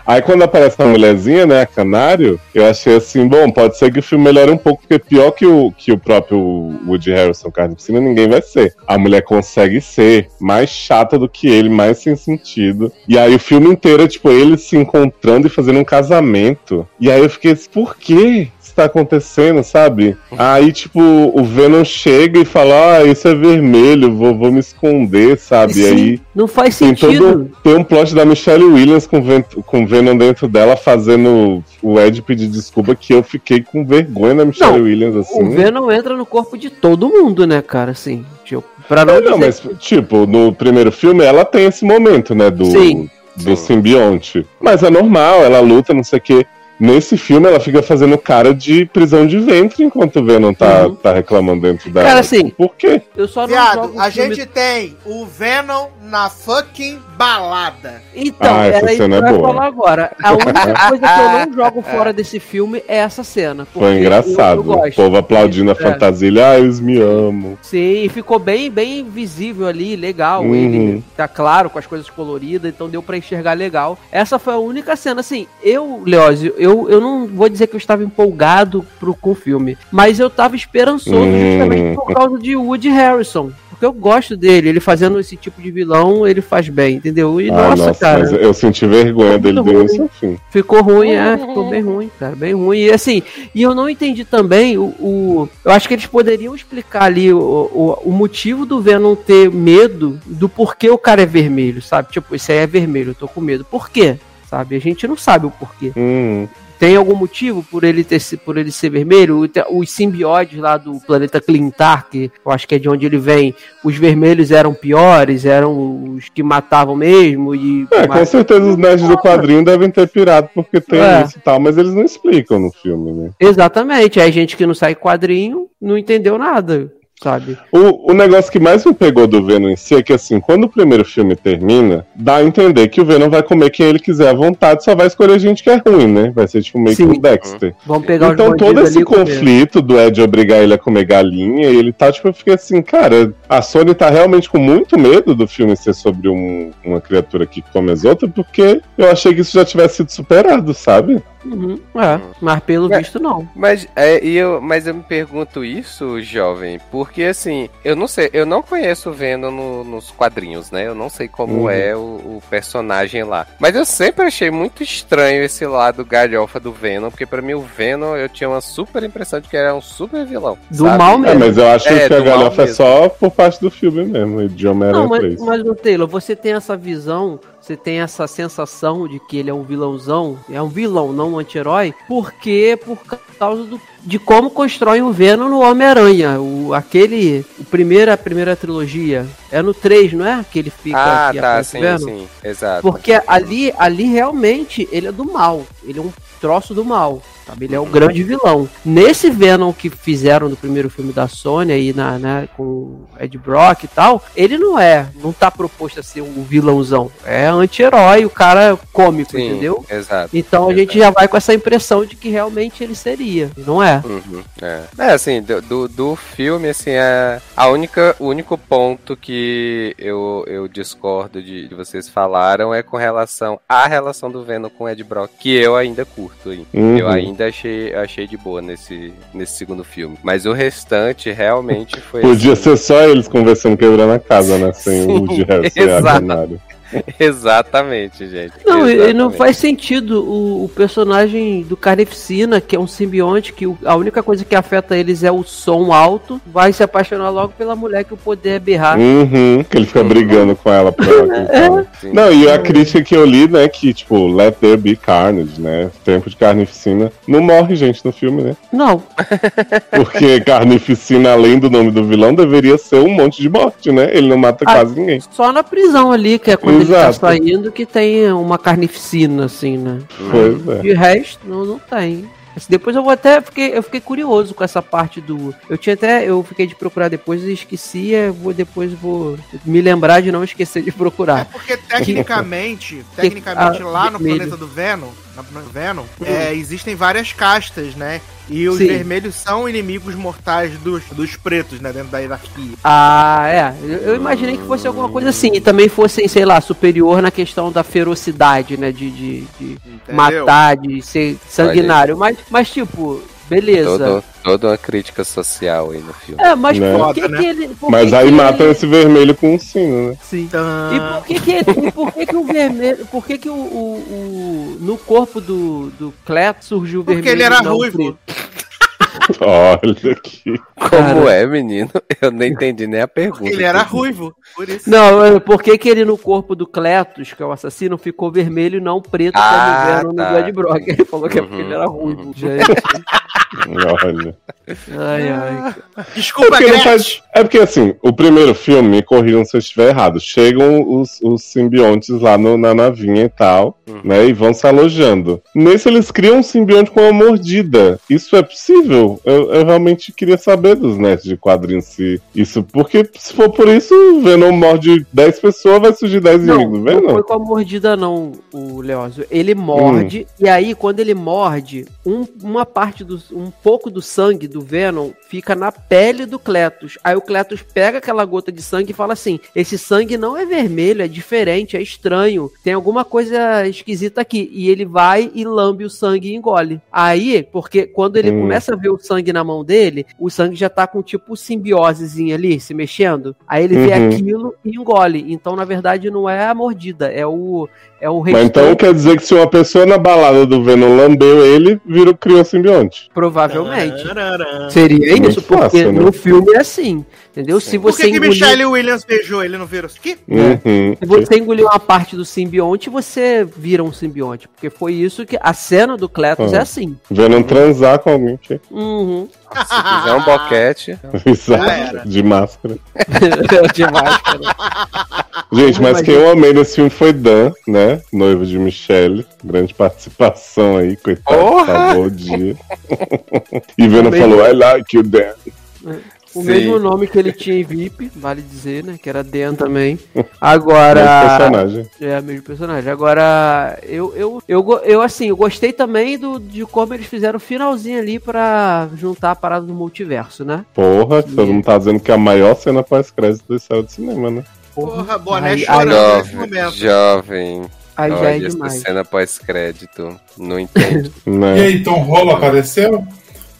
Aí quando aparece a mulherzinha, né, a Canário, eu achei assim, bom, pode ser que o filme melhore um pouco, porque pior que o, que o próprio Woody Harrison Carnificina, ninguém vai ser. A mulher consegue ser mais chata do que ele, mais sem sentido. E aí o filme inteiro é, tipo, eles se encontrando e fazendo um casamento. E aí eu fiquei assim, por quê? Isso tá acontecendo, sabe? Aí, tipo, o Venom chega e fala, ah, isso é vermelho, vou, vou me esconder, sabe? E aí Não faz tem sentido. todo tem um plot da Michelle Williams com, com Venom dentro dela fazendo o Ed pedir desculpa que eu fiquei com vergonha da Michelle Não, Williams assim. O Venom entra no corpo de todo mundo, né, cara? Assim, tipo, pra não, Não, não, dizer mas tipo, no primeiro filme ela tem esse momento, né, do Sim. do simbionte. Mas é normal, ela luta, não sei o quê. Nesse filme ela fica fazendo cara de prisão de ventre enquanto o Venom tá, Uhum. tá reclamando dentro dela. Cara, assim, Por quê? Eu só não Viado, jogo a filme- gente tem o Venom na fucking balada. Então, Ah, essa era isso que cena eu é ia boa. falar agora. A única coisa que eu não jogo fora desse filme é essa cena. Foi engraçado. Eu, eu o povo aplaudindo a É. fantasia. ele, Ah, eles me amam. Sim, e ficou bem, bem visível ali, legal. Uhum. Ele tá claro com as coisas coloridas, então deu pra enxergar legal. Essa foi a única cena, assim, eu, Leózio, eu, eu não vou dizer que eu estava empolgado pro, com o filme, mas eu tava esperançoso Hum. justamente por causa de Woody Harrison. Porque eu gosto dele, ele fazendo esse tipo de vilão, ele faz bem, entendeu? E Ah, nossa, cara. mas eu senti vergonha Ficou dele início ao fim. Ficou ruim, é, ficou bem ruim, cara, bem ruim. E assim, e eu não entendi também o. o- eu acho que eles poderiam explicar ali o, o, o motivo do Venom ter medo do porquê o cara é vermelho, sabe? Tipo, esse aí é vermelho, eu tô com medo. Por quê? Sabe? A gente não sabe o porquê. Hum. Tem algum motivo por ele ter por ele ser vermelho? Os simbióides lá do planeta Clintar, que eu acho que é de onde ele vem, os vermelhos eram piores, eram os que matavam mesmo e É, com certeza os nerds do quadrinho devem ter pirado porque tem É. isso e tal, mas eles não explicam no filme, né? Exatamente. Aí gente que não sai quadrinho não entendeu nada. Sabe? O, o negócio que mais me pegou do Venom em si é que, assim, quando o primeiro filme termina, dá a entender que o Venom vai comer quem ele quiser à vontade, só vai escolher gente que é ruim, né? Vai ser tipo meio que Sim. o Dexter. Vamos pegar Então todo esse conflito do Ed obrigar ele a comer galinha, e ele tá, tipo, eu fiquei assim, cara, a Sony tá realmente com muito medo do filme ser sobre um- uma criatura que come as outras, porque eu achei que isso já tivesse sido superado, sabe? Uhum, é, mas pelo É. visto não. Mas, é, eu, mas eu me pergunto isso, jovem, porque assim, eu não sei, eu não conheço o Venom no- nos quadrinhos, né? Eu não sei como Uhum. é o, o personagem lá. Mas eu sempre achei muito estranho esse lado galhofa do Venom, porque pra mim o Venom eu tinha uma super impressão de que era um super vilão. Do sabe? mal É, mesmo. mas eu acho É, que a galhofa é só por parte do filme mesmo, de Homem-Aranha Não, mas, 3. mas no Taylor, você tem essa visão, você tem essa sensação de que ele é um vilãozão, é um vilão, não um anti-herói, porque por causa do, de como constroem o Venom no Homem-Aranha. O, aquele, o primeira, a primeira trilogia, é no 3, não é? Que ele fica Ah, que tá, sim, Venom? sim, exato. Porque ali, ali realmente ele é do mal. Ele é um troço do mal. Sabe? Ele é o grande vilão. Nesse Venom que fizeram no primeiro filme da Sony aí na, né, com o Ed Brock e tal, ele não é, não tá proposto a ser um vilãozão. É anti-herói, o cara é cômico, Sim, entendeu? Exato. Então a gente já vai com essa impressão de que realmente ele seria. E não é. Uhum, é. É, assim, do, do, filme, assim, é a única, o único ponto que eu, eu discordo de, de vocês falaram é com relação à relação do Venom com o Ed Brock, que eu ainda curto, hein. Uhum. Eu ainda achei, achei de boa nesse, nesse segundo filme. Mas o restante realmente foi. Podia assim, ser só eles conversando quebrando a casa, né? Sem o Sim, Woody Harrison e a exato. Exatamente, gente. Não, e- e não exatamente. faz sentido o, o personagem do Carnificina, que é um simbionte, que o- a única coisa que afeta eles é o som alto, vai se apaixonar logo pela mulher que o poder é berrar. Uhum, que ele fica brigando com ela pra ela fala. Sim. Não, e a crítica que eu li, né, que, tipo, Let There Be Carnage, né, Tempo de Carnificina, não morre gente no filme, né? Não, Porque Carnificina, além do nome do vilão, deveria ser um monte de morte, né? Ele não mata Ah. quase ninguém. só na prisão ali, que é quando ele Exato. tá saindo, que tem uma carnificina, assim, né? Pois é. De resto, não, não tem. Assim, Depois eu vou até fiquei, eu fiquei curioso com essa parte do. Eu tinha até. Eu fiquei de procurar depois e esqueci. eu Vou, depois vou me lembrar de não esquecer de É procurar. porque tecnicamente, tecnicamente Ah, lá no vermelho. planeta do Venom, no Venom, é, existem várias castas, né? E os Sim. vermelhos são inimigos mortais dos, dos pretos, né? Dentro da hierarquia. Ah, é. Eu, eu imaginei que fosse alguma coisa assim. E também fossem, sei lá, superior na questão da ferocidade, né? De, de, de matar, de ser sanguinário. Mas, mas tipo, beleza. Todo, toda uma crítica social aí no filme. É, mas Né? por que, Foda, que ele. por Mas que aí que matam ele- esse vermelho com um sino, né? Sim. E por que que, ele- e por que, que o vermelho. Por que, que o, o- o- No corpo do, do Cleto surgiu o Porque vermelho? ele era ruivo. preto? Olha aqui. Como Cara. é, menino? Eu não entendi nem a pergunta. Ele era ruivo, por isso. Não, é, por que, que ele no corpo do Cletus, que é o assassino, ficou vermelho e não preto Ah, como vieram tá. no Ed Brock? Ele falou que é porque Uhum, ele era ruivo. uhum. Gente, Olha. ai, ai. Desculpa, Gretchen. faz- É porque assim, o primeiro filme, me corrijam se eu estiver errado, chegam os, os simbiontes lá no- na navinha e tal, Uhum. né? E vão se alojando. Nesse eles criam um simbionte com uma mordida. Isso é possível? Eu, eu realmente queria saber dos netos de quadrinhos se isso. Porque se for por isso, o Venom morde 10 pessoas, vai surgir 10 Não, inimigos não Venom. foi com a mordida, não, o Leózio. Ele morde, e aí, quando ele morde, um- uma parte do. um pouco do sangue do Venom fica na pele do Cletus. Aí o Cletus pega aquela gota de sangue e fala assim: esse sangue não é vermelho, é diferente, é estranho. Tem alguma coisa esquisita aqui. E ele vai e lambe o sangue e engole. Aí, porque quando ele Hum. começa a ver o sangue na mão dele, o sangue já tá com tipo simbiósezinha ali, se mexendo. Aí ele vê Uhum. aquilo e engole. Então, na verdade, não é a mordida, é o é o Mas então quer dizer que se uma pessoa na balada do Venom lambeu ele, virou, criou simbionte. provavelmente. Tararã. Seria isso, porque fácil, né? no filme é assim, entendeu? Se Por você que, que engolir, Michelle Williams beijou ele no vírus aqui? Uhum. se você engolir uma parte do simbionte, você vira um simbionte, porque foi isso que a cena do Cletus Ah. é assim. Venom transar com alguém. que- Uhum. Se quiser um boquete. Exato, de máscara. De máscara. Gente, mas Imagina. quem eu amei nesse filme foi Dan, né? Noivo de Michelle. Grande participação aí, coitado. Porra! Salvou o dia. e Venom Também. falou, I like you, Dan. O Sim. mesmo nome que ele tinha em VIP, vale dizer, né? Que era Dan também. Mesmo Agora. personagem. É, mesmo personagem. Agora, eu, eu, eu, eu assim, eu gostei também do, de como eles fizeram o finalzinho ali pra juntar a parada do multiverso, né? Porra, que todo mundo tá dizendo que é a maior cena pós-crédito da história do cinema, né? Porra, boné Aí- chorando nesse Jovem, momento. jovem. Aí já é demais. cena pós-crédito. Não entendo. E Né? aí, Tom Rolo apareceu?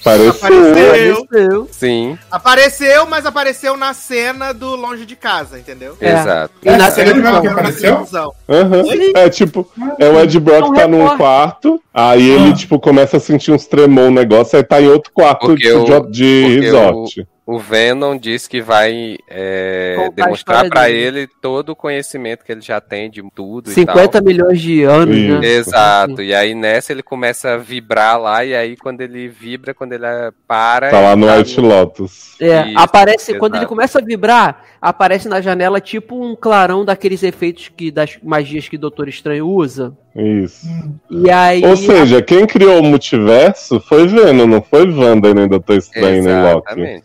Pareceu. Apareceu. Apareceu. Sim, Apareceu, mas apareceu na cena do Longe de Casa, entendeu? É. exato. E na É televisão. mesmo que apareceu? Aham. É tipo, é o Ed Brock É um tá num quarto, aí ele, Ah. tipo, começa a sentir uns tremor, um negócio, aí tá em outro quarto Porque o- de, de porque resort. O Venom diz que vai é, demonstrar dele. ele todo o conhecimento que ele já tem de tudo e 50 tal. milhões de anos, Isso. né? Exato, e aí nessa ele começa a vibrar lá, e aí quando ele vibra, quando ele para. Tá lá no tá White Lotus. É, Isso, aparece, quando exato. ele começa a vibrar, aparece na janela tipo um clarão daqueles efeitos que das magias que o Doutor Estranho usa. Isso. E aí. Ou seja, quem criou o multiverso foi Venom, não foi Wanda e nem Doutor Estranho nem Loki.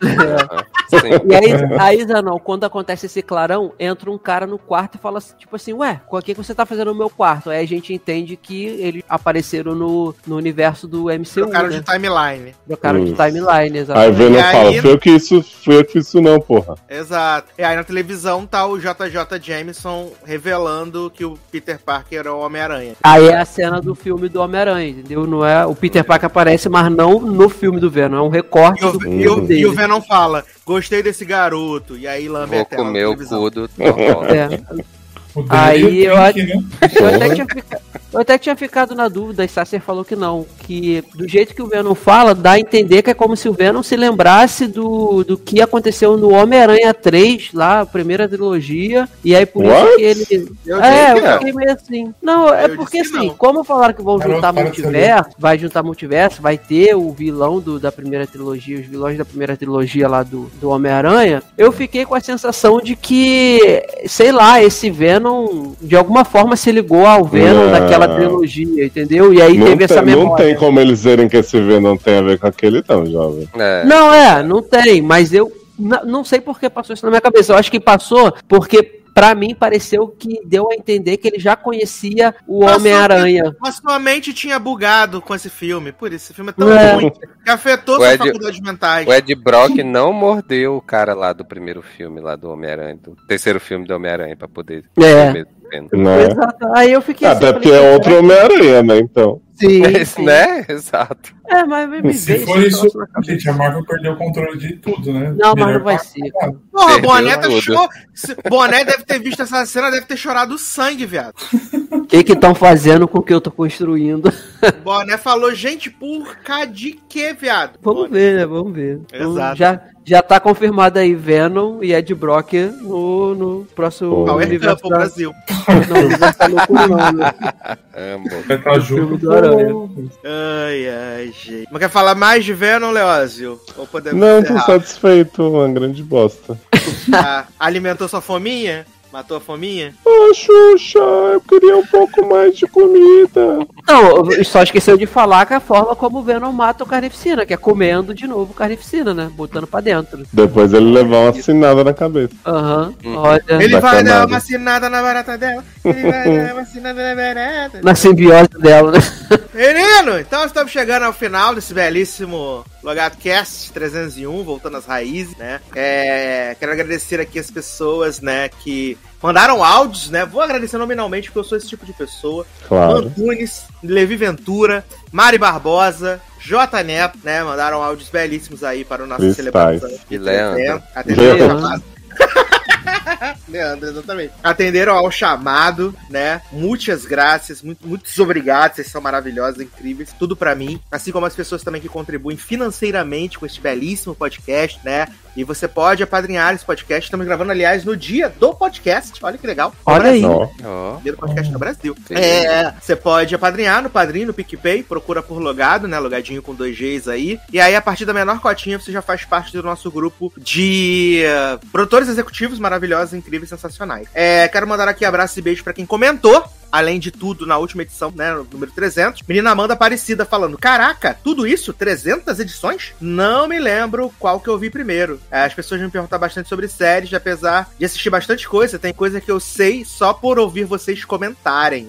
Sim. E aí, aí Zanon, quando acontece esse clarão, entra um cara no quarto e fala assim, tipo assim, ué, o que que você tá fazendo no meu quarto? Aí a gente entende que eles apareceram no, no universo do MCU, Trocaram né? de timeline. Trocaram de Isso. timeline, Aí exatamente. Venom aí- fala, foi eu que isso, fui eu que fiz isso não, porra. Exato. E aí na televisão tá o JJ Jameson revelando que o Peter Parker era o Homem-Aranha. Aí é a cena do filme do Homem-Aranha, entendeu? Não é, o Peter Parker aparece, mas não no filme do Venom, é um recorte E o, do e, filme o, dele. e o Venom fala: Gostei desse garoto. E aí lambe Vou a tela comer o cu do Tom Holland. É. Aí é eu né? Eu até, tinha fica- eu até tinha ficado na dúvida, e Sasser falou que não. Que do jeito que o Venom fala, dá a entender que é como se o Venom se lembrasse do, do que aconteceu no Homem-Aranha 3, lá, a primeira trilogia. E aí por What? isso que ele. Eu é, que eu não. fiquei meio assim. Não, é Eu porque assim, não. como falaram que vão juntar multiverso, vai juntar multiverso, vai ter o vilão do, da primeira trilogia, os vilões da primeira trilogia lá do, do Homem-Aranha, eu fiquei com a sensação de que, sei lá, esse Venom de alguma forma se ligou ao Venom Não. daquela trilogia, entendeu? E aí Não teve tem, essa memória. não tem como eles dizerem que esse Venom tem a ver com aquele, não, jovem. É. Não, é, não tem, mas eu não sei por que passou isso na minha cabeça. Eu acho que passou porque. Pra mim, pareceu que deu a entender que ele já conhecia o Homem-Aranha. Mas sua mente tinha bugado com esse filme. Por isso, esse filme é tão É. ruim que afetou O suas Ed- faculdades mentais. O Ed Brock não mordeu o cara lá do primeiro filme, lá do Homem-Aranha, do terceiro filme do Homem-Aranha, pra poder É. Né? Exato. Aí eu fiquei Até eu porque falei, é outro Homem-Aranha, né? Então. Sim, sim. né? Exato. É, mas me Se veio for isso, gente, a Marvel perdeu o controle de tudo, né? Não, mas Melhor não vai ser. Porra, Perdeu Boné tá. Se- Boné deve ter visto essa cena, deve ter chorado sangue, viado. O que que estão fazendo com o que eu tô construindo? Boné falou, gente, por cá de que, viado? Vamos Boné. ver, né? Vamos ver. Então, Exato. Já, já tá confirmado aí Venom e Ed Brock no, no próximo Power Couple da- Brasil. Não, universo da loucura não, né? Vai Amo. estar junto. Ai, ai, gente. Mas quer falar mais de Venom, Leózio? Ou podemos Não, tô encerrar? satisfeito, uma grande bosta. Ah, alimentou sua fominha? Matou a fominha? Ah, Xuxa, eu queria um pouco mais de comida. Não, só esqueceu de falar que a forma como o Venom mata o Carnificina, que é comendo de novo o Carnificina, né? Botando pra dentro. Depois ele levar uma assinada na cabeça. Aham, Uhum. olha. Ele vai dar uma assinada na barata dela. Ele vai dar uma assinada na barata. Na simbiose dela, né? Menino, então estamos chegando ao final desse belíssimo Logado Cast 301, voltando às raízes, né? É, quero agradecer aqui as pessoas, né, que mandaram áudios, né? Vou agradecer nominalmente porque eu sou esse tipo de pessoa. Claro. Antunes, Levi Ventura, Mari Barbosa, J Neto, né? Mandaram áudios belíssimos aí para o nosso celebração. E Leandro. Leandro. Leandro, exatamente. Atenderam ao chamado, né? Muitas graças, muito, muitos obrigados. Vocês são maravilhosos, incríveis. Tudo pra mim. Assim como as pessoas também que contribuem financeiramente com este belíssimo podcast, né? E você pode apadrinhar esse podcast. Estamos gravando, aliás, no dia do podcast. Olha que legal. Olha aí. Ó. Dia do podcast no Brasil. É, você pode apadrinhar no Padrinho, no PicPay, procura por Logado, né? Logadinho com dois Gs aí. E aí, a partir da menor cotinha, você já faz parte do nosso grupo de eh, produtores executivos maravilhosos, incríveis, sensacionais. É, quero mandar aqui abraço e beijo pra quem comentou além de tudo, na última edição, né, número 300, menina Amanda Aparecida falando, caraca, tudo isso? 300 edições? Não me lembro qual que eu vi primeiro. É, as pessoas me perguntam bastante sobre séries, apesar de assistir bastante coisa, tem coisa que eu sei só por ouvir vocês comentarem.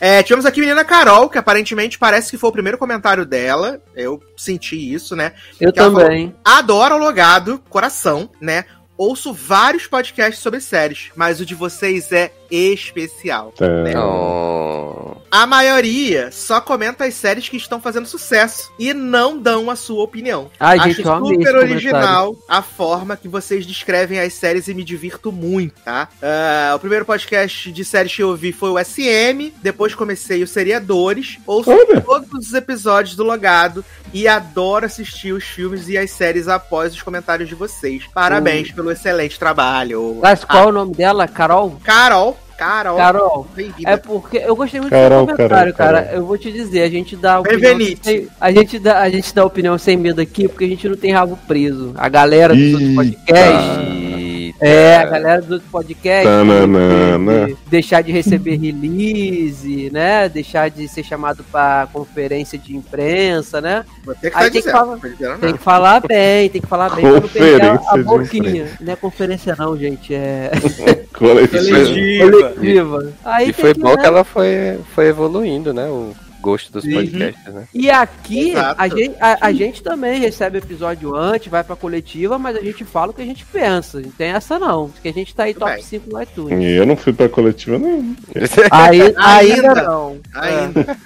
É, tivemos aqui a menina Carol, que aparentemente parece que foi o primeiro comentário dela, eu senti isso, né? Eu Que também. Adoro o logado, coração, né? Ouço vários podcasts sobre séries, mas o de vocês é especial. É. Oh. A maioria só comenta as séries que estão fazendo sucesso e não dão a sua opinião. Ai, Acho gente, super original a forma que vocês descrevem as séries e me divirto muito, tá? Ah, o primeiro podcast de séries que eu ouvi foi o SM, depois comecei o Seriadores, ouço Olha. todos os episódios do Logado e adoro assistir os filmes e as séries após os comentários de vocês. Parabéns pelo excelente trabalho. Mas qual é o nome dela? Carol? Carol, Carol, Carol. É porque eu gostei muito Carol, do comentário, Carol, cara. Carol. Eu vou te dizer, a gente dá opinião sem, a gente dá a gente dá opinião sem medo aqui porque a gente não tem rabo preso. A galera dos outros Eita. podcasts Eita. É, a galera do podcast Tananana. de- de deixar de receber release, né? Deixar de ser chamado pra conferência de imprensa, né? Que Aí tem que dizendo. falar- Tem que falar bem, tem que falar bem pra não perder a, boquinha. Não é conferência não, gente, é. Coletiva. coletiva. Aí E foi que, bom né? que ela foi, foi evoluindo, né? O gosto dos Uhum. podcasts, né? E aqui, Exato. a gente, a, a gente também recebe episódio antes, vai pra coletiva, mas a gente fala o que a gente pensa. Não tem essa não. Porque a gente tá aí top bem. 5 no iTunes. E eu não fui pra coletiva, não. Aí, Ainda. ainda não. Ainda.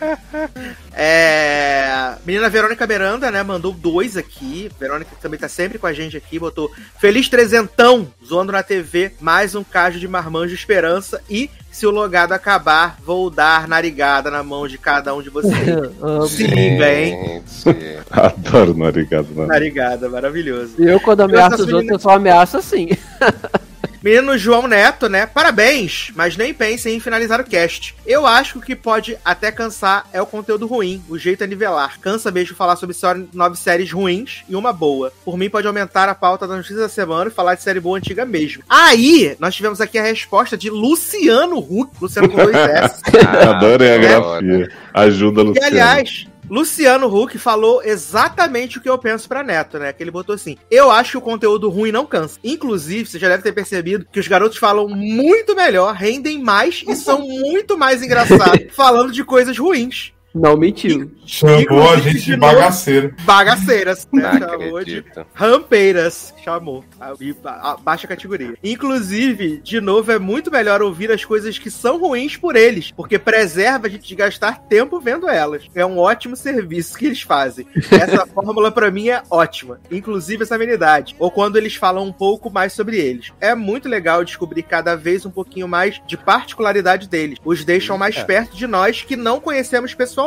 É, menina Verônica Beranda, né? Mandou dois aqui. Verônica também tá sempre com a gente aqui. Botou Feliz Trezentão, zoando na TV, mais um caso de marmanjo esperança. E se o logado acabar, vou dar narigada na mão de cada um de vocês. Sim, bem. Gente. Adoro narigado, mano. Narigada, maravilhoso. Eu, quando ameaço os outros, eu só ameaço assim. Menino João Neto, né? Parabéns, mas nem pensem em finalizar o cast. Eu acho que o que pode até cansar é o conteúdo ruim, o jeito é nivelar. Cansa mesmo falar sobre só nove séries ruins e uma boa. Por mim, pode aumentar a pauta da notícia da semana e falar de série boa antiga mesmo. Aí, nós tivemos aqui a resposta de Luciano Huck, Luciano com dois S. Adorei a adoro. grafia. Ajuda, E Luciano. aliás, Luciano Huck falou exatamente o que eu penso pra Neto, né? Que ele botou assim: Eu acho que o conteúdo ruim não cansa. Inclusive, você já deve ter percebido que os garotos falam muito melhor, rendem mais e são muito mais engraçados falando de coisas ruins. Não mentiu. Chamou a gente de de bagaceiros. Bagaceiras, né? Não Chamou de acredito. rampeiras. Chamou. A, a- a baixa categoria. Inclusive, de novo, é muito melhor ouvir as coisas que são ruins por eles, porque preserva a gente de gastar tempo vendo elas. É um ótimo serviço que eles fazem. Essa fórmula pra mim é ótima. Inclusive essa amenidade. Ou quando eles falam um pouco mais sobre eles. É muito legal descobrir cada vez um pouquinho mais de particularidade deles. Os deixam mais É. perto de nós que não conhecemos pessoalmente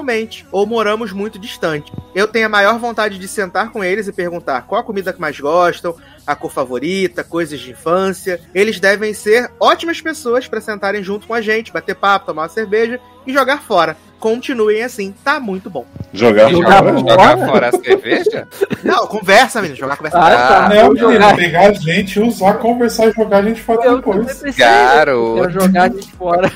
ou moramos muito distante. Eu tenho a maior vontade de sentar com eles e perguntar qual a comida que mais gostam, a cor favorita, coisas de infância. Eles devem ser ótimas pessoas para sentarem junto com a gente, bater papo, tomar uma cerveja e jogar fora. Continuem assim, tá muito bom. Jogar Jogar fora. Jogar fora a cerveja? Não, conversa, menino, jogar conversa. Ah, tá. Não, Eu menino, jogar- pegar a gente, usar, conversar e jogar a gente fora Eu também depois. Quero jogar a gente fora.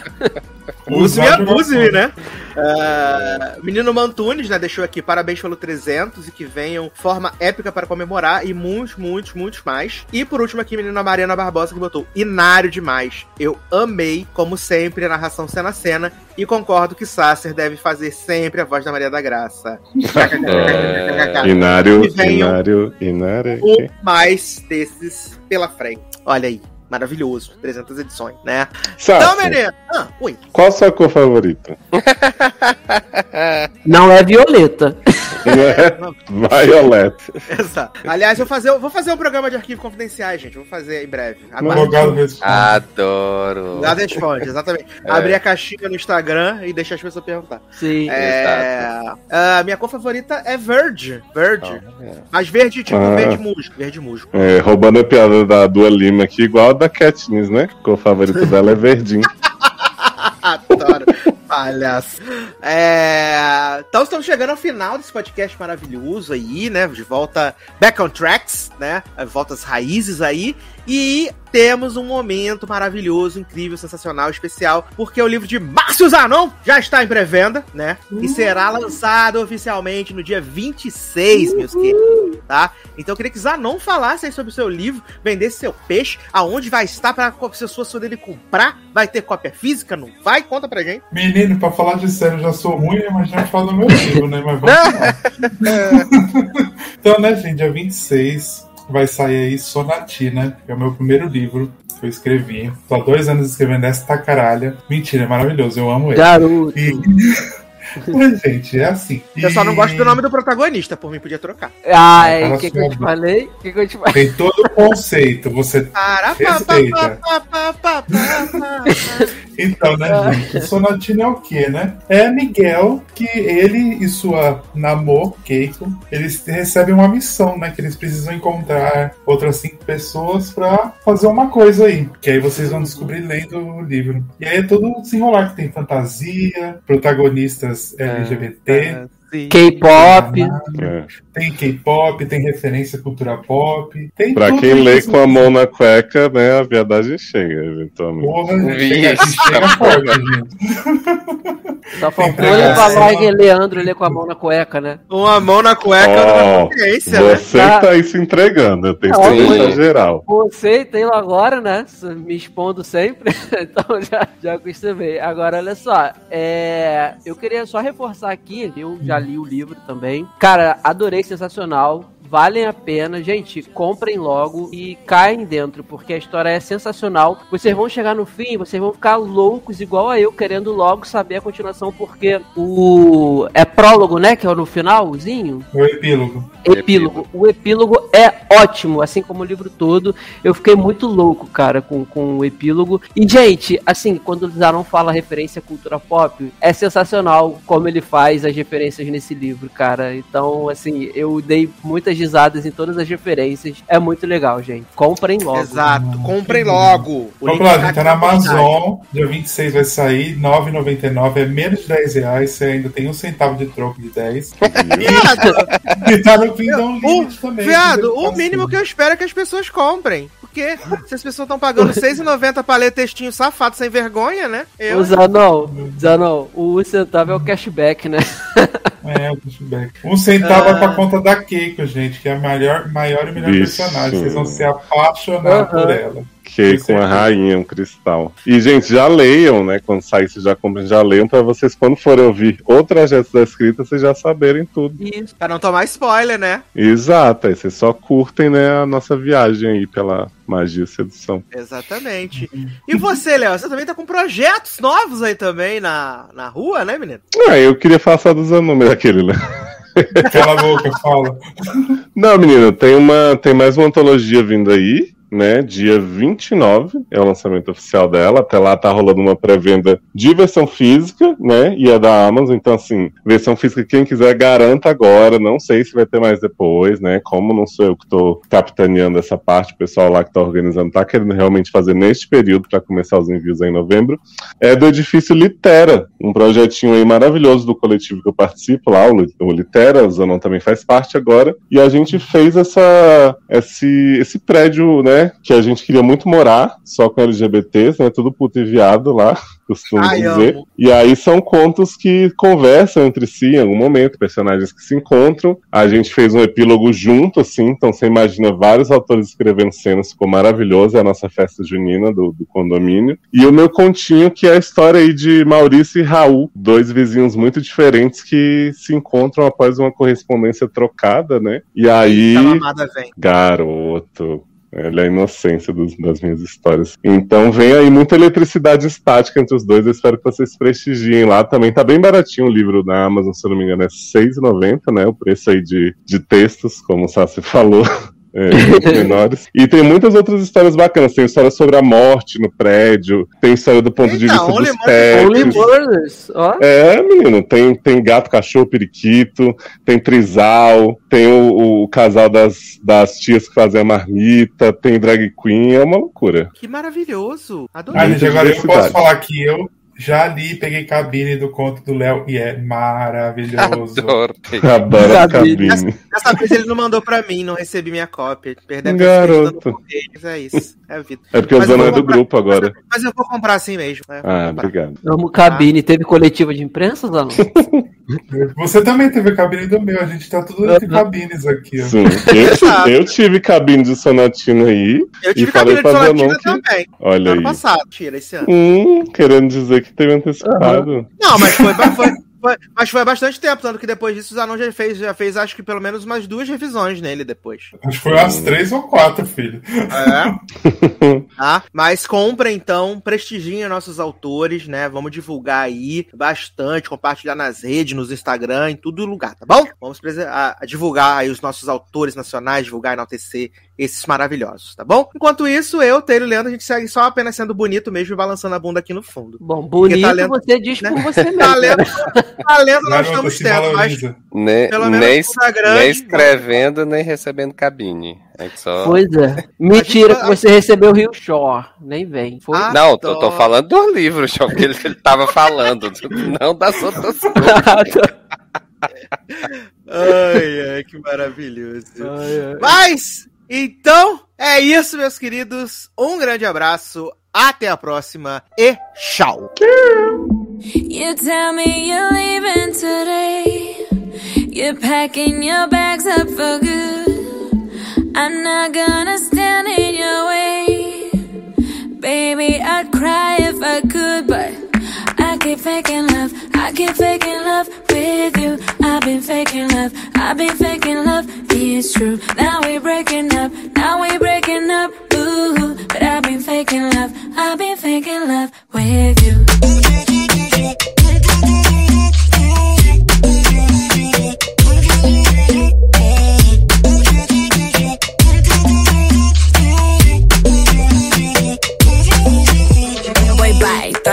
Use-me jogar abuse-me, né? Ah, menino Mantunes, né, deixou aqui parabéns pelo 300 e que venham forma épica para comemorar e muitos, muitos, muitos mais. E por último aqui, menina Mariana Barbosa que botou inário demais. Eu amei, como sempre, a narração cena a cena e concordo que Sasser deve fazer sempre a voz da Maria da Graça. É. Inário, E Inário, Inário. um mais desses pela frente. Olha aí. Maravilhoso, 300 edições, né? Então, Sassi, menino. Ah, ui. qual a sua cor favorita? Não é violeta. Violeta. Exato. Aliás, eu vou fazer, vou fazer um programa de arquivo confidenciais, gente. Vou fazer em breve. Logado responde. Adoro. Nada responde, exatamente. É. Abrir a caixinha no Instagram e deixar as pessoas perguntar. Sim. É, a minha cor favorita é verde. Verde. É. Mas verde, tipo, Ah. verde musgo. Verde musgo. É, roubando a piada da Dua Lima aqui, igual a da Katniss, né? Que o favorito dela é verdinho. Adoro. Palhaço. É... Então estamos chegando ao final desse podcast maravilhoso aí, né? De volta back on tracks, né? Volta raízes aí. E temos um momento maravilhoso, incrível, sensacional, especial, porque o livro de Márcio Zanon já está em pré-venda, né? E será lançado oficialmente no dia 26, meus queridos, tá? Então eu queria que Zanon falasse aí sobre o seu livro, vendesse seu peixe, aonde vai estar para as pessoas poderem comprar, vai ter cópia física, não vai? Conta pra gente. Menino, pra falar de sério, eu já sou ruim, imagina falar do meu livro, né? Mas vamos lá. então, né, gente, dia 26 vai sair aí Sonatina, que é o meu primeiro livro que eu escrevi. Tô há dois anos escrevendo essa caralha. Mentira, é maravilhoso, eu amo ele. Garoto. E... Mas, gente, é assim. Eu só não E gosto do nome do protagonista, por mim podia trocar. Ai, Fala o que, que eu te falei? O que, que eu te falei? Tem todo o conceito. Você Para, pa, pa, Respeita. pa, pa, pa, pa, pa. Então, né, gente? Sonatina é o quê, né? É Miguel que ele e sua namor, Keiko, eles recebem uma missão, né? Que eles precisam encontrar outras cinco pessoas pra fazer uma coisa aí. Que aí vocês vão descobrir lendo o livro. E aí é todo desenrolar que tem fantasia, protagonistas LGBT. K-pop. É. Tem K-pop, tem referência à cultura pop. Tem Pra tudo quem lê que com a mão na cueca, né, a viadagem chega, eventualmente. Porra, chega, chega forte, gente. Só faltou ele falar e Leandro ler com a mão na cueca, né? Uma mão na cueca da consciência, né? Você Tá. tá aí se entregando, eu tenho que foi- geral. Você Taylor agora, né? Me expondo sempre, então já, já acostumei. Agora, olha só, é, eu queria só reforçar aqui, eu já li o livro também. Cara, adorei, sensacional. Valem a pena, gente, comprem logo e caem dentro, porque a história é sensacional. Vocês vão chegar no fim, vocês vão ficar loucos, igual a eu, querendo logo saber a continuação, porque o. É prólogo, né? Que é no finalzinho. O epílogo. Epílogo. O epílogo é ótimo, assim como o livro todo. Eu fiquei muito louco, cara, com, com o epílogo. E, gente, assim, quando o Zanon fala referência à cultura pop, é sensacional como ele faz as referências nesse livro, cara. Então, assim, eu dei muitas risadas em todas as referências. É muito legal, gente. Comprem logo. Exato. Comprem logo. O Vamos link lá, tá gente, tá na. Amazon, dia 26 vai sair, R$ 9,99, é menos de 10 reais, você ainda tem um centavo de troco de 10. Viado, E tá no Kingdom o, Limit também. viado, o mínimo que eu espero é que as pessoas comprem. Porque se as pessoas estão pagando R$6,90 pra ler textinho safado sem vergonha, né? Eu. O Zanon, Zanon, o centavo é o cashback, né? É, o cashback. Um centavo Ah. é pra conta da Keiko, gente, que é a maior, maior e melhor personagem. Vocês vão se apaixonar por ela. Que com a rainha, um cristal. E, gente, já leiam, né? Quando sair, vocês já comprem, já leiam, pra vocês, quando forem ouvir o trajeto da escrita, vocês já saberem tudo. Isso. Pra não tomar spoiler, né? Exato, aí vocês só curtem, né, a nossa viagem aí pela magia e sedução. Exatamente. E você, Léo, você também tá com projetos novos aí também na, na rua, né, menino? Ah, eu queria falar só dos números daquele, né? Cala a boca, fala. Não, menina, tem, uma, tem mais uma antologia vindo aí, né? Dia 29 é o lançamento oficial dela. Até lá tá rolando uma pré-venda de versão física, né? E é da Amazon. Então, assim, versão física, quem quiser, garanta agora. Não sei se vai ter mais depois, né? Como não sou eu que tô capitaneando essa parte, o pessoal lá que tá organizando tá querendo realmente fazer neste período para começar os envios em novembro. É do edifício Litera, um projetinho aí maravilhoso do coletivo que eu participo lá, o Litera, o Zanon também faz parte agora. E a gente fez essa, esse, esse prédio, né? Que a gente queria muito morar, só com LGBTs, né? Tudo puto e viado lá, costumo Ai, dizer. amo. E aí são contos que conversam entre si em algum momento, personagens que se encontram. A gente fez um epílogo junto, assim, então você imagina vários autores escrevendo cenas, ficou maravilhoso, é a nossa festa junina do, do condomínio. E o meu continho, que é a história aí de Maurício e Raul, dois vizinhos muito diferentes que se encontram após uma correspondência trocada, né? E aí. Vem. Garoto. É a inocência dos- das minhas histórias. Então vem aí muita eletricidade estática entre os dois. Eu espero que vocês prestigiem lá. Também tá bem baratinho o livro da Amazon, se eu não me engano, é R$ 6,90, né? O preço aí de, de textos, como o Sassi falou. É, muito menores. E tem muitas outras histórias bacanas. Tem história sobre a morte no prédio, tem história do ponto de Eita, vista Only dos. Only pets. Murders, ó. É, menino, tem, tem gato, cachorro, periquito, tem trisal, tem o, o casal das, das tias que fazem a marmita, tem drag queen, é uma loucura. Que maravilhoso. Ah, Adorei. gente, agora eu posso falar que eu já li, peguei cabine do conto do Léo e é maravilhoso. Adoro. Adoro a Cabine. cabine. Dessa vez ele não mandou pra mim, não recebi minha cópia. Perdeu Garoto. Mas é isso. É a vida. É porque o Zona é do comprar- grupo agora. Mas eu vou comprar assim mesmo. né? Ah, obrigado. Amo cabine. Teve coletiva de imprensa, Zanon? Você também teve cabine do meu, a gente tá tudo entre cabines aqui, ó. Sim. Eu, eu tive cabine de sonatina aí. Eu E tive falei cabine de pra Sonatina que- também. Olha ano aí. passado, tira esse ano. Hum, querendo dizer que teve antecipado. Não, mas foi, foi, foi- mas foi há bastante tempo, tanto que depois disso o Zanon já fez, já fez acho que pelo menos umas duas revisões nele depois. Acho que foi umas três ou quatro, filho. É. tá? Mas compra então, prestigiem nossos autores, né? Vamos divulgar aí bastante, compartilhar nas redes, nos Instagram, em todo lugar, tá bom? Vamos a- a divulgar aí os nossos autores nacionais, divulgar e enaltecer esses maravilhosos, tá bom? Enquanto isso, eu, Taylor e Leandro, a gente segue só apenas sendo bonito mesmo e balançando a bunda aqui no fundo. Bom, bonito talento, você diz né? por você mesmo. Talento, talento nós Garota, estamos tendo, mas. Nem, Pelo menos nem, grande, nem escrevendo, nem recebendo cabine. É só... Pois é. Mentira que você recebeu o Rio Shore. Nem vem. Foi? Ah, Não, tô, tô falando dos livros, que ele, ele tava falando, não das outras coisas. Ai, ai, que maravilhoso. Ai, ai. Mas, então, é isso, meus queridos. Um grande abraço, até a próxima e tchau. You tell me you're leaving today. You're packing your bags up for good. I'm not gonna stand in your way. Baby, I'd cry if I could, but keep faking love. I keep faking love with you. I've been faking love. I've been faking love. It's true. Now we're breaking up. Now we're breaking up. Ooh, but I've been faking love. I've been faking love with you.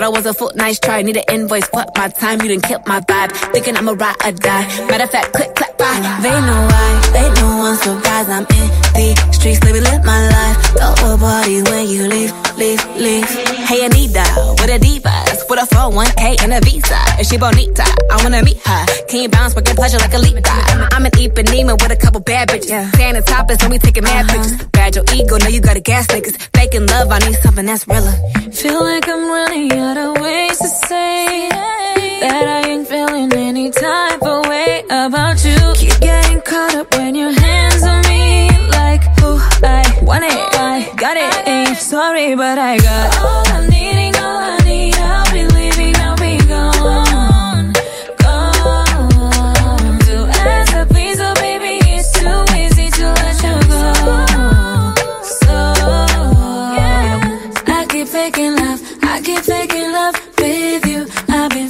I was a foot, nice try. Need an invoice, fuck my time, you done killed my vibe. Thinking I'ma ride or die. Matter of fact, click, clap, bye. They know why, they know I'm surprised. I'm in the streets, me live my life. Throw a party when you leave, leave, leave. Hey Anita, with a divas, with a 401k and a visa. If she bonita, I wanna meet her. Can you bounce, working pleasure like a leap I'm, I'm an Ipanema with a couple bad bitches. Yeah. Standing topless and we taking mad pictures. Uh-huh. Bad your ego, know you got a gas niggas. Faking love, I need something that's realer. Feel like I'm running out of ways to say that I ain't feeling any type of way about you. Keep getting caught up when your hands on me, like, ooh, I want it, I got it. Ain't eh, sorry, but I got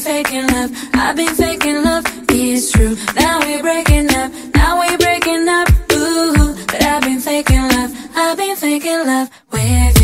faking love, I've been faking love, it's true. Now we're breaking up, now we're breaking up, ooh. But I've been faking love, I've been faking love with